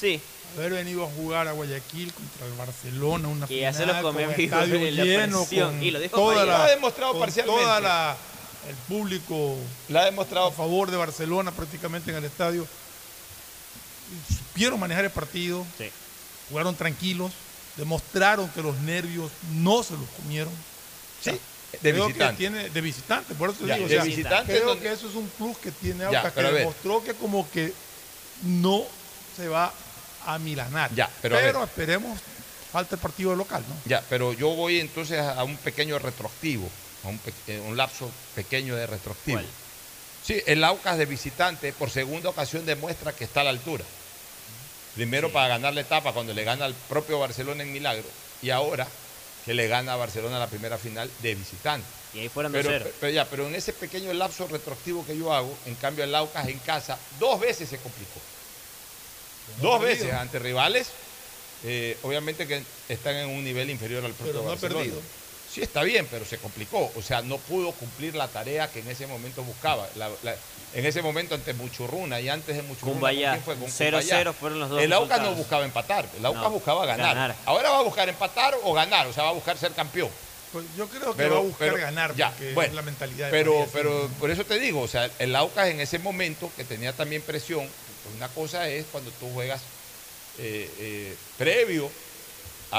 Sí. haber venido a jugar a Guayaquil contra el Barcelona, una Que ya final se lo comió con vivo estadio en la lleno, con y lo dijo toda la, Lo ha demostrado con parcialmente. toda la el público La ha demostrado a favor de Barcelona prácticamente en el estadio. Supieron manejar el partido, Sí. jugaron tranquilos, demostraron que los nervios no se los comieron. Sí, de creo visitante. que tiene de visitante, por eso Ya, digo, o de sea, visitante creo donde- que eso es un plus que tiene Ya, Aucas, que pero demostró que como que no se va a milanar. Ya, pero a ver. esperemos, falta el partido local, ¿no? Ya, pero yo voy entonces a un pequeño retroactivo, un, eh, un lapso pequeño de retroactivo. ¿Cuál? Sí, el Aucas de visitante por segunda ocasión demuestra que está a la altura. Primero para ganar la etapa cuando le gana al propio Barcelona en Milagro y ahora que le gana a Barcelona la primera final de visitante. Y ahí fueron Pero, 2-0. pero ya, pero en ese pequeño lapso retroactivo que yo hago, en cambio el Aucas en casa dos veces se complicó. Dos ha perdido. veces ante rivales, eh, obviamente que están en un nivel inferior al propio Pero no ha Barcelona. perdido. Sí, está bien, pero se complicó. O sea, no pudo cumplir la tarea que en ese momento buscaba. La- la- en ese momento ante Muchurruna y antes de Muchurruna. Cumbayá. ¿con quién fue? Con 0-0 Cumbayá. fueron los dos El Aucas no buscaba empatar, el Aucas No, buscaba ganar. ganar. Ahora va a buscar empatar o ganar, o sea, va a buscar ser campeón. Pues yo creo que Pero- va a buscar pero- ganar, ya, porque bueno, es la mentalidad de Pero, Farías pero por eso te digo, o sea, el Aucas en ese momento que tenía también presión, pues una cosa es cuando tú juegas eh, eh, previo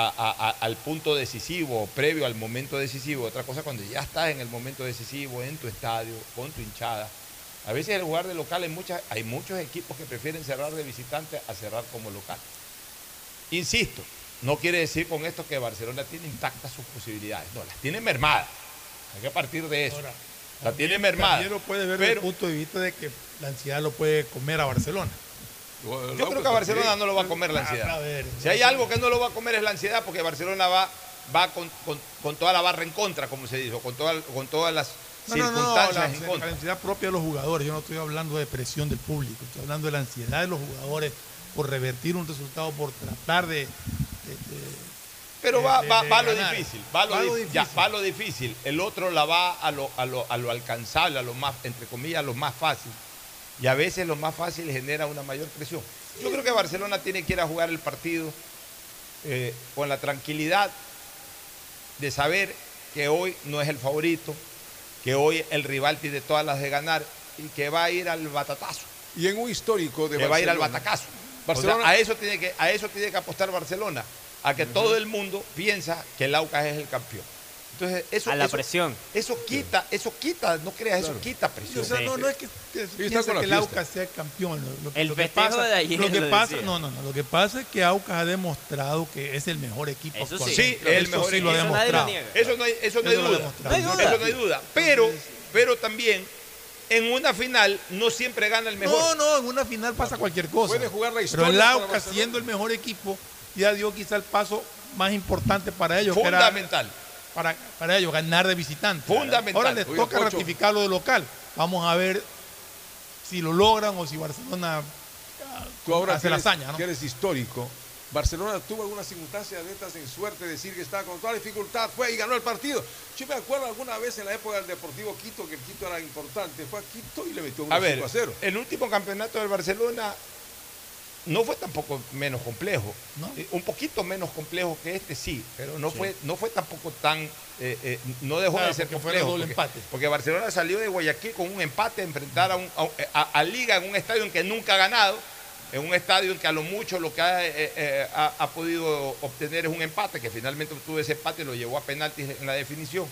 a- al punto decisivo, previo al momento decisivo, otra cosa cuando ya estás en el momento decisivo, en tu estadio, con tu hinchada. A veces el jugar de local hay, muchas, hay muchos equipos que prefieren cerrar de visitante a cerrar como local. Insisto, no quiere decir con esto que Barcelona tiene intactas sus posibilidades, no, las tiene mermadas. Hay que partir de eso. Ahora, las tiene mermadas. lo puede ver desde Pero el punto de vista de que la ansiedad lo puede comer a Barcelona. Yo creo que a Barcelona no lo va a comer la ansiedad. Si hay algo que no lo va a comer es la ansiedad, porque Barcelona va, va con, con- con toda la barra en contra, como se dice, o con, toda- con todas las No, no, no, circunstancias la, en la contra. ansiedad propia de los jugadores. Yo no estoy hablando de presión del público, estoy hablando de la ansiedad de los jugadores por revertir un resultado, por tratar de. de- de- Pero de- va, va, va lo difícil, va lo, Va lo di- ya, difícil. va lo difícil. El otro la va a lo, a lo, a lo alcanzable, a lo más, entre comillas, a lo más fácil. Y a veces lo más fácil genera una mayor presión. Yo creo que Barcelona tiene que ir a jugar el partido eh, con la tranquilidad de saber que hoy no es el favorito, que hoy el rival tiene todas las de ganar y que va a ir al batatazo. Y en un histórico de que va a ir al Barcelona, batacazo. Barcelona- O sea, a eso tiene que a eso tiene que apostar Barcelona, a que todo el mundo piensa que el Aucas es el campeón. Entonces, eso A la eso- presión. Eso quita, eso quita, no creas, eso quita presión. O sea, no, no es que, la que el. Aucas sea campeón. Lo, lo- El lo que pasa, de ayer lo que lo pasa, no, no, no. Lo que pasa es que Aucas ha demostrado que es el mejor equipo. Eso sí. Sí, el Eso mejor sí lo ha equipo. Eso nadie lo demostrado. Eso no hay, eso no hay duda. demostrado. No hay duda. Eso no hay duda. Pero, pero también en una final no siempre gana el mejor. No, no, en una final pasa cualquier cosa. Puede jugar la Pero historia el para Aucas, siendo el mejor equipo, ya dio quizá el paso más importante para ellos. que era Fundamental. Para, para ellos, ganar de visitante. Fundamental. Ahora les toca Pocho. ratificarlo de local. Vamos a ver si lo logran o si Barcelona Tú ahora hace la hazaña, ¿no? que eres histórico, Barcelona tuvo algunas circunstancias de estas en suerte, decir que estaba con toda dificultad, fue y ganó el partido. Yo me acuerdo alguna vez en la época del Deportivo Quito, que el Quito era importante, fue a Quito y le metió un A ver, 5 a 0. el último campeonato del Barcelona no fue tampoco menos complejo. ¿No? Eh, Un poquito menos complejo que este, sí, pero no, Fue, no fue tampoco tan. eh, eh, no dejó Claro, de ser complejo. doble porque, empate. porque Barcelona salió de Guayaquil con un empate a enfrentar a, un- a- a- a Liga en un estadio en que nunca ha ganado en un estadio en que a lo mucho lo que ha, ha- ha podido obtener es un empate, que finalmente obtuvo ese empate y lo llevó a penaltis en la definición.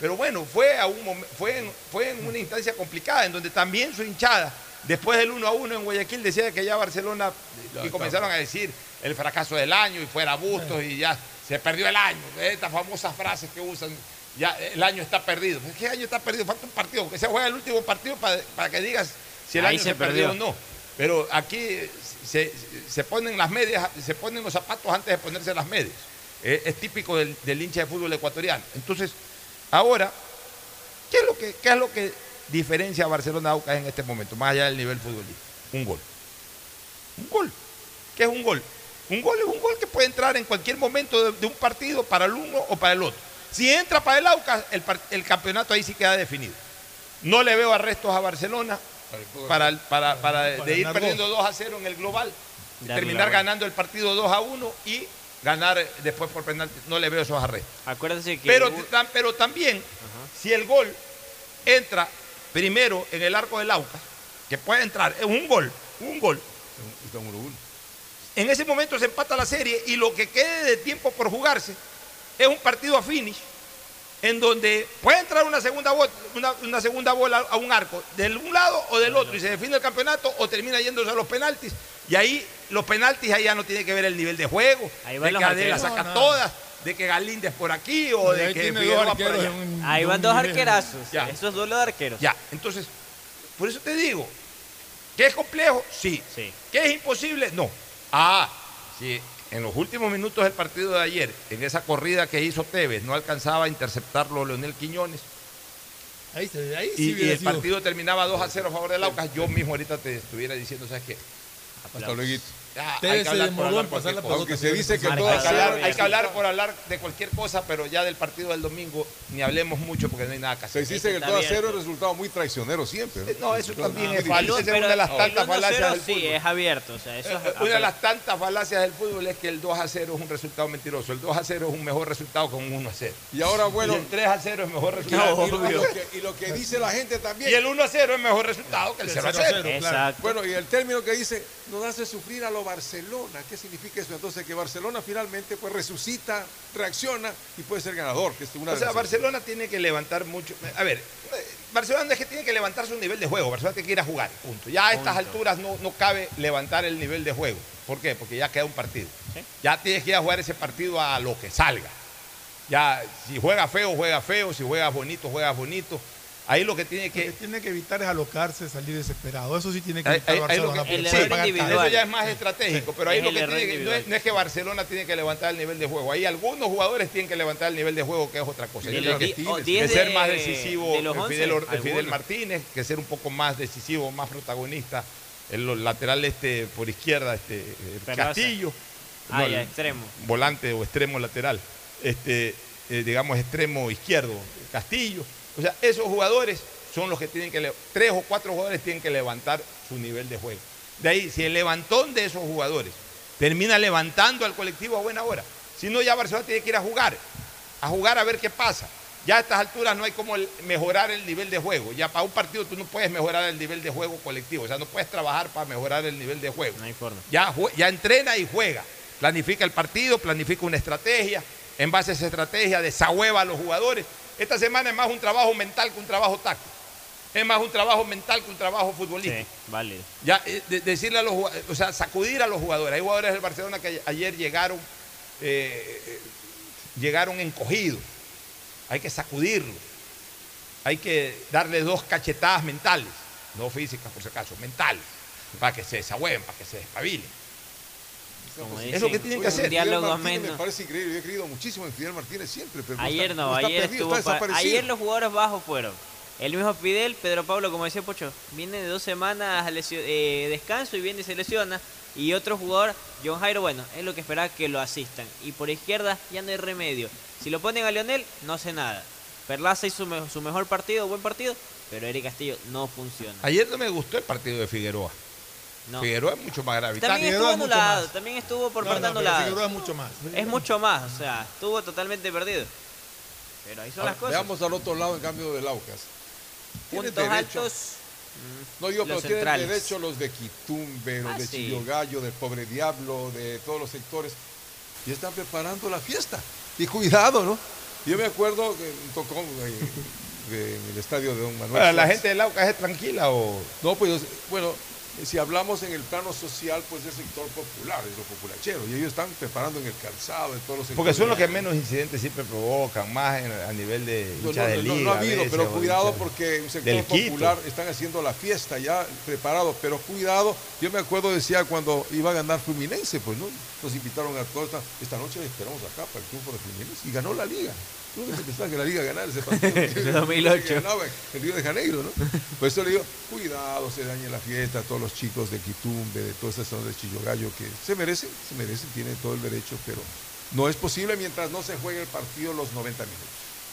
Pero bueno, fue, a un fue, en, fue en una instancia complicada, en donde también su hinchada, después del 1 a 1 en Guayaquil, decía que ya Barcelona, Ya y comenzaron a decir el fracaso del año y fuera Bustos y ya se perdió el año. Estas famosas frases que usan, ya el año está perdido. ¿Qué año está perdido? Falta un partido, que se juega el último partido para, para que digas si el Ahí año se se, perdió o no. Pero aquí se, se ponen las medias, se ponen los zapatos antes de ponerse las medias. Es, es típico del, del hincha de fútbol ecuatoriano. Entonces, ahora, ¿qué es lo que, qué es lo que diferencia a Barcelona Aucas en este momento, más allá del nivel futbolístico? Un gol. Un gol. ¿Qué es un gol? Un gol es un gol que puede entrar en cualquier momento de, de un partido para el uno o para el otro. Si entra para el Aucas, el, el campeonato ahí sí queda definido. No le veo arrestos a Barcelona para, el- para, para de ir perdiendo 2 a 0 en el global, terminar ganando el partido 2 a 1 y ganar eh, después por penalti. No le veo esos arrestos. Acuérdense que. Pero también, si el gol entra primero en el arco del Aucas, que puede entrar, es un gol, un gol. En ese momento se empata la serie y lo que quede de tiempo por jugarse es un partido a finish en donde puede entrar una segunda, bo- una, una segunda bola a un arco del un lado o del otro y se define el campeonato o termina yéndose a los penaltis y ahí los penaltis ahí ya no tiene que ver el nivel de juego, Ahí de los Adela arqueros. saca No, no. todas, de que Galíndez por aquí o de que Figueroa por allá. un- Ahí de van dos arquerazos. Ya. Esos dos los arqueros. Ya, entonces, por eso te digo, ¿que es complejo? Sí. Sí. ¿Que es imposible? No. Ah, sí. En los últimos minutos del partido de ayer, en esa corrida que hizo Tevez, no alcanzaba a interceptarlo Leonel Quiñones. Ahí, se- ahí sí Y, el sido- partido terminaba 2 a 0 a favor del Aucas. Yo mismo ahorita te estuviera diciendo, ¿sabes qué? Hasta luego. Hay que se hablar por hablar en pasar la cualquier cosa. Aunque se dice que Marca todo Hay que, hablar, Sabe, hay que así hablar por hablar de cualquier cosa, pero ya del partido del domingo ni hablemos mucho porque no hay nada que Se hacer. dice que el está 2 a 0 es resultado muy traicionero siempre. No, eso también es El falso. es una de las tantas 1-0 falacias del sí, fútbol. es abierto. Eh, es Una de las tantas falacias del fútbol es que el 2 a 0 es un resultado mentiroso. El 2 a 0 es un mejor resultado que un 1 a 0. Y ahora, bueno, el 3 a 0 es mejor resultado. y lo, que, y lo que dice la gente también. Y el 1 a 0 es mejor resultado que el 0 a 0. Exacto. Bueno, y el término que dice, nos hace sufrir a lo Barcelona. ¿Qué significa eso? Entonces, que Barcelona finalmente pues resucita, reacciona y puede ser ganador. Que es una O sea, Barcelona tiene que levantar mucho. A ver, Barcelona no es que tiene que levantar su nivel de juego. Barcelona tiene que ir a jugar. Punto. Ya a estas Punto. alturas no, no cabe levantar el nivel de juego. ¿Por qué? Porque ya queda un partido. Ya tienes que ir a jugar ese partido a lo que salga. Ya, si juega feo, juega feo. Si juegas bonito, juegas bonito. Ahí lo que tiene Lo que que. tiene que evitar es alocarse, salir desesperado. Eso sí tiene que evitar ahí- ahí lo Barcelona. que- el. Eso ya es más estratégico, pero ahí Es lo que tiene que- no, es, no es que Barcelona tiene que levantar el nivel de juego. Ahí algunos jugadores tienen que levantar el nivel de juego, que es otra cosa. De los que di- o de 10 ser más decisivo de los 11, Fidel. Martínez, que ser un poco más decisivo, más protagonista. El lateral este por izquierda, este eh. Castillo. Ah, ya, extremo. Volante o extremo lateral. Este, eh, digamos, extremo izquierdo, Castillo. O sea, esos jugadores son los que tienen que, tres o cuatro jugadores tienen que levantar su nivel de juego. De ahí, si el levantón de esos jugadores termina levantando al colectivo a buena hora, si no, ya Barcelona tiene que ir a jugar, a jugar a ver qué pasa. Ya a estas alturas no hay como mejorar el nivel de juego. Ya para un partido tú no puedes mejorar el nivel de juego colectivo. O sea, no puedes trabajar para mejorar el nivel de juego. No hay forma. Ya, ya entrena y juega. Planifica el partido, planifica una estrategia. En base a esa estrategia, desahueva a los jugadores. Esta semana es más un trabajo mental que un trabajo táctico. Es más un trabajo mental que un trabajo futbolístico. Sí, válido. Ya, eh, de- decirle a los jugadores, o sea, sacudir a los jugadores. Hay jugadores del Barcelona que ayer llegaron, eh, eh, llegaron encogidos. Hay que sacudirlos. Hay que darle dos cachetadas mentales, no físicas por si acaso, mentales, para que se desahueven, para que se despabilen. Como Es lo que tienen que hacer. Fidel Diálogo Martínez me parece increíble. Yo he creído muchísimo en Fidel Martínez siempre. Pero Ayer está- no, ayer perdido, estuvo. está pa- desaparecido. ayer los jugadores bajos fueron. El mismo Fidel, Pedro Pablo, como decía Pocho, viene de dos semanas a lesio- eh, descanso y viene y se lesiona. Y otro jugador, John Jairo, bueno, es lo que esperaba que lo asistan. Y por izquierda ya no hay remedio. Si lo ponen a Leonel, no hace nada. Perlaza hizo me- su mejor partido, buen partido, pero Eric Castillo no funciona. Ayer no me gustó el partido de Figueroa. No. Figueroa es mucho más grave. También Figueroa estuvo es anulado, más. también estuvo por No, parte no, pero anulado. Figueroa es mucho más. Es mucho más, o sea, estuvo totalmente perdido. Pero ahí son Ahora, las cosas. Veamos al otro lado en cambio del Aucas. Tiene Puntos derecho. altos, No digo, pero Los tienen derecho los de Quitumbe, los Ah, de sí. Chillogallo, del Pobre Diablo, de todos los sectores. Y están preparando la fiesta. Y cuidado, ¿no? Yo me acuerdo que tocó eh, en el estadio de Don Manuel. Bueno, ¿La gente del Aucas es tranquila o...? No, pues, bueno, si hablamos en el plano social, pues es sector popular, es lo populachero. Y ellos están preparando en el calzado, en todos los sectores. Porque son los que menos incidentes siempre provocan, más en- a nivel de No, no, de no, liga. no ha a habido, veces, pero cuidado porque un sector Quito. popular están haciendo la fiesta ya preparado, pero cuidado, yo me acuerdo decía cuando iba a ganar Fluminense, pues no, nos invitaron a toda esta, esta noche esperamos acá para el triunfo de Fluminense y ganó la liga. Tú no pensabas que la liga ganara ese partido. De 2008. Que ganaba en Río de Janeiro, ¿no? Por eso le digo, cuidado, se dañe la fiesta, a todos los chicos de Quitumbe, de todas esas zonas de Chillogallo que se merecen, se merecen, tienen todo el derecho, pero no es posible mientras no se juegue el partido los 90 minutos.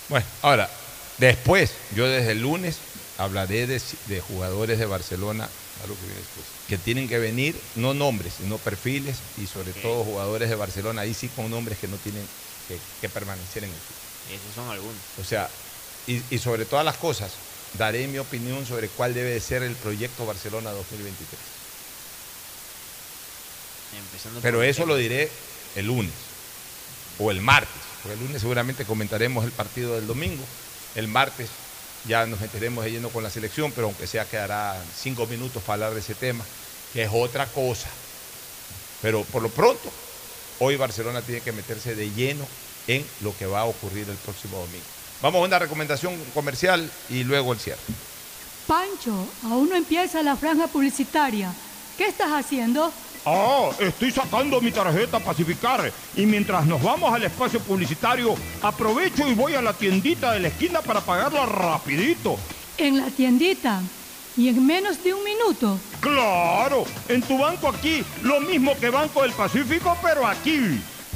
Bueno, ahora, después, yo desde el lunes hablaré de, de jugadores de Barcelona A lo que viene después. que tienen que venir, no nombres, sino perfiles, y sobre todo jugadores de Barcelona, ahí sí con nombres que no tienen que, que permanecer en el club. Esos son algunos. O sea, y, y sobre todas las cosas, daré mi opinión sobre cuál debe de ser el proyecto Barcelona 2023. Empezando Pero eso lo diré el lunes o el martes, porque el lunes seguramente comentaremos el partido del domingo. El martes ya nos meteremos de lleno con la selección, pero aunque sea quedará cinco minutos para hablar de ese tema, que es otra cosa. Pero por lo pronto, hoy Barcelona tiene que meterse de lleno en lo que va a ocurrir el próximo domingo. Vamos a una recomendación comercial y luego el cierre. Pancho, aún no empieza la franja publicitaria. ¿Qué estás haciendo? Ah, estoy sacando mi tarjeta Pacificar y mientras nos vamos al espacio publicitario, aprovecho y voy a la tiendita de la esquina para pagarla rapidito. En la tiendita. Y en menos de un minuto. Claro, en tu banco aquí, lo mismo que Banco del Pacífico, pero aquí.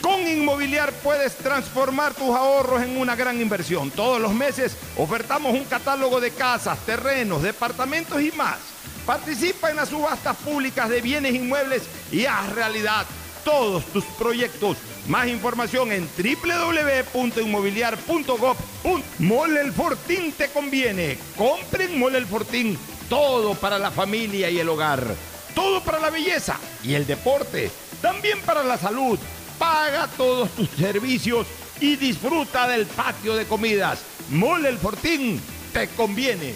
Con Inmobiliar puedes transformar tus ahorros en una gran inversión. Todos los meses ofertamos un catálogo de casas, terrenos, departamentos y más. Participa en las subastas públicas de bienes inmuebles y haz realidad todos tus proyectos. Más información en www.inmobiliar.gov. Mole el Fortín te conviene. Compren Mole el Fortín. Todo para la familia y el hogar. Todo para la belleza y el deporte. También para la salud. Paga todos tus servicios y disfruta del patio de comidas. Mole el Fortín te conviene.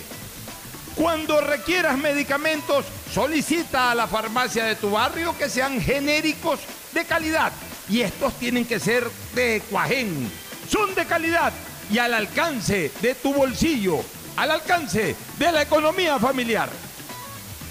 Cuando requieras medicamentos, solicita a la farmacia de tu barrio que sean genéricos de calidad. Y estos tienen que ser de Cuajén. Son de calidad y al alcance de tu bolsillo, al alcance de la economía familiar.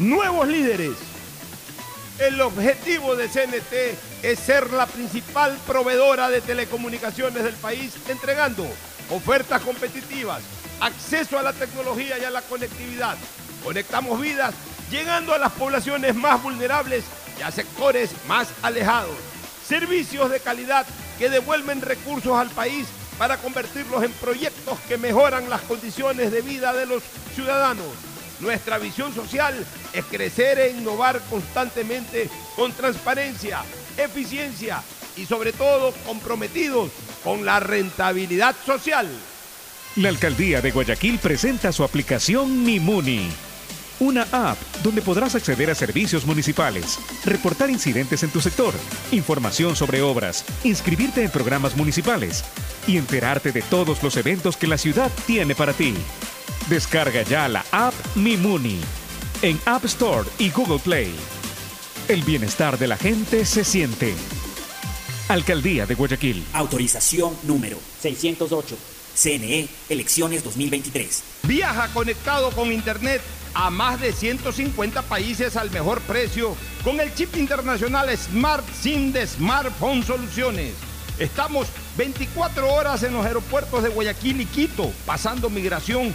nuevos líderes. El objetivo de CNT es ser la principal proveedora de telecomunicaciones del país, entregando ofertas competitivas, acceso a la tecnología y a la conectividad. Conectamos vidas, llegando a las poblaciones más vulnerables y a sectores más alejados. Servicios de calidad que devuelven recursos al país para convertirlos en proyectos que mejoran las condiciones de vida de los ciudadanos. Nuestra visión social es crecer e innovar constantemente con transparencia, eficiencia y sobre todo comprometidos con la rentabilidad social. La alcaldía de Guayaquil presenta su aplicación Mi Muni. una app donde podrás acceder a servicios municipales, reportar incidentes en tu sector, información sobre obras, inscribirte en programas municipales y enterarte de todos los eventos que la ciudad tiene para ti. Descarga ya la app Mi Muni en App Store y Google Play. El bienestar de la gente se siente. Alcaldía de Guayaquil. Autorización número 608. CNE, elecciones 2023. Viaja conectado con Internet a más de 150 países al mejor precio con el chip internacional Smart SIM de Smartphone Soluciones. Estamos 24 horas en los aeropuertos de Guayaquil y Quito, pasando migración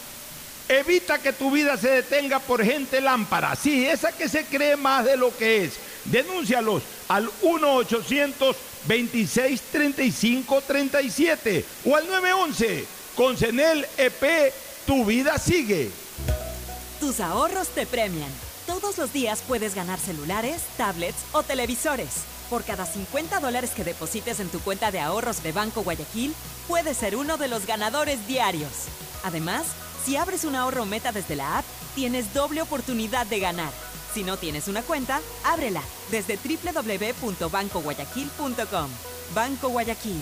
Evita que tu vida se detenga por gente lámpara. Sí, esa que se cree más de lo que es. Denúncialos al 1-800-2635-37 o al 911. Con CENEL EP, tu vida sigue. Tus ahorros te premian. Todos los días puedes ganar celulares, tablets o televisores. Por cada 50 dólares que deposites en tu cuenta de ahorros de Banco Guayaquil, puedes ser uno de los ganadores diarios. Además, si abres un ahorro meta desde la app, tienes doble oportunidad de ganar. Si no tienes una cuenta, ábrela desde www.bancoguayaquil.com. Banco Guayaquil.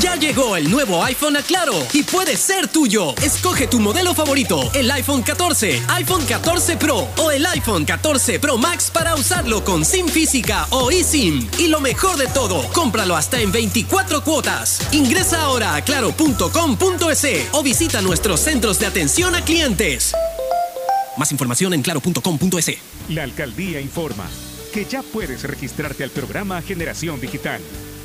Ya llegó el nuevo iPhone a Claro y puede ser tuyo. Escoge tu modelo favorito, el iPhone 14, iPhone 14 Pro o el iPhone 14 Pro Max para usarlo con SIM física o eSIM. Y lo mejor de todo, cómpralo hasta en 24 cuotas. Ingresa ahora a claro.com.es o visita nuestros centros de atención a clientes. Más información en claro.com.es. La alcaldía informa que ya puedes registrarte al programa Generación Digital.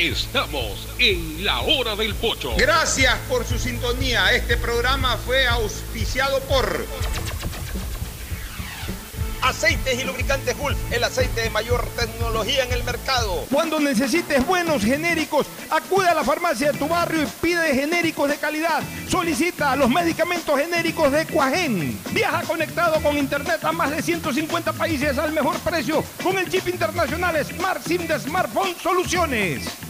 Estamos en la hora del pocho. Gracias por su sintonía. Este programa fue auspiciado por Aceites y lubricantes Gulf, el aceite de mayor tecnología en el mercado. Cuando necesites buenos genéricos, acude a la farmacia de tu barrio y pide genéricos de calidad. Solicita los medicamentos genéricos de Cuajén. Viaja conectado con internet a más de 150 países al mejor precio con el chip internacional Smart SIM de Smartphone Soluciones.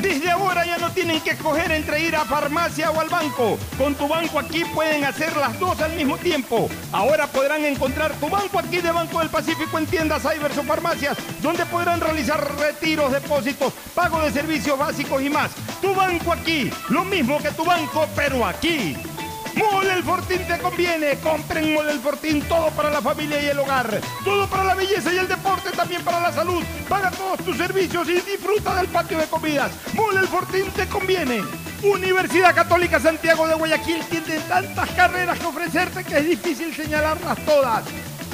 Desde ahora ya no tienen que escoger entre ir a farmacia o al banco. Con tu banco aquí pueden hacer las dos al mismo tiempo. Ahora podrán encontrar tu banco aquí de Banco del Pacífico en tiendas, cybers o farmacias, donde podrán realizar retiros, depósitos, pago de servicios básicos y más. Tu banco aquí, lo mismo que tu banco, pero aquí. Mole el Fortín te conviene. Compren Mole el Fortín, todo para la familia y el hogar. Todo para la belleza y el deporte, también para la salud. Paga todos tus servicios y disfruta del patio de comidas. Mole el Fortín te conviene. Universidad Católica Santiago de Guayaquil tiene tantas carreras que ofrecerte que es difícil señalarlas todas.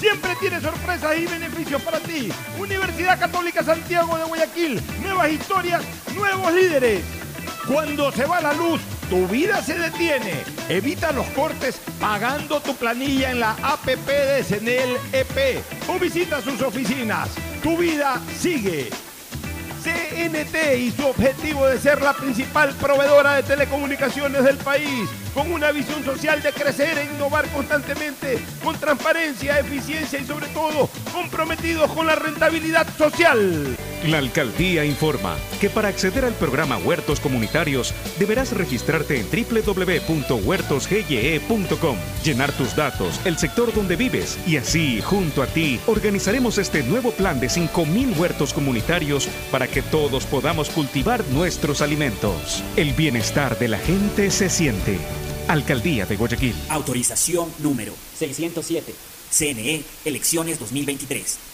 siempre tiene sorpresas y beneficios para ti. Universidad Católica Santiago de Guayaquil, nuevas historias, nuevos líderes. Cuando se va la luz, tu vida se detiene. Evita los cortes pagando tu planilla en la APP de Senel EP o visita sus oficinas. Tu vida sigue. CNT y su objetivo de ser la principal proveedora de telecomunicaciones del país, con una visión social de crecer e innovar constantemente, con transparencia, eficiencia y sobre todo comprometidos con la rentabilidad social. La alcaldía informa que para acceder al programa Huertos Comunitarios deberás registrarte en www.huertosgye.com, llenar tus datos, el sector donde vives y así, junto a ti, organizaremos este nuevo plan de 5.000 huertos comunitarios para que todos podamos cultivar nuestros alimentos. El bienestar de la gente se siente. Alcaldía de Guayaquil. Autorización número 607. CNE, elecciones 2023.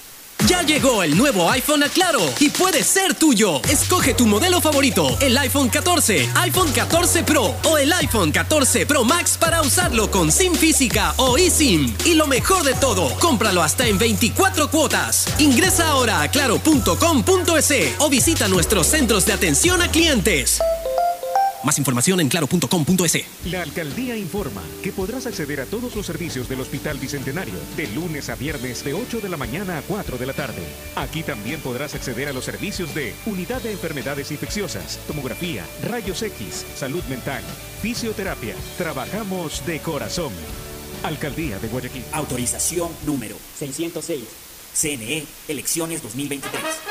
Ya llegó el nuevo iPhone a Claro y puede ser tuyo. Escoge tu modelo favorito, el iPhone 14, iPhone 14 Pro o el iPhone 14 Pro Max para usarlo con SIM física o eSIM. Y lo mejor de todo, cómpralo hasta en 24 cuotas. Ingresa ahora a claro.com.es o visita nuestros centros de atención a clientes. Más información en claro.com.es. La alcaldía informa que podrás acceder a todos los servicios del Hospital Bicentenario de lunes a viernes de 8 de la mañana a 4 de la tarde. Aquí también podrás acceder a los servicios de Unidad de Enfermedades Infecciosas, Tomografía, Rayos X, Salud Mental, Fisioterapia. Trabajamos de corazón. Alcaldía de Guayaquil. Autorización número 606. CNE, elecciones 2023.